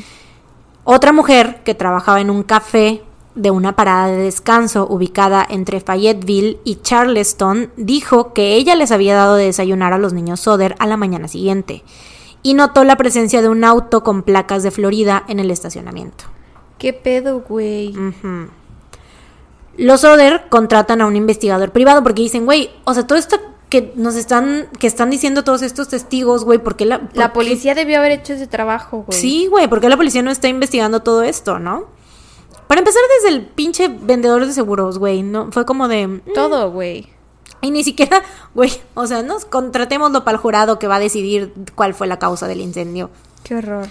Otra mujer que trabajaba en un café de una parada de descanso ubicada entre Fayetteville y Charleston dijo que ella les había dado de desayunar a los niños Soder a la mañana siguiente y notó la presencia de un auto con placas de Florida en el estacionamiento. ¿Qué pedo, güey? Los Soder contratan a un investigador privado porque dicen, güey, o sea, todo esto que nos están, que están diciendo todos estos testigos, güey, ¿por qué la, por La qué- policía debió haber hecho ese trabajo, güey. Sí, güey, ¿por qué la policía no está investigando todo esto, no? Para empezar, desde el pinche vendedor de seguros, güey, ¿no? Fue como de... mm, Todo, güey. Y ni siquiera, güey, o sea, nos contratémoslo para el jurado que va a decidir cuál fue la causa del incendio. Qué horror.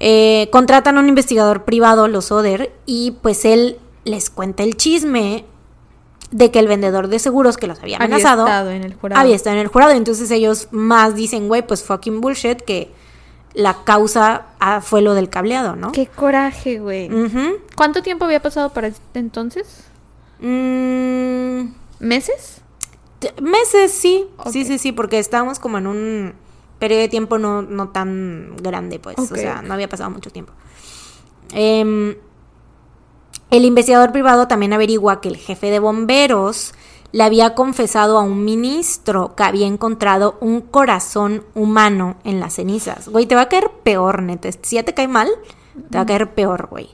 Eh, contratan a un investigador privado, los Oder, y pues él les cuenta el chisme de que el vendedor de seguros que los había Había amenazado estado en el jurado. había estado en el jurado. Entonces ellos más dicen, güey, pues fucking bullshit, que la causa ah, fue lo del cableado, ¿no? Qué coraje, güey. ¿Cuánto tiempo había pasado para este entonces? Mm, ¿Meses? t- meses, sí. Sí, sí, sí, porque estábamos como en un periodo de tiempo no, no tan grande, pues. O sea, no había pasado mucho tiempo. Em, el investigador privado también averigua que el jefe de bomberos le había confesado a un ministro que había encontrado un corazón humano en las cenizas. Güey, te va a caer peor, neta. Si ya te cae mal, te va a caer peor, güey.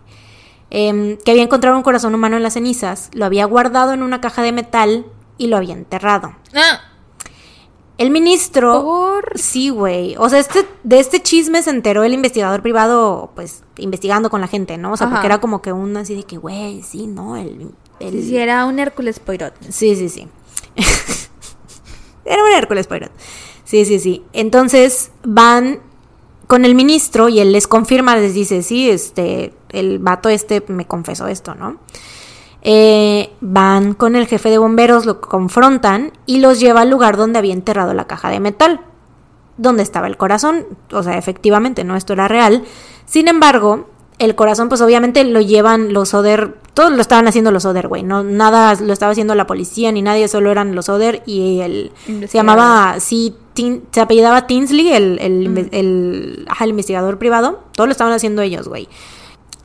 Em, que había encontrado un corazón humano en las cenizas, lo había guardado en una caja de metal y lo había enterrado. Ah, El ministro... por... Sí, güey. O sea, este, de este chisme se enteró el investigador privado, pues, investigando con la gente, ¿no? O sea, Ajá. porque era como que un así de que, güey, sí, ¿no? El, el- Si era un Hércules Poirot. Sí, sí, sí. [laughs] Era un Hércules Poirot. Sí, sí, sí. Entonces van con el ministro y él les confirma, les dice, sí, este, el vato este me confesó esto, ¿no? Eh, van con el jefe de bomberos, lo confrontan y los lleva al lugar donde había enterrado la caja de metal, donde estaba el corazón. O sea, efectivamente, no, esto era real. Sin embargo, el corazón, pues obviamente lo llevan los Oder, todos lo estaban haciendo los Oder, güey, no, nada lo estaba haciendo la policía ni nadie, solo eran los Oder y el, se llamaba, sí, se apellidaba Tinsley, el, el, el, ajá, el investigador privado, todo lo estaban haciendo ellos, güey.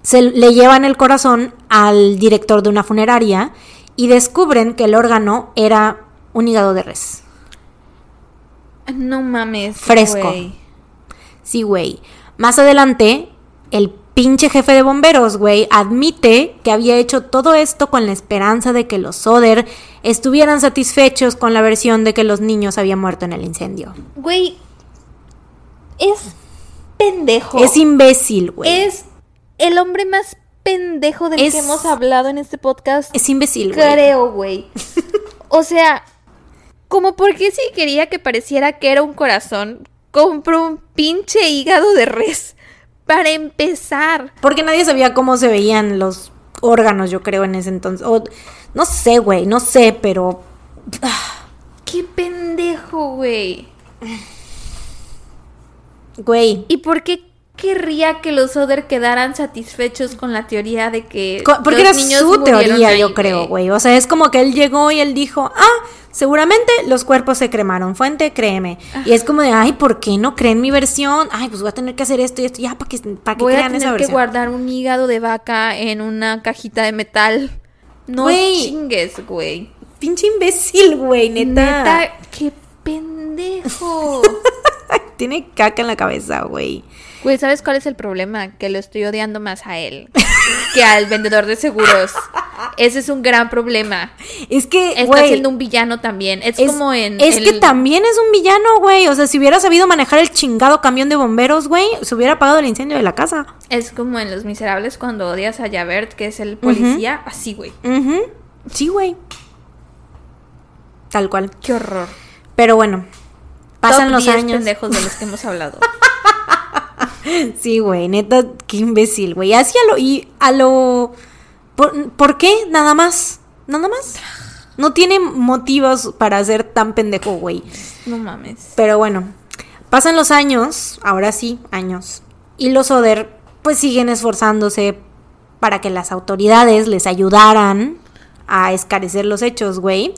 Se le llevan el corazón al director de una funeraria y descubren que el órgano era un hígado de res. No mames. Fresco. Sí, güey. Más adelante, el pinche jefe de bomberos, güey, admite que había hecho todo esto con la esperanza de que los Soder estuvieran satisfechos con la versión de que los niños habían muerto en el incendio. Güey, es pendejo. Es imbécil, güey. Es el hombre más pendejo del que hemos hablado en este podcast. Es imbécil, güey. Creo, güey. [laughs] o sea, como porque si quería que pareciera que era un corazón, compró un pinche hígado de res. Para empezar. Porque nadie sabía cómo se veían los órganos, yo creo, en ese entonces. no sé, güey, no sé, pero... Qué pendejo, güey. Güey. ¿Y por qué querría que los Oder quedaran satisfechos con la teoría de que porque era su teoría yo creo güey. O sea es como que él llegó y él dijo ah seguramente los cuerpos se cremaron fuente créeme y es como de ay por qué no creen mi versión ay pues voy a tener que hacer esto y esto ya para que para que voy crean a tener que guardar un hígado de vaca en una cajita de metal. No chingues güey. Pinche imbécil güey neta. Neta qué pendejo. [laughs] Tiene caca en la cabeza güey Güey, ¿sabes cuál es el problema? Que lo estoy odiando más a él que al vendedor de seguros. Ese es un gran problema. Es que, Está siendo un villano también. Es, como en. Es que también es un villano, güey. O sea, si hubiera sabido manejar el chingado camión de bomberos, güey, se hubiera apagado el incendio de la casa. Es como en Los Miserables cuando odias a Javert, que es el policía. Así, güey. Sí, güey. Tal cual. Qué horror. Pero bueno, pasan los años. pendejos de los que hemos hablado. [laughs] Sí, güey, neta, qué imbécil, güey. Así a lo. Y a lo. ¿Por, qué? Nada más. Nada más. No tiene motivos para ser tan pendejo, güey. No mames. Pero bueno, pasan los años, ahora sí, años. Y los Oder, pues siguen esforzándose para que las autoridades les ayudaran a escarecer los hechos, güey.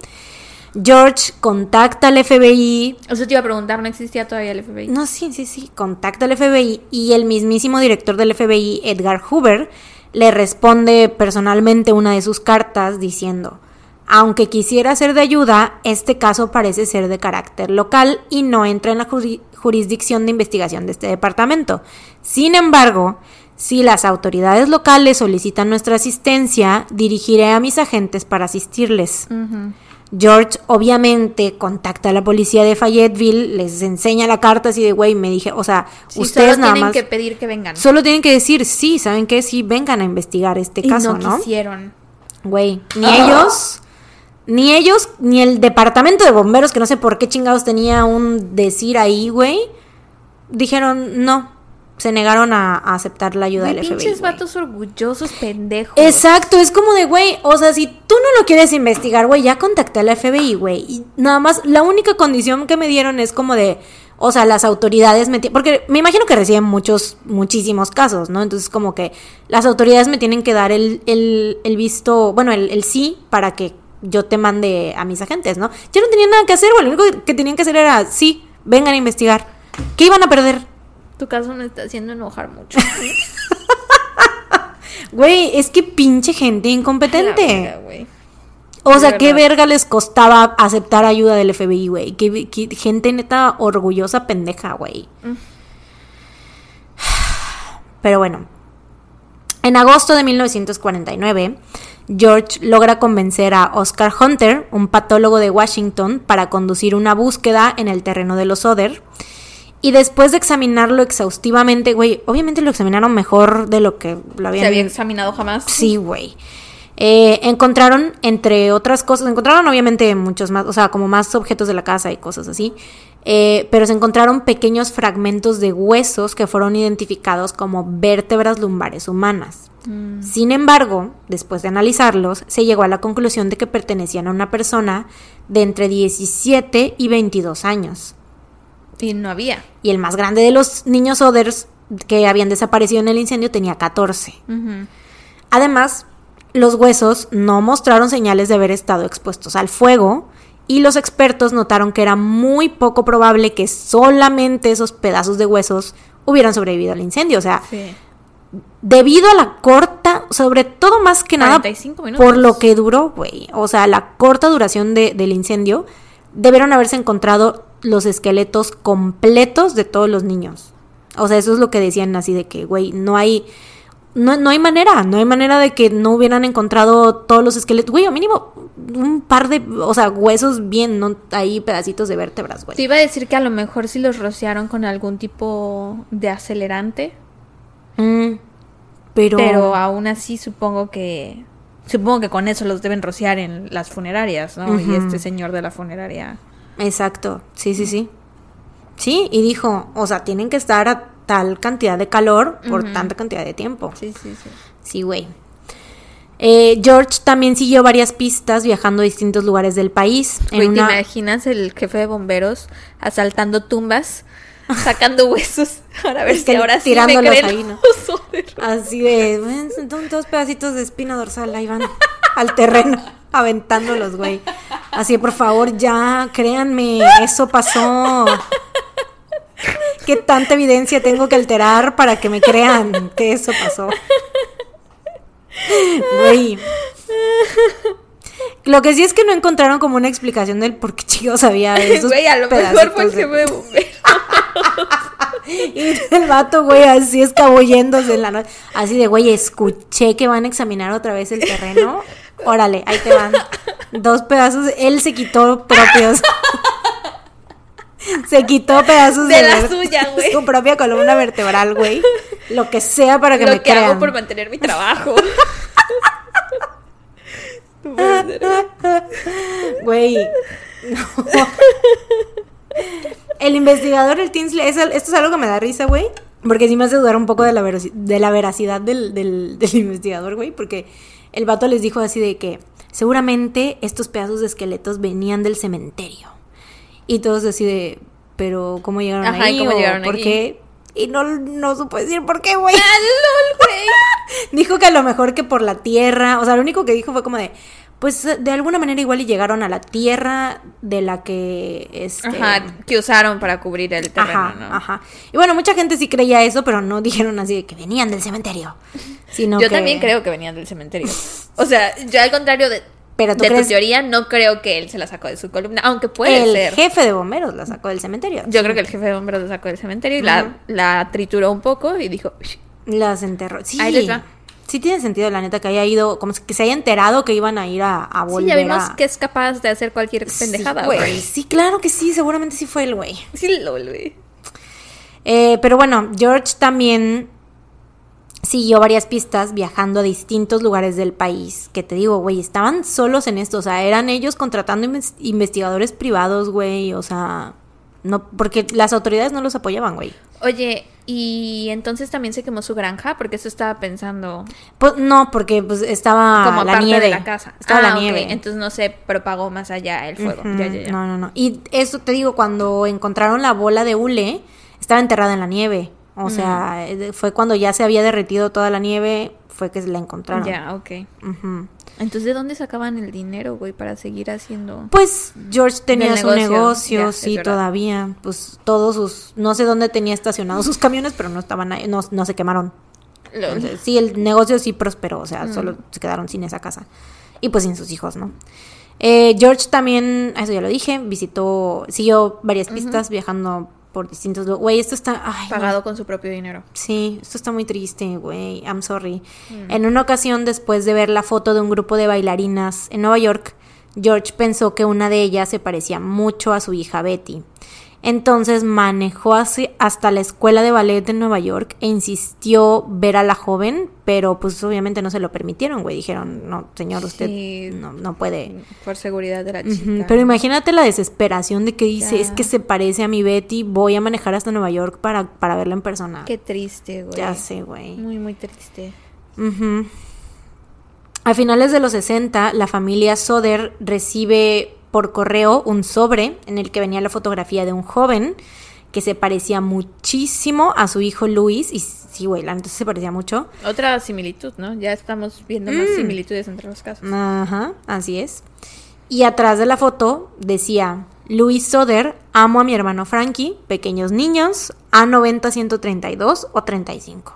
George contacta al FBI. Eso te iba a preguntar, ¿no existía todavía el FBI? No, sí, sí, sí. Contacta al FBI y el mismísimo director del FBI, Edgar Hoover, le responde personalmente una de sus cartas diciendo, aunque quisiera ser de ayuda, este caso parece ser de carácter local y no entra en la jurisdicción de investigación de este departamento. Sin embargo, si las autoridades locales solicitan nuestra asistencia, dirigiré a mis agentes para asistirles. George obviamente contacta a la policía de Fayetteville, les enseña la carta así de, güey, me dije, o sea, ustedes nada tienen más... que pedir que vengan. Solo tienen que decir, sí, ¿saben qué? Sí, vengan a investigar este caso, ¿no? quisieron. Güey, ni ellos, ni ellos, ni el departamento de bomberos, que no sé por qué chingados tenía un decir ahí, güey, dijeron, no, se negaron a, aceptar la ayuda del FBI. Pinches vatos orgullosos, pendejos. Exacto, es como de, güey, o sea, si tú no lo quieres investigar, güey, ya contacté al FBI, güey. Y nada más, la única condición que me dieron es como de, o sea, las autoridades me porque me imagino que reciben muchos, muchísimos casos, ¿no? Entonces, como que las autoridades me tienen que dar el, el, el visto, bueno, el, el sí para que yo te mande a mis agentes, ¿no? Yo no tenía nada que hacer, güey, lo único que tenían que hacer era, sí, vengan a investigar. ¿Qué iban a perder? Tu caso me está haciendo enojar mucho. [laughs] Güey, es que pinche gente incompetente. o sea, qué verga les costaba aceptar ayuda del FBI, güey. Qué, gente neta orgullosa pendeja, güey. Mm. Pero bueno. En agosto de 1949, George logra convencer a Oscar Hunter, un patólogo de Washington, para conducir una búsqueda en el terreno de los Oder y después de examinarlo exhaustivamente, güey, obviamente lo examinaron mejor de lo que lo habían... ¿Se había examinado jamás? Sí, güey. Eh, encontraron, entre otras cosas, encontraron obviamente muchos más, o sea, como más objetos de la casa y cosas así, eh, pero se encontraron pequeños fragmentos de huesos que fueron identificados como vértebras lumbares humanas. Mm. Sin embargo, después de analizarlos, se llegó a la conclusión de que pertenecían a una persona de entre 17 y 22 años. Y no había. Y el más grande de los niños Oders que habían desaparecido en el incendio tenía 14. Ujú. Además, los huesos no mostraron señales de haber estado expuestos al fuego y los expertos notaron que era muy poco probable que solamente esos pedazos de huesos hubieran sobrevivido al incendio. O sea, Sí. debido a la corta, sobre todo más que nada 45 minutos. por lo que duró, güey. O sea, la corta duración de- del incendio, debieron haberse encontrado los esqueletos completos de todos los niños. O sea, eso es lo que decían así de que, güey, no hay... No, no hay manera, no hay manera de que no hubieran encontrado todos los esqueletos. Güey, o mínimo un par de, o sea, huesos bien, no hay pedacitos de vértebras, güey. Te iba a decir que a lo mejor sí los rociaron con algún tipo de acelerante, Mm, pero... pero aún así supongo que supongo que con eso los deben rociar en las funerarias, ¿no? Y este señor de la funeraria. Exacto, sí, sí, sí. Sí, y dijo, o sea, tienen que estar a tal cantidad de calor por tanta cantidad de tiempo. Sí, sí, sí. Sí, güey. Eh, George también siguió varias pistas viajando a distintos lugares del país. En ¿te una- imaginas el jefe de bomberos asaltando tumbas, sacando [laughs] huesos para ver si ahora sí me creen ahí, ¿no? Así de, "Ven, son dos pedacitos de espina dorsal, ahí van al terreno, [laughs] aventándolos, güey. Así, por favor, ya, créanme, eso pasó. ¿Qué tanta evidencia tengo que alterar para que me crean que eso pasó? Güey. Lo que sí es que no encontraron como una explicación del por qué chicos había [laughs] esos Güey, a lo mejor fue el de- jefe de bomberos. y el vato, güey, así escabulléndose en la noche. Así de, güey, escuché que van a examinar otra vez el terreno. Órale, ahí te van. Dos pedazos. Él se quitó propios. Se quitó pedazos De de, la suya, güey. Su propia columna vertebral, güey. Lo que sea para que Lo me que hago crean. por mantener mi trabajo. [laughs] No puede ser. Güey. no. El investigador, el Tinsley, es el- esto es algo que me da risa, güey. Porque sí me hace dudar un poco de la, de la veracidad del, del- del investigador, güey. Porque el vato les dijo así de que seguramente estos pedazos de esqueletos venían del cementerio. Y todos así de, pero ¿cómo llegaron Ajá, ¿y ahí? cómo ¿O llegaron ¿Por aquí? qué? Y no, no supo decir por qué, güey. [laughs] ¡Ah! [laughs] Dijo que a lo mejor que por la tierra, o sea, lo único que dijo fue como de, pues de alguna manera igual y llegaron a la tierra de la que este Ajá, que usaron para cubrir el terreno, ajá, ¿no? ajá. Y bueno, mucha gente sí creía eso, pero no [laughs] dijeron así de que venían del cementerio. Sino Yo que- también creo que venían del cementerio. O sea, yo al contrario de, Pero tú de tu crees- teoría, no creo que él se la sacó de su columna, aunque puede el ser. jefe de bomberos la sacó del cementerio. Yo creo que el jefe de bomberos la sacó del cementerio y la, la trituró un poco y dijo. Las enterró. Sí. Ahí les va. Sí tiene sentido la neta que haya ido, como que se haya enterado que iban a ir a, a sí, volver ya vimos a... que es capaz de hacer cualquier pendejada, sí, güey. Sí, claro que sí, seguramente sí fue el güey. Sí, lol, güey. Eh, pero bueno, George también siguió varias pistas viajando a distintos lugares del país. Que te digo, güey, estaban solos en esto. O sea, eran ellos contratando inves- investigadores privados, güey. O sea, no, porque las autoridades no los apoyaban, güey. Oye, y entonces también se quemó su granja, porque eso estaba pensando Pues no, porque pues estaba como la parte nieve. de la casa. Estaba Ah, la ok, nieve. Entonces no se propagó más allá el fuego. Ya, ya, ya. No, no, no. Y eso te digo, cuando encontraron la bola de hule, estaba enterrada en la nieve. O sea, eh, fue cuando ya se había derretido toda la nieve, fue que la encontraron. Ya, ok. Ujú. Entonces, ¿de dónde sacaban el dinero, güey, para seguir haciendo? Pues George tenía su negocio, sí, todavía. Pues todos sus, no sé dónde tenía estacionados sus camiones, pero no estaban ahí, no, no se quemaron. Entonces, sí, el negocio sí prosperó, o sea, Mm. solo se quedaron sin esa casa. Y pues sin sus hijos, ¿no? Eh, George también, eso ya lo dije, visitó, siguió varias pistas viajando por distintos. Güey, esto está... ay, no. Pagado con su propio dinero. Sí, esto está muy triste, güey. I'm sorry. En una ocasión, después de ver la foto de un grupo de bailarinas en Nueva York, George pensó que una de ellas se parecía mucho a su hija Betty. Entonces manejó hasta la escuela de ballet de Nueva York e insistió ver a la joven, pero pues obviamente no se lo permitieron, güey. Dijeron, no, señor, usted Sí. no, no puede. Por seguridad de la chica. Pero imagínate la desesperación de que dice, Ya. es que se parece a mi Betty, voy a manejar hasta Nueva York para, para verla en persona. Qué triste, güey. Ya sé, güey. Muy, muy triste. Ujú. A finales de los 60, la familia Soder recibe por correo un sobre en el que venía la fotografía de un joven que se parecía muchísimo a su hijo Luis. Y sí, güey, neta se parecía mucho. Otra similitud, ¿no? Ya estamos viendo más Mm. similitudes entre los casos. Ajá, así es. Y atrás de la foto decía, Luis Soder, amo a mi hermano Frankie, pequeños niños, A90 132 o 35.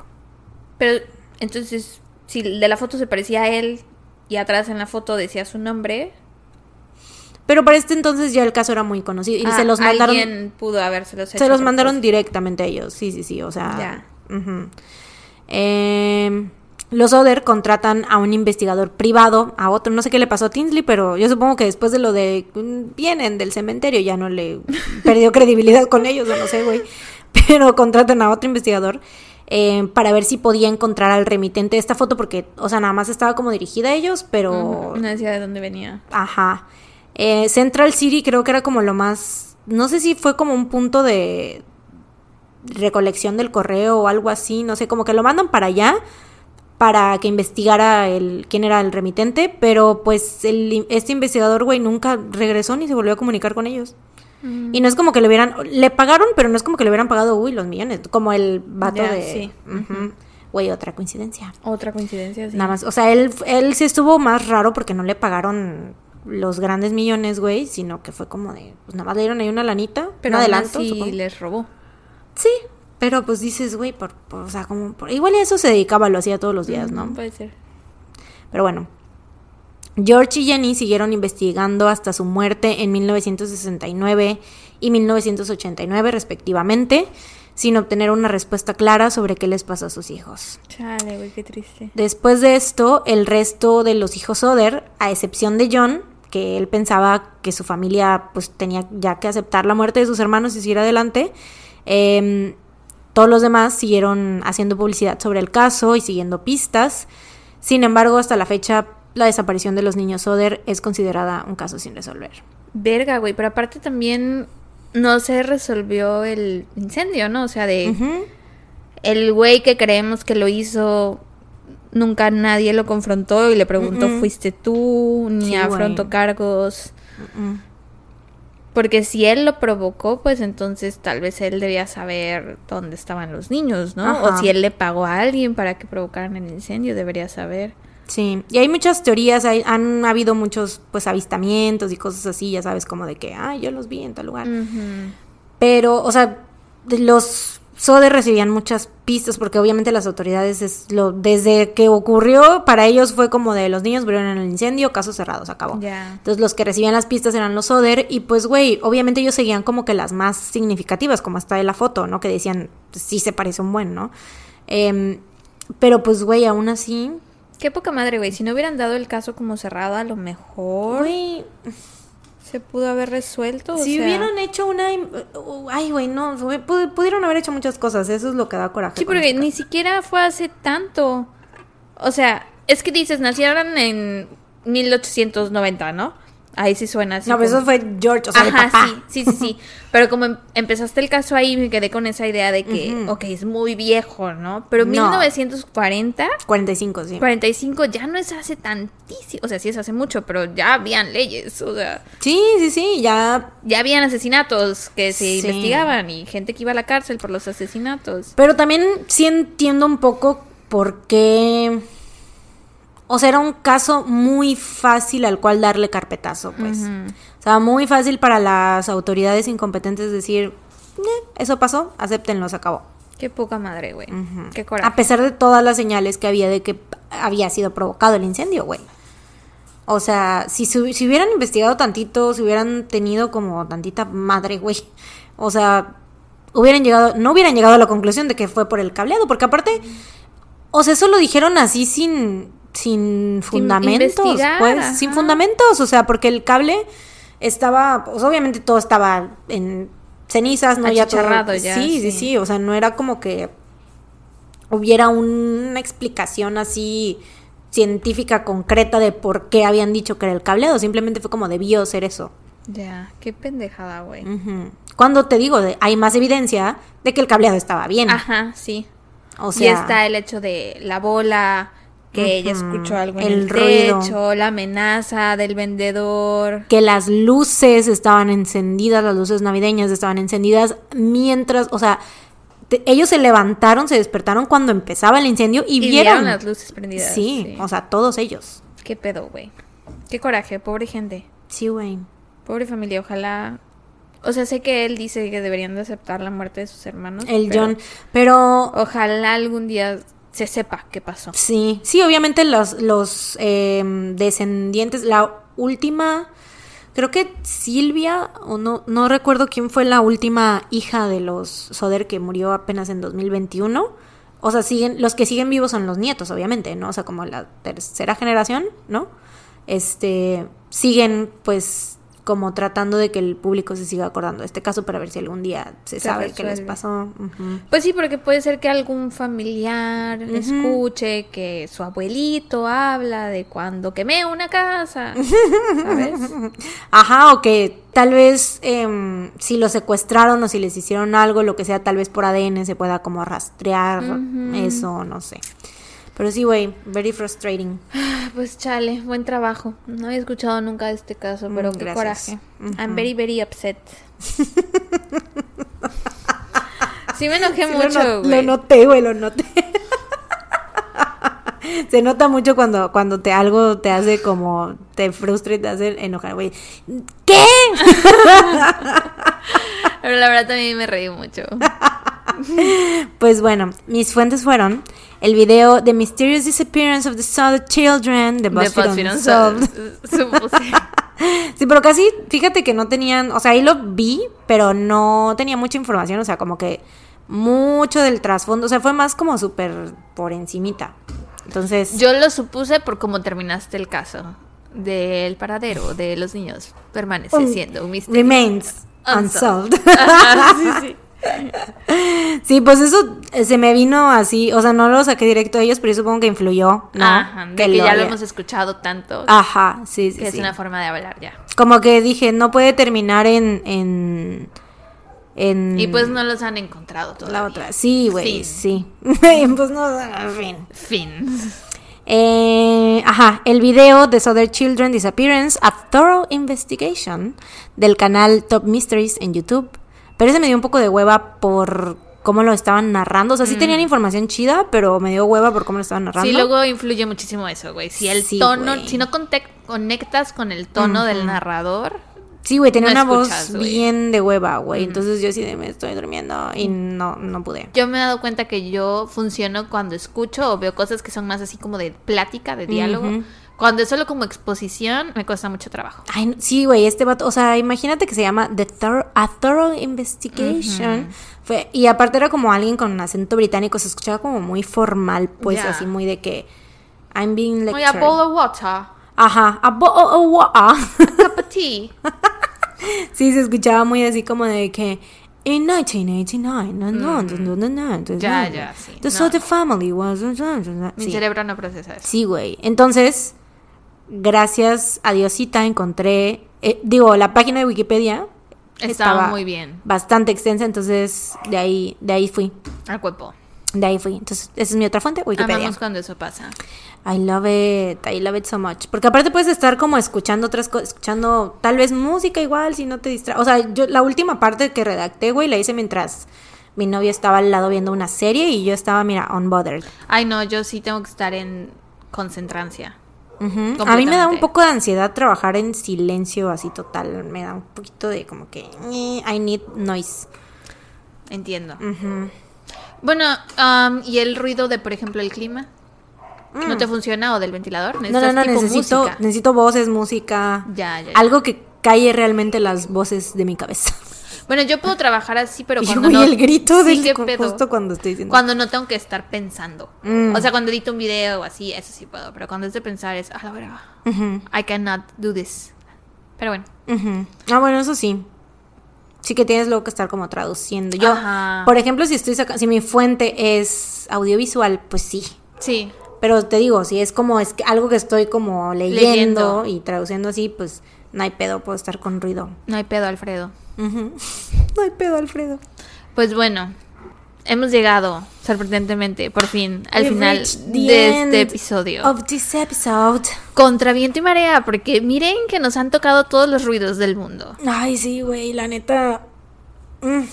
Pero entonces, si de la foto se parecía a él y atrás en la foto decía su nombre, Pero para este entonces ya el caso era muy conocido y ah, se los mandaron alguien pudo habérselos hecho. se los mandaron propósito. directamente a ellos. Sí, sí, sí, o sea, Ya. Eh, los Oder contratan a un investigador privado, a otro, no sé qué le pasó a Tinsley, pero yo supongo que después de lo de mm, vienen del cementerio ya no le [laughs] perdió credibilidad con ellos, o no sé, güey. Pero contratan a otro investigador eh, para ver si podía encontrar al remitente de esta foto, porque, o sea, nada más estaba como dirigida a ellos, pero Ujú, No decía de dónde venía. Ajá. Eh, Central City creo que era como lo más. No sé si fue como un punto de recolección del correo o algo así. No sé, como que lo mandan para allá para que investigara el quién era el remitente, pero pues el, este investigador, güey, nunca regresó ni se volvió a comunicar con ellos. Mm. Y no es como que le hubieran, le pagaron, pero no es como que le hubieran pagado, uy, los millones, como el vato de, sí. Güey, otra coincidencia. Otra coincidencia, sí. Nada más, o sea, él, él sí estuvo más raro porque no le pagaron los grandes millones, güey, sino que fue como de, pues nada más le dieron ahí una lanita, Pero un adelanto, supongo. les robó. Sí, pero pues dices, güey, por, por- o sea, como, por- igual y eso se dedicaba, lo hacía todos los días, ¿no? Puede ser. Pero bueno. George y Jenny siguieron investigando hasta su muerte en 1969 y 1989 respectivamente, sin obtener una respuesta clara sobre qué les pasó a sus hijos. Chale, güey, qué triste. Después de esto, el resto de los hijos Oder, a excepción de John, que él pensaba que su familia pues tenía ya que aceptar la muerte de sus hermanos y seguir adelante, em, todos los demás siguieron haciendo publicidad sobre el caso y siguiendo pistas. Sin embargo, hasta la fecha, la desaparición de los niños Oder es considerada un caso sin resolver. Verga, güey, pero aparte también no se resolvió el incendio, ¿no? O sea, de el güey que creemos que lo hizo, nunca nadie lo confrontó y le preguntó. ¿fuiste tú? Ni Sí, afrontó cargos. Mm. Porque si él lo provocó, pues entonces tal vez él debía saber dónde estaban los niños, ¿no? Ajá. O si él le pagó a alguien para que provocaran el incendio, debería saber. Sí, y hay muchas teorías, hay- han habido muchos pues avistamientos y cosas así, ya sabes, como de que, ah, yo los vi en tal lugar. Pero, o sea, los SODE recibían muchas pistas porque obviamente las autoridades es lo desde que ocurrió para ellos fue como de los niños murieron en el incendio, caso cerrado, se acabó. Ya. Entonces los que recibían las pistas eran los Soder y pues güey, obviamente ellos seguían como que las más significativas, como hasta de la foto, ¿no? Que decían, pues, sí se parece un buen, ¿no? Em, pero pues güey, aún así, Qué poca madre, güey. Si no hubieran dado el caso como cerrado, a lo mejor güey, se pudo haber resuelto. o si sea, hubieran hecho una, ay güey, no, pudieron haber hecho muchas cosas, eso es lo que da coraje. Sí, porque ni caso. siquiera fue hace tanto. O sea, es que dices, nacieron en 1890, ¿no? Ahí sí suena así. No, pero como- eso fue George, o sea, el Ajá, papá. sí, sí, sí, sí. [laughs] Pero como em- empezaste el caso ahí, me quedé con esa idea de que, Ujú. ok, es muy viejo, ¿no? Pero No. 1940, 45, sí. 45 ya no es hace tantísimo. O sea, sí es hace mucho, pero ya habían leyes. O sea, Sí, sí, sí, ya. ya habían asesinatos que se Sí. investigaban y gente que iba a la cárcel por los asesinatos. Pero también sí entiendo un poco por qué. O sea, era un caso muy fácil al cual darle carpetazo, pues. Ujú. O sea, muy fácil para las autoridades incompetentes decir, "Eh, eso pasó, acéptenlo, se acabó. Qué poca madre, güey. Qué coraje. A pesar de todas las señales que había de que había sido provocado el incendio, güey. O sea, si, si hubieran investigado tantito, si hubieran tenido como tantita madre, güey. O sea, hubieran llegado, no hubieran llegado a la conclusión de que fue por el cableado, porque aparte, o sea, eso lo dijeron así sin, sin fundamentos, pues, sin fundamentos, o sea, porque el cable estaba, pues obviamente todo estaba en cenizas, no ya todo. Ya, sí, sí. sí, o sea, no era como que hubiera una explicación así científica concreta de por qué habían dicho que era el cableado, simplemente fue como debió ser eso. Ya, qué pendejada, güey. Cuando te digo, de- hay más evidencia de que el cableado estaba bien. Ajá, sí. O y sea, está el hecho de la bola que ella escuchó algo en El el, ruido. techo, la amenaza del vendedor. que las luces estaban encendidas, las luces navideñas estaban encendidas mientras, o sea, te- ellos se levantaron, se despertaron cuando empezaba el incendio y, Y vieron. vieron las luces prendidas. Sí, o sea, todos ellos. Qué pedo, güey. Qué coraje, pobre gente. Sí, güey. Pobre familia, ojalá. O sea, sé que él dice que deberían de aceptar la muerte de sus hermanos. El pero John, pero Ojalá algún día se sepa qué pasó. sí, sí, obviamente los, los eh, descendientes, la última, creo que Silvia, o no, no recuerdo quién fue la última hija de los Soder que murió apenas en 2021. O sea, siguen, los que siguen vivos son los nietos, obviamente, ¿no? O sea, como la tercera generación, ¿no? Este, siguen pues como tratando de que el público se siga acordando de este caso para ver si algún día se, Se sabe qué les pasó. Pues sí, porque puede ser que algún familiar escuche que su abuelito habla de cuando quemé una casa. [laughs] ¿Sabes? Ajá, o que tal vez em, si lo secuestraron o si les hicieron algo, lo que sea, tal vez por ADN se pueda como rastrear eso, no sé. Pero sí, güey, very frustrating. [sighs] Pues chale, buen trabajo. No había escuchado nunca de este caso, pero Mm, qué gracias. coraje. I'm very, very upset. [laughs] sí me enojé Sí, lo, mucho, no- lo noté, güey, lo noté. [laughs] Se nota mucho cuando, cuando te algo te hace como te frustra y te hace enojar, güey. ¿Qué? [laughs] Pero la verdad también me reí mucho. Pues bueno, mis fuentes fueron el video The Mysterious Disappearance of the Solid Children de BuzzFeed Unsolved. [laughs] [laughs] Sí, pero casi, fíjate que no tenían, o sea, ahí lo vi, pero no tenía mucha información, o sea, como que mucho del trasfondo, o sea, fue más como súper por encimita. Entonces, Yo lo supuse por cómo terminaste el caso del paradero de los niños. Permanece siendo un misterio. remains Unsolved. unsolved. [laughs] Ajá, sí, sí. [laughs] sí, pues eso eh, se me vino así, o sea, no lo saqué directo de ellos, pero yo supongo que influyó, ¿no? Ajá, de que, ya lo hemos escuchado tanto. Ajá, sí, sí, que es una forma de hablar ya. Como que dije, no puede terminar en... en, en Y pues no los han encontrado todavía. La otra, sí, güey, sí. [laughs] pues no, fin. Fin. Eh, ajá, el video de Other Children Disappearance, A Thorough Investigation, del canal Top Mysteries en YouTube. Pero ese me dio un poco de hueva por cómo lo estaban narrando. O sea, sí tenían información chida, pero me dio hueva por cómo lo estaban narrando. Mm. Sí, luego influye muchísimo eso, güey. Si el Sí, tono, si no conectas con el tono del narrador, Sí, güey, tenía no una escuchas, voz bien de hueva, güey. Entonces yo sí me estoy durmiendo y no, no pude. yo me he dado cuenta que yo funciono cuando escucho o veo cosas que son más así como de plática, de diálogo. Cuando es solo como exposición, me cuesta mucho trabajo. Ay, no- sí, güey, este vato, o sea, imagínate que se llama The Thor- A Thorough Investigation. Fue, y aparte era como alguien con un acento británico, se escuchaba como muy formal, pues así muy de que I'm being lectured. a bowl of water, Ajá, a bo- oh, oh, wa- ah. cup of [laughs] tea. sí, se escuchaba muy así como de que in 1989, no, no, no, no, no, no, no, Ya, ya, sí, The no. Family was... Mi Sí. cerebro no procesa eso. Sí, güey. Entonces, gracias a Diosita encontré, eh, digo, la página de Wikipedia Estaba muy bien. bastante extensa, entonces de ahí, de ahí fui, Al cuerpo. de ahí fui. Entonces, esa es mi otra fuente, Wikipedia. Amamos cuando eso pasa. I love it, I love it so much. Porque aparte puedes estar como escuchando otras cosas, escuchando tal vez música igual, si no te distraes. O sea, yo la última parte que redacté, güey, la hice mientras mi novio estaba al lado viendo una serie y yo estaba, mira, unbothered. Ay, no, yo sí tengo que estar en concentrancia. A mí me da un poco de ansiedad trabajar en silencio así total. Me da un poquito de como que I need noise. Entiendo. Bueno, am, ¿y el ruido de, por ejemplo, el clima? ¿No te funciona o del ventilador? Mm. No, ¿Necesitas no, no, tipo necesito, música? necesito voces, música, Ya, ya, ya. algo que calle realmente las voces de mi cabeza. [laughs] Bueno, yo puedo trabajar así, pero [laughs] cuando no... el grito Sí, del pedo. justo cuando estoy diciendo. Cuando no tengo que estar pensando. Mm. O sea, cuando edito un video o así, eso sí puedo. Pero cuando es de pensar es, a la verga, Ujú, I cannot do this. Pero bueno. ujú. Ah, bueno, eso sí. Sí que tienes luego que estar como traduciendo. Yo, Ajá. por ejemplo, si estoy sacando, si mi fuente es audiovisual, pues sí. Sí. Pero te digo, si es como es que algo que estoy como leyendo, Leyendo. y traduciendo así, pues no hay pedo, puedo estar con ruido. No hay pedo, Alfredo. [laughs] No hay pedo, Alfredo. Pues bueno, hemos llegado sorprendentemente, por fin, al We've final de este episodio. Of this episode. Contra viento y marea, porque miren que nos han tocado todos los ruidos del mundo. Ay, sí, güey, la neta. mm.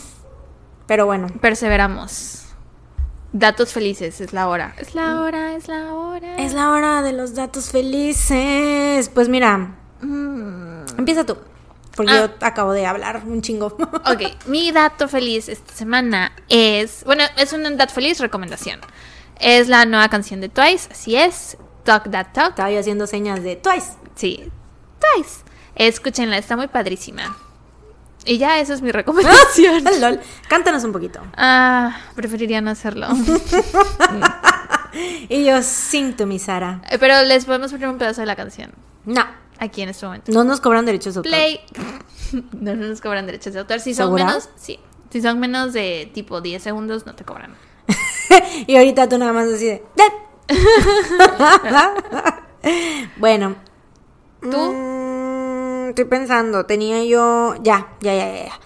Pero bueno. Perseveramos. Datos felices, es la hora. Es la hora, es la hora. Es la hora de los datos felices. Pues mira, Mm. empieza tú. Porque Ah. yo acabo de hablar un chingo. [laughs] Ok, mi dato feliz esta semana es. Bueno, es un dato feliz recomendación. Es la nueva canción de Twice, así es. Talk That Talk. Estaba yo haciendo señas de Twice. Sí, Twice. Escúchenla, está muy padrísima. Y ya, esa es mi recomendación. [laughs] Lol. Cántanos un poquito. Ah, preferiría no hacerlo. [laughs] Y yo, sing to Sara. Eh, Pero les podemos poner un pedazo de la canción. No, Aquí en este momento. no nos cobran derechos de autor. Play. [laughs] No, no nos cobran derechos de autor. Si son ¿Segura? menos, sí. Si son menos de tipo 10 segundos, no te cobran. [laughs] y ahorita tú nada más así de. [laughs] bueno. ¿Tú? Mm, estoy pensando, tenía yo. Ya, ya, ya, ya. ya.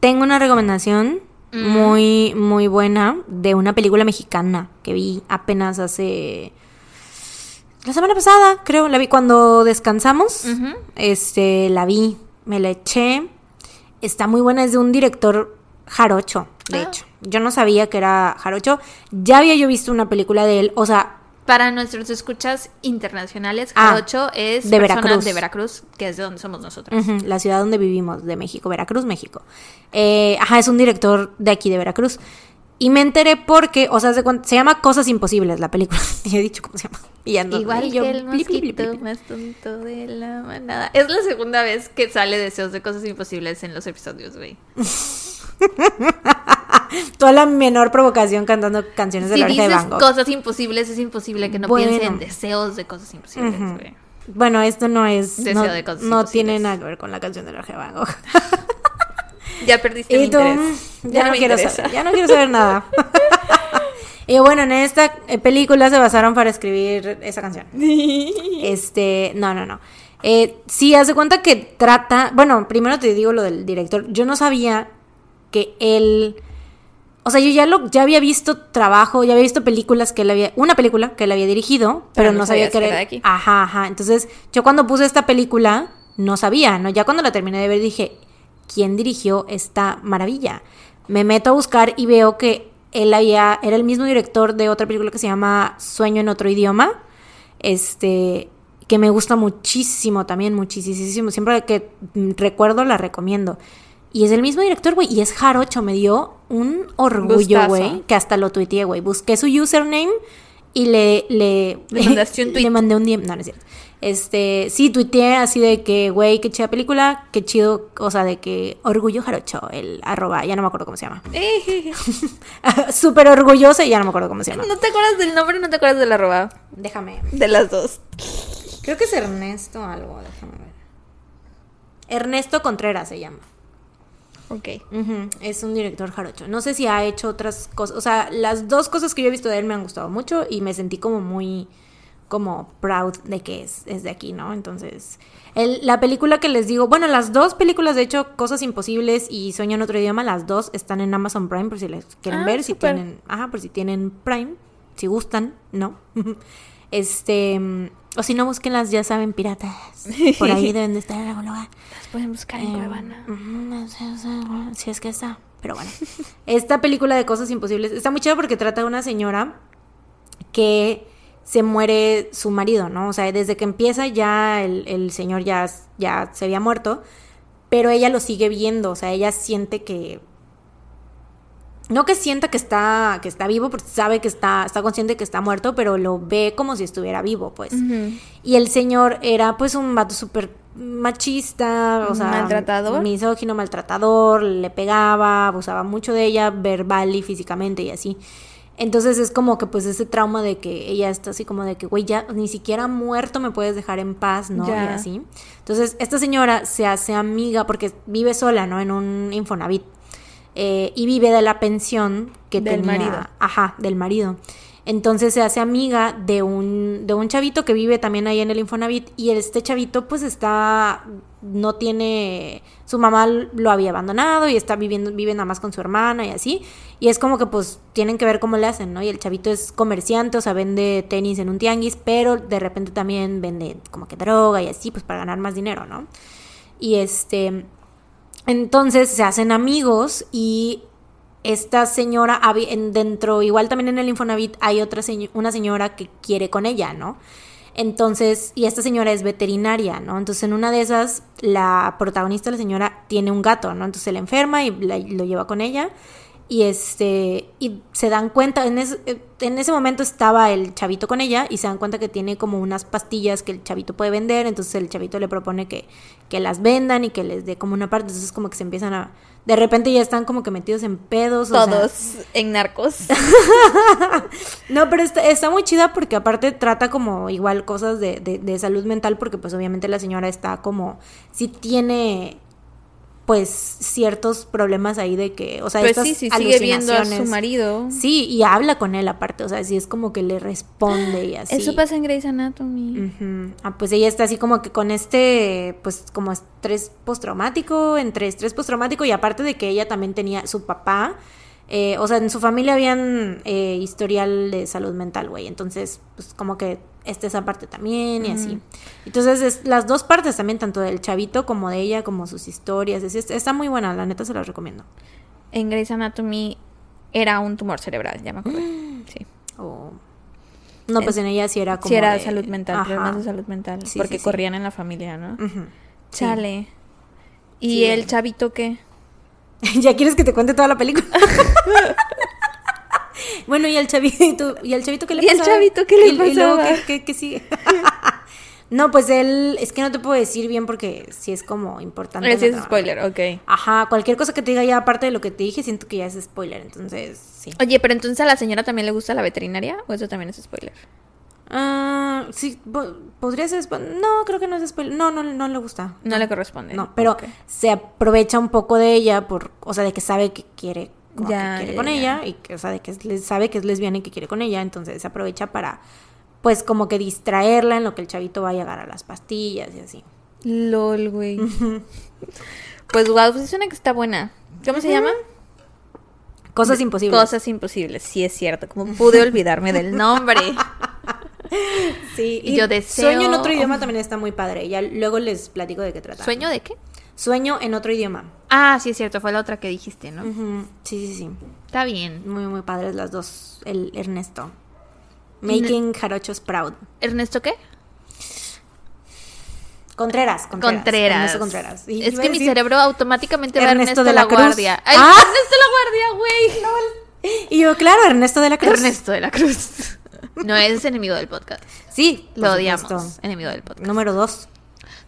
Tengo una recomendación Mm. muy, muy buena de una película mexicana que vi apenas hace. La semana pasada, creo, la vi cuando descansamos. Ujú. Este, la vi, me la eché. Está muy buena, es de un director jarocho, de Ah. hecho. Yo no sabía que era jarocho. Ya había yo visto una película de él, o sea, Para nuestros escuchas internacionales, Ah, Jarocho es de Veracruz. de Veracruz, que es de donde somos nosotros. la ciudad donde vivimos, de México, Veracruz, México. Eh, ajá, es un director de aquí, de Veracruz. Y me enteré porque, o sea, se, se llama Cosas Imposibles la película. [laughs] Y he dicho cómo se llama. Y ya no- Igual y yo, que el blip, blip, blip, mosquito blip. más tonto de la manada. Es la segunda vez que sale deseos de cosas imposibles en los episodios, güey. [laughs] Toda la menor provocación cantando canciones de Si la oreja de dices Van Gogh. cosas imposibles, es imposible que no Bueno. piense en deseos de cosas imposibles, güey. Bueno, esto no es. Deseo no de cosas no imposibles. tiene nada que ver con la canción de de Van Gogh. [laughs] Ya perdiste mi Y tú, interés. ya, no, me quiero interesa. saber, ya no quiero saber nada. [laughs] y bueno, en esta eh, película se basaron para escribir esa canción. Este, no, no, no. Eh, sí, haz de cuenta que trata, bueno, primero te digo lo del director. Yo no sabía que él, o sea, yo ya lo, ya había visto trabajo, ya había visto películas que él había, una película que él había dirigido, pero, Pero no sabía que era de aquí. Ajá, ajá. Entonces, yo cuando puse esta película no sabía, ¿no? Ya cuando la terminé de ver dije, ¿quién dirigió esta maravilla? Me meto a buscar y veo que él había, era el mismo director de otra película que se llama Sueño en otro idioma. Este, que me gusta muchísimo también, muchísimo. Siempre que recuerdo la recomiendo. Y es el mismo director, güey, y es Jarocho. Me dio un orgullo, güey, que hasta lo tuiteé, güey. Busqué su username y le... Le, Le mandaste un [laughs] Le tweet. mandé un DM, no, no es cierto. Este, sí, tuiteé así de que, güey, qué chida película, qué chido, o sea, de que orgullo jarocho, el arroba, ya no me acuerdo cómo se llama. [laughs] [laughs] Súper orgullosa y ya no me acuerdo cómo se llama. no te acuerdas del nombre, no te acuerdas del arroba. Déjame. De las dos. Creo que es Ernesto algo, déjame ver. Ernesto Contreras se llama. Ok. Es un director jarocho. No sé si ha hecho otras cosas. O sea, las dos cosas que yo he visto de él me han gustado mucho y me sentí como muy como proud de que es, es de aquí, ¿no? Entonces, el- la película que les digo, bueno, las dos películas, de hecho, Cosas Imposibles y Sueño en otro idioma, las dos están en Amazon Prime por si les quieren Ah, ver, si tienen, ajá, por si tienen Prime, si gustan, ¿no? [laughs] este, o si no, búsquenlas, ya saben, piratas. Por ahí [laughs] deben de estar en algún lugar. Las pueden buscar en Em, Cuevana. sea, Si es que está. Pero bueno. Esta película de cosas imposibles está muy chida porque trata de una señora que se muere su marido, ¿no? O sea, desde que empieza ya el, el señor ya, ya se había muerto, pero ella lo sigue viendo, o sea, ella siente que... No que sienta que está, que está vivo, porque sabe que está, está consciente que está muerto, pero lo ve como si estuviera vivo, pues. Y el señor era pues un vato súper machista, o sea, Maltratador. misógino, maltratador, le pegaba, abusaba mucho de ella, verbal y físicamente y así. Entonces es como que pues ese trauma de que ella está así como de que, güey, ya ni siquiera muerto me puedes dejar en paz, ¿no? Y así. Entonces esta señora se hace amiga porque vive sola, ¿no? En un Infonavit. Eh, y vive de la pensión que Del tenía. marido. Ajá, del marido. Entonces se hace amiga de un, de un chavito que vive también ahí en el Infonavit y este chavito pues está, no tiene, su mamá lo había abandonado y está viviendo, vive nada más con su hermana y así. Y es como que pues tienen que ver cómo le hacen, ¿no? Y el chavito es comerciante, o sea, vende tenis en un tianguis, pero de repente también vende como que droga y así, pues para ganar más dinero, ¿no? Y este, entonces se hacen amigos y esta señora, dentro, igual también en el Infonavit hay otra una señora que quiere con ella, ¿no? Entonces, y esta señora es veterinaria, ¿no? Entonces, en una de esas, la protagonista, la señora, tiene un gato, ¿no? Entonces, la enferma y lo lleva con ella y este y se dan cuenta en, en ese momento estaba el chavito con ella y se dan cuenta que tiene como unas pastillas que el chavito puede vender entonces el chavito le propone que, que las vendan y que les dé como una parte entonces como que se empiezan a de repente ya están como que metidos en pedos todos en narcos. [laughs] No pero está, está, muy chida porque aparte trata como igual cosas de, de, de salud mental porque pues obviamente la señora está como si tiene pues ciertos problemas ahí de que, o sea, pues sí, sí, sigue viendo a su marido. Sí, y habla con él aparte, o sea, sí es como que le responde y así. Eso pasa en Grey's Anatomy. Ah, pues ella está así como que con este, pues como estrés postraumático, entre estrés postraumático y aparte de que ella también tenía su papá, eh, o sea, en su familia habían eh, historial de salud mental, güey, entonces, pues como que esta esa parte también y así. Entonces, es, las dos partes también, tanto del chavito como de ella, como sus historias. está muy buena, la neta se las recomiendo. En Grey's Anatomy era un tumor cerebral, ya me acuerdo. [gasps] Sí. Oh. No, pues en ella sí era como. Sí, era salud mental, problemas de salud mental. porque corrían en la familia, ¿no? Chale. ¿Y el chavito qué? [laughs] ¿Ya quieres que te cuente toda la película? [laughs] Bueno, ¿y el chavito? ¿Y el chavito qué le ¿Y el chavito qué le? Y luego, ¿qué, qué, sigue? [laughs] no, pues él, es que no te puedo decir bien porque sí es como importante. Sí es spoiler, ok. Ajá, cualquier cosa que te diga ya aparte de lo que te dije, siento que ya es spoiler, entonces sí. Oye, pero entonces a la señora también le gusta la veterinaria o eso también es spoiler? Ah, sí, podría ser No, creo que no es spoiler. No, no, no le gusta. No, le corresponde. No, pero se aprovecha un poco de ella por, o sea, de que sabe que quiere ya, que quiere con ella y que, o sea, de que sabe que es lesbiana y que quiere con ella, entonces se aprovecha para, pues, como que distraerla en lo que el chavito va a llegar a las pastillas y así. LOL, güey. pues, wow, pues una que está buena. ¿Cómo se llama? Cosas imposibles. Cosas imposibles, sí es cierto. Como pude olvidarme del nombre. [laughs] Sí, y, yo deseo... Sueño en otro idioma también está muy padre. Ya luego les platico de qué trata. ¿Sueño de qué? Sueño en otro idioma. Ah, sí, es cierto, fue la otra que dijiste, ¿no? Sí, sí, sí. Está bien. Muy, muy padres las dos. El Ernesto. Making Jarochos Proud. ¿Ernesto qué? Contreras, Contreras. Contreras. Contreras. es que mi cerebro automáticamente va a Ernesto de la, Guardia. ¡Ay, ¡Ah! Ernesto de la Guardia, güey! [laughs] Y yo, claro, Ernesto de la Cruz. Ernesto de la Cruz. [laughs] No es enemigo del podcast. Sí, lo odiamos. Enemigo del podcast. Número dos.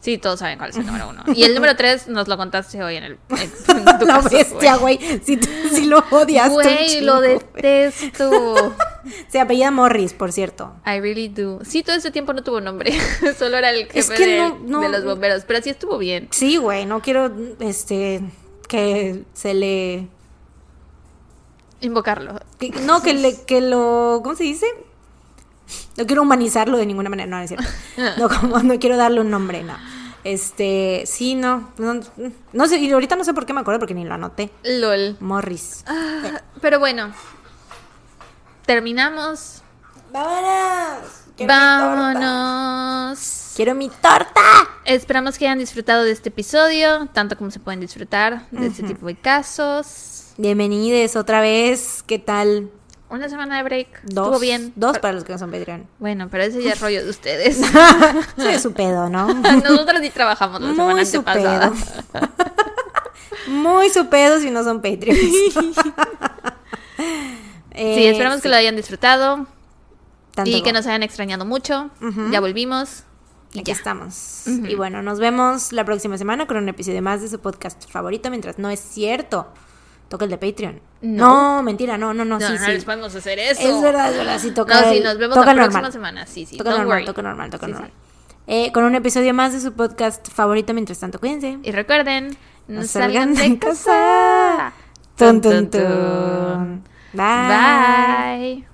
Sí, todos saben cuál es el número uno. Y el número tres nos lo contaste hoy en el. [laughs] la bestia, güey. Si, si, lo odias. Güey, lo detesto. [laughs] Se apellida Morris, por cierto. I really do. Sí, todo ese tiempo no tuvo nombre. [laughs] Solo era el jefe de, los bomberos. Pero sí estuvo bien. Sí, güey. No quiero este que se le. Invocarlo. no, que, le, que lo. ¿Cómo se dice? No quiero humanizarlo de ninguna manera, no, es cierto. [laughs] No, como, no quiero darle un nombre, no. Este, sí, no, no, sé, y ahorita no sé por qué me acuerdo porque ni lo anoté. LOL. Morris. Ah, pero bueno, terminamos. ¡Vámonos! ¡Vámonos! ¡Quiero mi torta! Esperamos que hayan disfrutado de este episodio, tanto como se pueden disfrutar de este tipo de casos. Bienvenidos otra vez, ¿qué tal? Una semana de break. Dos. Estuvo bien. Dos para los que no son Patreon. Bueno, pero ese ya es rollo de ustedes. [laughs] sí, es su pedo, ¿no? [laughs] Nosotros sí trabajamos la Muy semana pasada. [laughs] Muy su pedo si no son Patreons. sí, esperamos que lo hayan disfrutado. y que nos hayan extrañado mucho. Ya volvimos. Y Aquí ya estamos. Y bueno, nos vemos la próxima semana con un episodio más de su podcast favorito, mientras no es cierto toca el de Patreon. No, mentira, no, no, no, no sí, no les podemos hacer eso. Es verdad, es verdad, sí toca. No, sí, nos vemos la próxima semana, sí, sí. Toca normal, toca normal, toca normal. Eh, con un episodio más de su podcast favorito, mientras tanto, cuídense. Y recuerden, no, salgan, de casa. Tun, tun, tun. Bye. Bye.